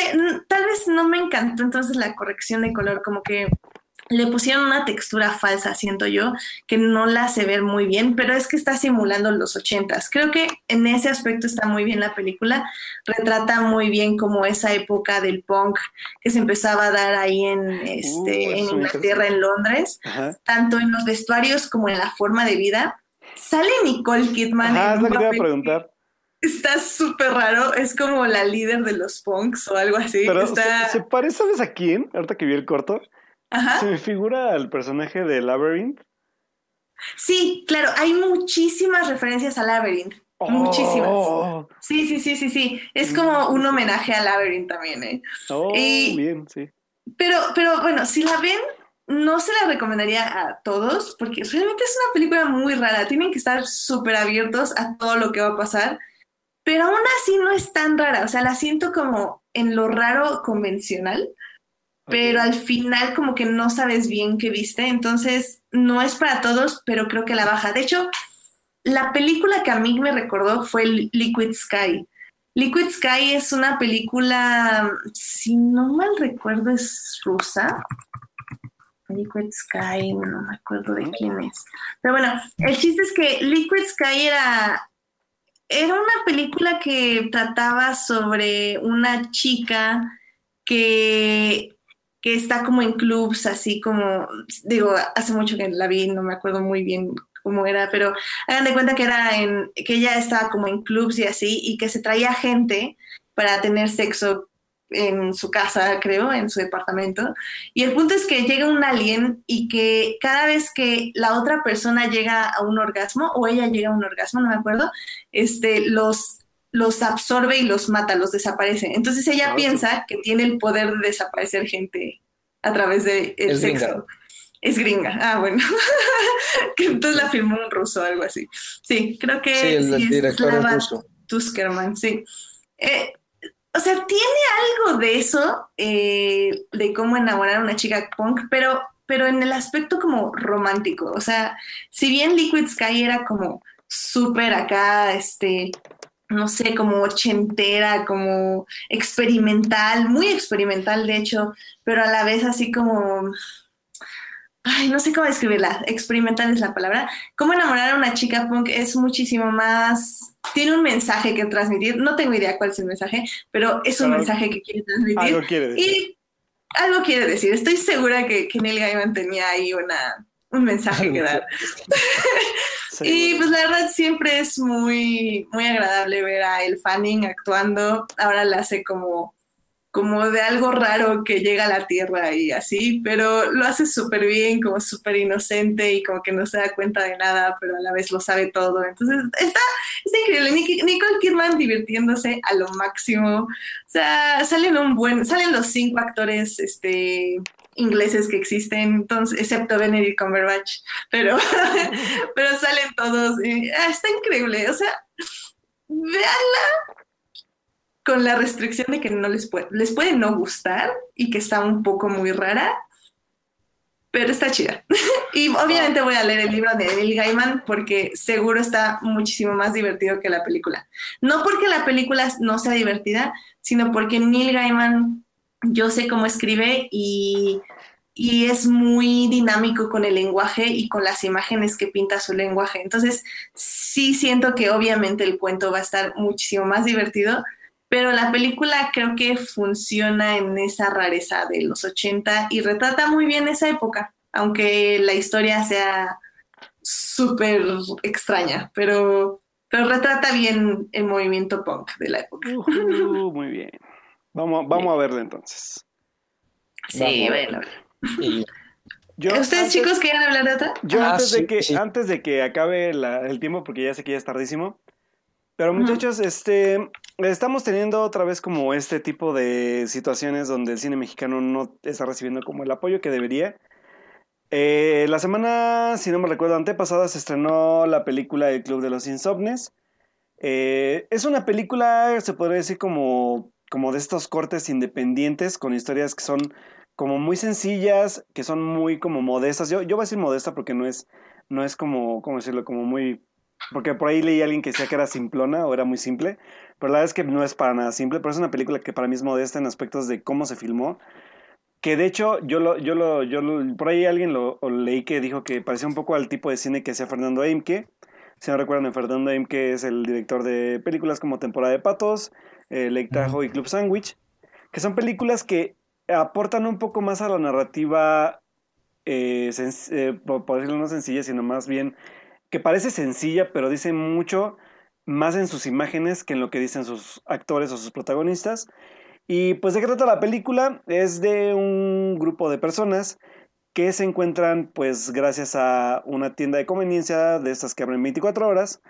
tal vez no me encantó entonces la corrección de color, como que le pusieron una textura falsa, siento yo, que no la hace ver muy bien, pero es que está simulando los ochentas. Creo que en ese aspecto está muy bien la película, retrata muy bien como esa época del punk que se empezaba a dar ahí en, este, uh, en Inglaterra, en Londres, Ajá. tanto en los vestuarios como en la forma de vida. Sale Nicole Kidman. Ah, es lo que te iba a preguntar. Está súper raro, es como la líder de los punks o algo así. Pero está... ¿se, ¿se parece, ¿sabes a quién? Ahorita que vi el corto. Ajá. Se me figura al personaje de Labyrinth. Sí, claro, hay muchísimas referencias a Labyrinth. Oh. Muchísimas. Sí, sí, sí, sí, sí. Es como un homenaje a Labyrinth también, ¿eh? Oh, Y- bien, sí. Pero, pero bueno, si la ven, no se la recomendaría a todos, porque realmente es una película muy rara. Tienen que estar súper abiertos a todo lo que va a pasar. Pero aún así no es tan rara. O sea, la siento como en lo raro convencional. pero al final como que no sabes bien qué viste, entonces no es para todos, pero creo que la baja. De hecho, la película que a mí me recordó fue Liquid Sky. Liquid Sky es una película, si no mal recuerdo, es rusa. Liquid Sky, no me acuerdo de quién es. Pero bueno, el chiste es que Liquid Sky era, era una película que trataba sobre una chica que que está como en clubs, así como, digo, hace mucho que la vi, no me acuerdo muy bien cómo era, pero hagan de cuenta que era en, que ella estaba como en clubs y así, y que se traía gente para tener sexo en su casa, creo, en su departamento. Y el punto es que llega un alien y que cada vez que la otra persona llega a un orgasmo, o ella llega a un orgasmo, no me acuerdo, este, los los absorbe y los mata, los desaparece. Entonces ella Ah, piensa que tiene el poder de desaparecer gente a través del de Es sexo. gringa. Es gringa. Ah, bueno. Que Entonces la filmó un ruso o algo así. Sí, creo que Sí, el, sí es Slava. Tuskerman, sí. Eh, o sea, tiene algo de eso, eh, de cómo enamorar a una chica punk, pero, pero en el aspecto como romántico. O sea, si bien Liquid Sky era como súper acá, este, no sé, como ochentera, como experimental, muy experimental de hecho, pero a la vez así como... Ay, no sé cómo describirla. Experimental es la palabra. Cómo enamorar a una chica punk es muchísimo más. Tiene un mensaje que transmitir. No tengo idea cuál es el mensaje, pero es un mensaje que quiere transmitir. Algo quiere decir. Y algo quiere decir. Estoy segura que, que Neil Gaiman tenía ahí una, un mensaje que dar. Y pues la verdad siempre es muy, muy agradable ver a El Fanning actuando. Ahora la hace como, como de algo raro que llega a la Tierra y así, pero lo hace súper bien, como súper inocente y como que no se da cuenta de nada, pero a la vez lo sabe todo. Entonces está, increíble. Nic- Nicole Kidman divirtiéndose a lo máximo. O sea, salen un buen, salen los cinco actores, este ingleses que existen, entonces, excepto Benedict Cumberbatch, pero, pero salen todos. y, ah, está increíble. O sea, véanla con la restricción de que no les puede, les puede no gustar y que está un poco muy rara, pero está chida. y obviamente voy a leer el libro de Neil Gaiman porque seguro está muchísimo más divertido que la película. No porque la película no sea divertida, sino porque Neil Gaiman, yo sé cómo escribe y, y es muy dinámico con el lenguaje y con las imágenes que pinta su lenguaje. Entonces, sí siento que obviamente el cuento va a estar muchísimo más divertido, pero la película creo que funciona en esa rareza de los 80 y retrata muy bien esa época, aunque la historia sea súper extraña, pero, pero retrata bien el movimiento punk de la época. Ujú, muy bien. Vamos, vamos a verla entonces. Sí, Vamos. bueno. Y ¿Ustedes chicos quieren hablar de otra? Yo antes, de que, antes de que acabe el tiempo, porque ya sé que ya es tardísimo, pero muchachos, este, estamos teniendo otra vez como este tipo de situaciones donde el cine mexicano no está recibiendo como el apoyo que debería. Eh, la semana, si no me recuerdo, antepasada se estrenó la película El Club de los Insomnes. Eh, es una película, se podría decir, como, como de estos cortes independientes, con historias que son como muy sencillas, que son muy como modestas. Yo, yo voy a decir modesta porque no es, no es como, ¿cómo decirlo? Como muy porque por ahí leí a alguien que decía que era simplona o era muy simple. Pero la verdad es que no es para nada simple. Pero es una película que para mí es modesta en aspectos de cómo se filmó. Que de hecho, yo lo, yo lo, yo por ahí alguien lo leí que dijo que parecía un poco al tipo de cine que hacía Fernando Eimke. Si no recuerdan, Fernando Eimke es el director de películas como Temporada de Patos, eh, Lake Tahoe y Club Sandwich. Que son películas que aportan un poco más a la narrativa, eh, eh, por decirlo no sencilla, sino más bien que parece sencilla, pero dice mucho más en sus imágenes que en lo que dicen sus actores o sus protagonistas. Y pues de qué trata la película? Es de un grupo de personas que se encuentran pues gracias a una tienda de conveniencia de estas que abren 24 horas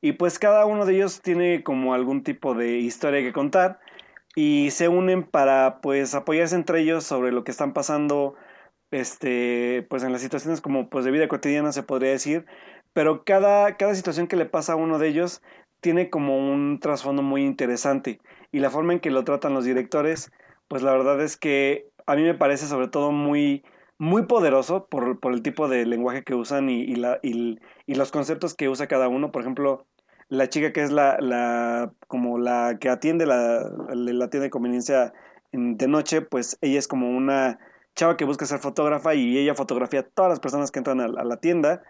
y pues cada uno de ellos tiene como algún tipo de historia que contar y se unen para pues apoyarse entre ellos sobre lo que están pasando este pues en las situaciones como pues de vida cotidiana se podría decir pero cada, cada situación que le pasa a uno de ellos tiene como un trasfondo muy interesante y la forma en que lo tratan los directores, pues la verdad es que a mí me parece sobre todo muy, muy poderoso por, por el tipo de lenguaje que usan y, la, y, los conceptos que usa cada uno. Por ejemplo, la chica que es la, la como la que atiende la, la tienda de conveniencia de noche, pues ella es como una chava que busca ser fotógrafa y ella fotografía a todas las personas que entran a la tienda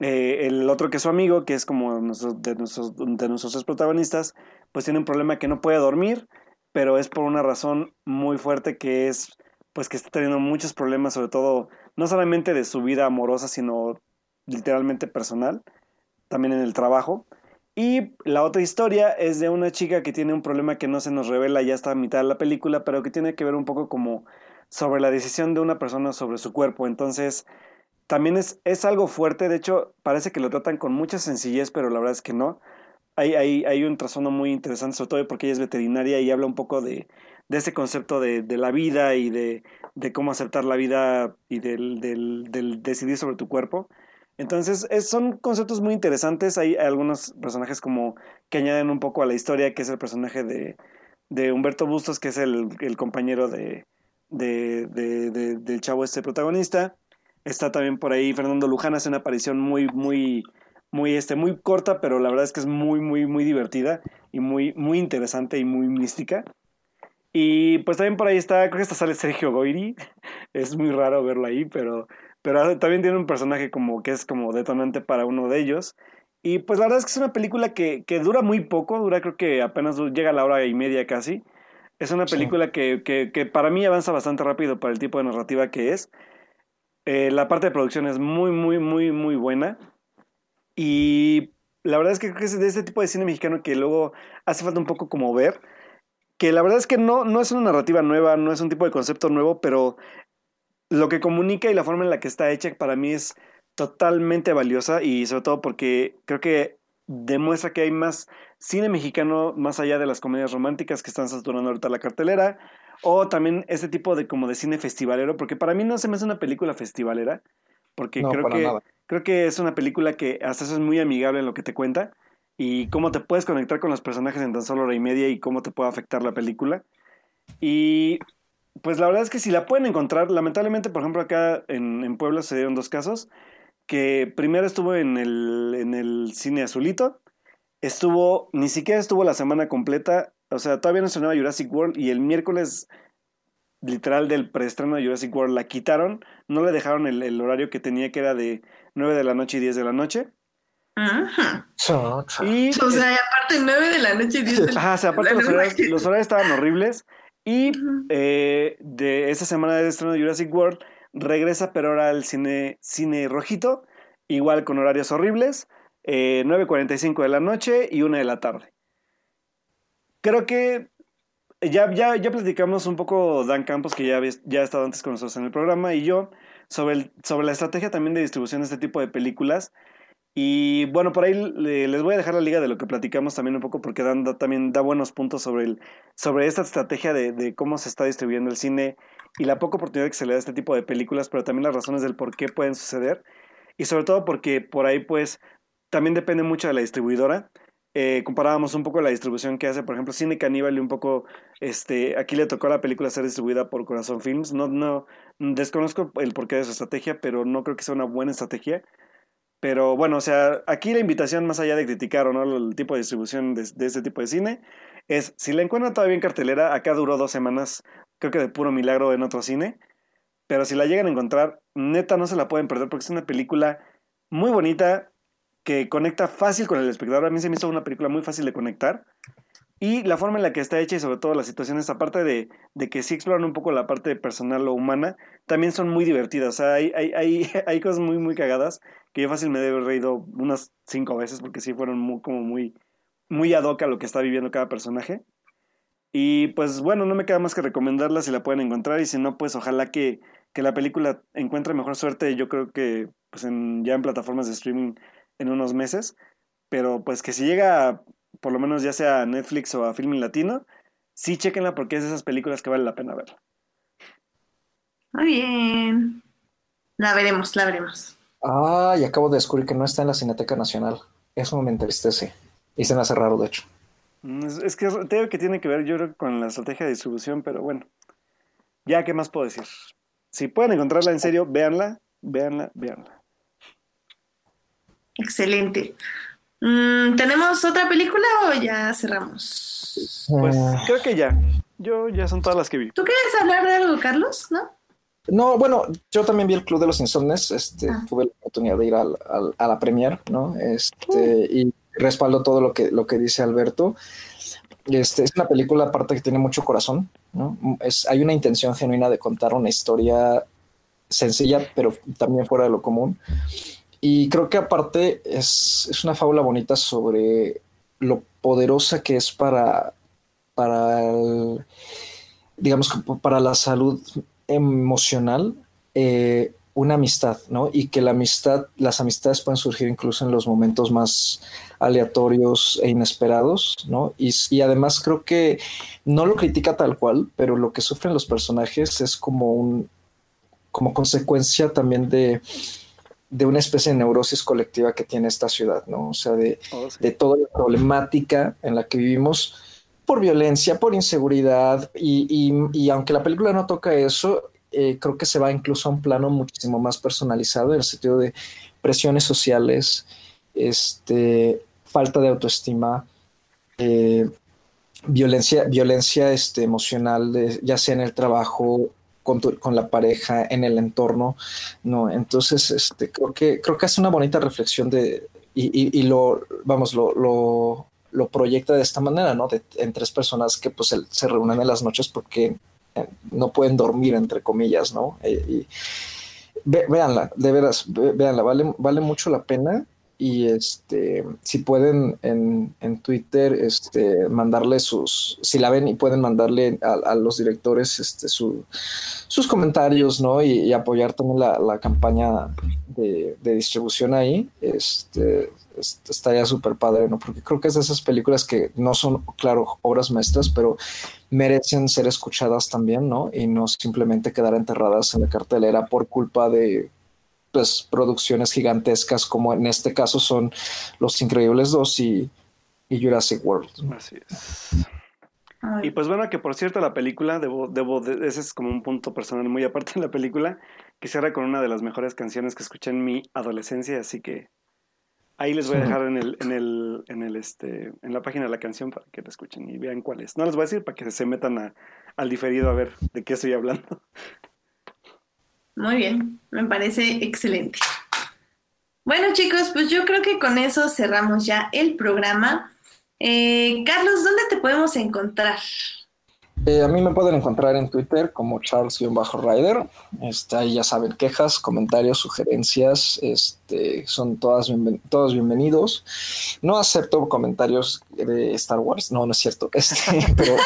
eh, el otro que es su amigo, que es como de nuestros, de nuestros protagonistas, pues tiene un problema que no puede dormir, pero es por una razón muy fuerte que es pues que está teniendo muchos problemas, sobre todo no solamente de su vida amorosa, sino literalmente personal, también en el trabajo. Y la otra historia es de una chica que tiene un problema que no se nos revela ya hasta mitad de la película, pero que tiene que ver un poco como sobre la decisión de una persona sobre su cuerpo. Entonces, también es, es algo fuerte, de hecho parece que lo tratan con mucha sencillez, pero la verdad es que no. Hay, hay, hay un trasfondo muy interesante, sobre todo porque ella es veterinaria y habla un poco de, de ese concepto de, de, la vida y de, de, cómo aceptar la vida y del, del, del decidir sobre tu cuerpo. Entonces, es, son conceptos muy interesantes. Hay algunos personajes como que añaden un poco a la historia, que es el personaje de, de Humberto Bustos, que es el, el compañero de, de, del chavo este protagonista. Está también por ahí Fernando Luján, hace una aparición muy, muy, muy, este, muy corta, pero la verdad es que es muy, muy, muy divertida y muy, muy interesante y muy mística. Y pues también por ahí está, creo que hasta sale Sergio Goiri. Es muy raro verlo ahí, pero, pero también tiene un personaje como que es como detonante para uno de ellos. Y pues la verdad es que es una película que, que dura muy poco, dura creo que apenas llega a la hora y media casi. Es una película que, que, que, para mí avanza bastante rápido para el tipo de narrativa que es. Eh, la parte de producción es muy, muy, muy, muy buena. Y la verdad es que creo que es de este tipo de cine mexicano que luego hace falta un poco como ver. Que la verdad es que no, no es una narrativa nueva, no es un tipo de concepto nuevo, pero lo que comunica y la forma en la que está hecha para mí es totalmente valiosa y sobre todo porque creo que demuestra que hay más cine mexicano más allá de las comedias románticas que están saturando ahorita la cartelera o también este tipo de como de cine festivalero, porque para mí no se me hace una película festivalera, porque creo, que, creo que es una película que hasta eso es muy amigable en lo que te cuenta y cómo te puedes conectar con los personajes en tan solo hora y media y cómo te puede afectar la película. Y pues la verdad es que si la pueden encontrar, lamentablemente, por ejemplo, acá en, en Puebla se dieron dos casos, que primero estuvo en el, en el cine azulito, estuvo, ni siquiera estuvo la semana completa o sea, todavía no sonaba Jurassic World y el miércoles literal del preestreno de Jurassic World la quitaron, no le dejaron el, horario que tenía que era de 9 de la noche y 10 de la noche. Ajá. Y, o sea, aparte 9 de la noche y 10 de la noche. Ajá, o sea, aparte los horarios, los horarios, estaban horribles. Y eh, de esa semana de estreno de Jurassic World regresa pero ahora al cine, cine rojito, igual con horarios horribles, eh, 9.45 de la noche y 1 de la tarde creo que ya, ya, ya platicamos un poco Dan Campos, que ya, ya ha estado antes con nosotros en el programa, y yo, sobre, el, sobre la estrategia también de distribución de este tipo de películas. Y bueno, por ahí les voy a dejar la liga de lo que platicamos también un poco porque dan, también da buenos puntos sobre, el, sobre esta estrategia de, de, cómo se está distribuyendo el cine y la poca oportunidad que se le da a este tipo de películas, pero también las razones del por qué pueden suceder. Y sobre todo porque por ahí pues también depende mucho de la distribuidora. Eh, comparábamos un poco la distribución que hace, por ejemplo, Cine Caníbal y un poco, este, aquí le tocó a la película ser distribuida por Corazón Films. No, no, desconozco el porqué de su estrategia, pero no creo que sea una buena estrategia. Pero bueno, o sea, aquí la invitación, más allá de criticar o no el tipo de distribución de, de este tipo de cine, es si la encuentran todavía en cartelera, acá duró dos semanas, creo que de puro milagro en otro cine. Pero si la llegan a encontrar, neta no se la pueden perder porque es una película muy bonita, que conecta fácil con el espectador. A mí se me hizo una película muy fácil de conectar. Y la forma en la que está hecha y sobre todo las situaciones, aparte de, de que sí exploran un poco la parte personal o humana, también son muy divertidas. O sea, hay, hay, hay, hay cosas muy, muy cagadas que yo fácil me debo reído unas cinco veces porque sí fueron muy, como muy, muy ad hoc a lo que está viviendo cada personaje. Y pues bueno, no me queda más que recomendarla si la pueden encontrar y si no, pues ojalá que, que la película encuentre mejor suerte. Yo creo que pues en, ya en plataformas de streaming en unos meses, pero pues que si llega por lo menos ya sea a Netflix o a Filming Latino, sí chequenla porque es de esas películas que vale la pena verla. Muy bien. La veremos, la veremos. Ah, y acabo de descubrir que no está en la Cineteca Nacional. Eso me entristece. Y se me hace raro, de hecho. Mm, es, que tengo que tiene que ver, yo creo, con la estrategia de distribución, pero bueno. Ya, ¿qué más puedo decir? Si pueden encontrarla en serio, véanla, véanla, véanla. Excelente. Mm, ¿Tenemos otra película o ya cerramos? Pues creo que ya. Yo ya son todas las que vi. ¿Tú quieres hablar de algo, Carlos? ¿No? No, bueno, yo también vi el Club de los Insomnes, este, ah. tuve la oportunidad de ir al, a la premier, ¿no? Este, y respaldo todo lo que, lo que dice Alberto. Este, es una película aparte que tiene mucho corazón, ¿no? Es, hay una intención genuina de contar una historia sencilla, pero también fuera de lo común. Y creo que aparte es, es, una fábula bonita sobre lo poderosa que es para, para digamos, para la salud emocional eh, una amistad, ¿no? Y que la amistad, las amistades pueden surgir incluso en los momentos más aleatorios e inesperados, ¿no? Y, y, además creo que no lo critica tal cual, pero lo que sufren los personajes es como un, como consecuencia también de, de una especie de neurosis colectiva que tiene esta ciudad, ¿no? O sea, de, oh, de toda la problemática en la que vivimos por violencia, por inseguridad, y, y, aunque la película no toca eso, eh, creo que se va incluso a un plano muchísimo más personalizado en el sentido de presiones sociales, este, falta de autoestima, eh, violencia, violencia este, emocional, ya sea en el trabajo, con, la pareja, en el entorno, ¿no? Entonces, este, creo que, creo que hace una bonita reflexión de, y, lo, vamos, lo, lo, proyecta de esta manera, ¿no? en tres personas que pues se reúnen en las noches porque eh, no pueden dormir, entre comillas, ¿no? Eh, y, véanla, de veras, véanla, vale, vale mucho la pena y este si pueden en, en, Twitter este mandarle sus si la ven y pueden mandarle a, los directores este su, sus comentarios no y, apoyar también la, la campaña de, de, distribución ahí este estaría súper padre no porque creo que es de esas películas que no son claro obras maestras pero merecen ser escuchadas también no y no simplemente quedar enterradas en la cartelera por culpa de pues, producciones gigantescas como en este caso son Los Increíbles 2 y, Jurassic World. Así es. Y pues bueno, que por cierto la película, debo, debo, ese es como un punto personal muy aparte de la película, que cierra con una de las mejores canciones que escuché en mi adolescencia, así que ahí les voy a dejar en el, en el, en el este, en la página de la canción para que la escuchen y vean cuál es. No les voy a decir para que se metan al diferido a ver de qué estoy hablando. Muy bien, me parece excelente. Bueno chicos, pues yo creo que con eso cerramos ya el programa. Eh, Carlos, ¿dónde te podemos encontrar? Eh, a mí me pueden encontrar en Twitter como Charles-Rider. Este, ahí ya saben, quejas, comentarios, sugerencias, este, son todas todos bienvenidos. No acepto comentarios de Star Wars, no, no es cierto, este, pero,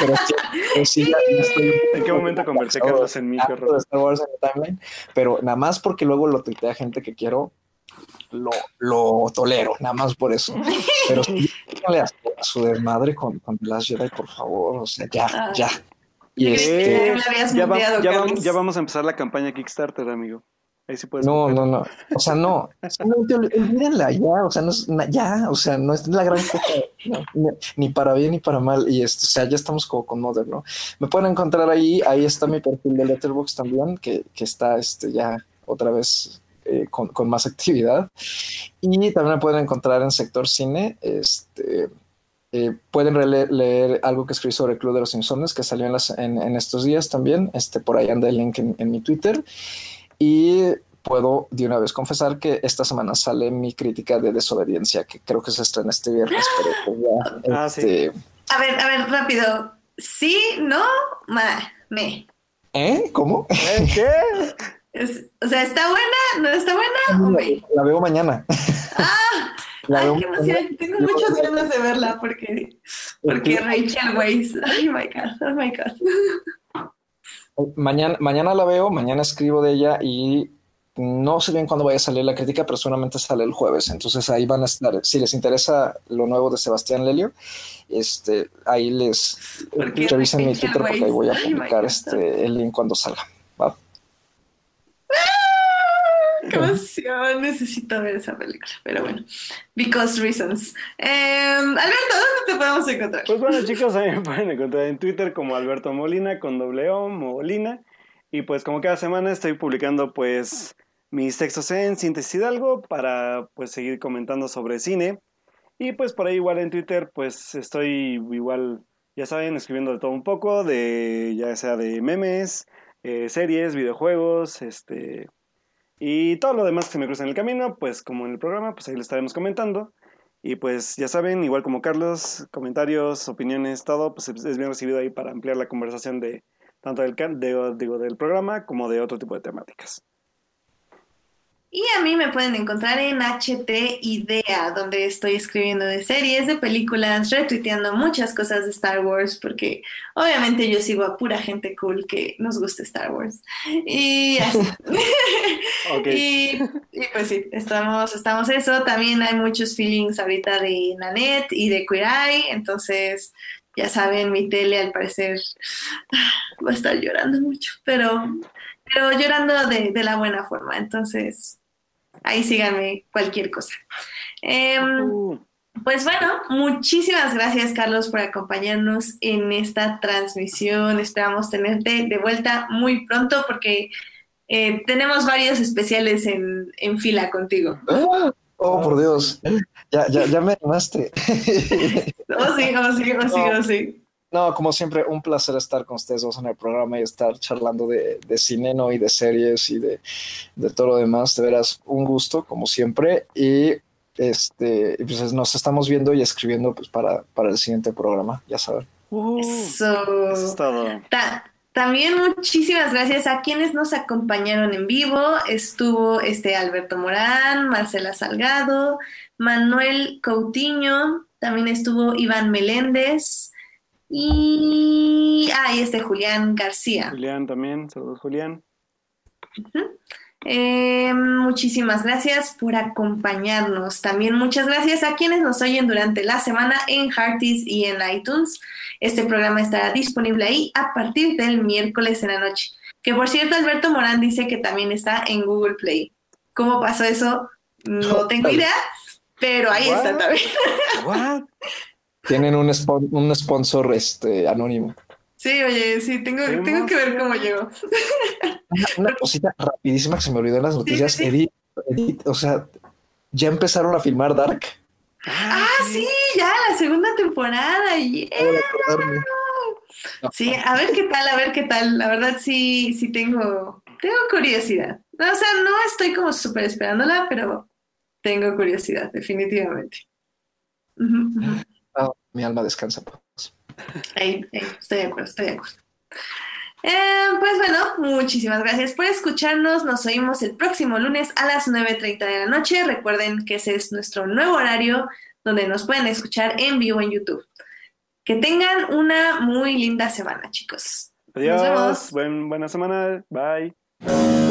sí, ya, estoy ¿En qué momento conversé Carlos en mi de Star Wars en el timeline? Pero nada más porque luego lo tuitea gente que quiero, lo, lo tolero, nada más por eso. Pero sí, a su desmadre con, con Last Jedi, por favor, o sea, ya, ya. Y este, ya, vamos, ya vamos a empezar la campaña Kickstarter, amigo. Ahí sí puedes no, no, no. O sea, no. Olvídenla ya. O sea, no es ya. O sea, no es la gran cosa. ni para bien ni para mal. Y esto, o sea, ya estamos como con Modern, ¿no? Me pueden encontrar ahí. Ahí está mi perfil de Letterboxd también, que, que está este, ya otra vez eh, con, con, más actividad. Y también me pueden encontrar en sector cine. Este, eh, pueden leer algo que escribí sobre el Club de los Simpsons, que salió en, las, en, en, estos días también. Este, por ahí anda el link en, en mi Twitter. Y puedo de una vez confesar que esta semana sale mi crítica de desobediencia, que creo que se estrena este viernes, pero pues ya, ah, este... A ver, a ver, rápido. Sí, no, ma, me. ¿Eh? ¿Cómo? ¿Eh? ¿Qué? o sea, ¿está buena? ¿No está buena? La, veo mañana. Ah, ay, qué emoción. Tengo muchas ganas de verla porque, porque Rachel Weisz. Ay, my God, oh my God. Mañana, mañana la veo, mañana escribo de ella y no sé bien cuándo vaya a salir la crítica, pero seguramente sale el jueves. Entonces ahí van a estar. Si les interesa lo nuevo de Sebastián Lelio, este, ahí les revisen mi Twitter porque ahí voy a publicar este, el link cuando salga. ¡Qué emoción! Necesito ver esa película, pero bueno. Because reasons. Em, Alberto, ¿dónde te podemos encontrar? Pues bueno, chicos, a mí me pueden encontrar en Twitter como Alberto Molina con doble O, Molina. Y pues como cada semana estoy publicando pues mis textos en Síntesis Hidalgo para pues seguir comentando sobre cine. Y pues por ahí igual en Twitter pues estoy igual, ya saben, escribiendo de todo un poco, de ya sea de memes, eh, series, videojuegos, este y todo lo demás que se me cruza en el camino, pues como en el programa, pues ahí lo estaremos comentando. Y pues ya saben, igual como Carlos, comentarios, opiniones, todo, pues es bien recibido ahí para ampliar la conversación de tanto del, digo, del programa como de otro tipo de temáticas. Y a mí me pueden encontrar en HT Idea, donde estoy escribiendo de series, de películas, retuiteando muchas cosas de Star Wars, porque obviamente yo sigo a pura gente cool que nos gusta Star Wars. Y así. y, pues sí, estamos, estamos eso. También hay muchos feelings ahorita de Nanette y de Queer Eye, entonces ya saben, mi tele al parecer va a estar llorando mucho, pero, pero llorando de, de la buena forma. Entonces, ahí síganme cualquier cosa. Em, pues bueno, muchísimas gracias Carlos por acompañarnos en esta transmisión. Esperamos tenerte de vuelta muy pronto porque eh, tenemos varios especiales en, fila contigo. Oh, por Dios. Ya, ya, ya me animaste. oh, sí, oh, sí, oh, sí, oh, sí. No, como siempre, un placer estar con ustedes dos en el programa y estar charlando de, de cine, ¿no? Y de series y de, todo lo demás. De veras, un gusto, como siempre. Y este, pues nos estamos viendo y escribiendo pues, para, para el siguiente programa, ya saben. Uh, eso. es todo. también muchísimas gracias a quienes nos acompañaron en vivo. Estuvo este Alberto Morán, Marcela Salgado, Manuel Coutinho, también estuvo Iván Meléndez. Y. Ah, y este Julián García. Julián también, saludos Julián. Eh, muchísimas gracias por acompañarnos. También muchas gracias a quienes nos oyen durante la semana en Hearties y en iTunes. Este programa estará disponible ahí a partir del miércoles en la noche. Que por cierto, Alberto Morán dice que también está en Google Play. ¿Cómo pasó eso? No tengo idea, pero ahí está también. Tienen un, un sponsor este, anónimo. Sí, oye, sí, tengo, tengo que ver cómo llegó. Una, cosita rapidísima que se me olvidó en las noticias. Edith, o sea, ya empezaron a filmar Dark. Ah, sí, ya la segunda temporada. Sí, a ver qué tal, a ver qué tal. La verdad sí, sí tengo, tengo curiosidad. O sea, no estoy como súper esperándola, pero tengo curiosidad, definitivamente mi alma descansa. Ahí, estoy de acuerdo, estoy de acuerdo. Eh, pues bueno, muchísimas gracias por escucharnos. Nos oímos el próximo lunes a las 9.30 de la noche. Recuerden que ese es nuestro nuevo horario donde nos pueden escuchar en vivo en YouTube. Que tengan una muy linda semana, chicos. Adiós. Nos vemos. Buen, buena semana. Bye.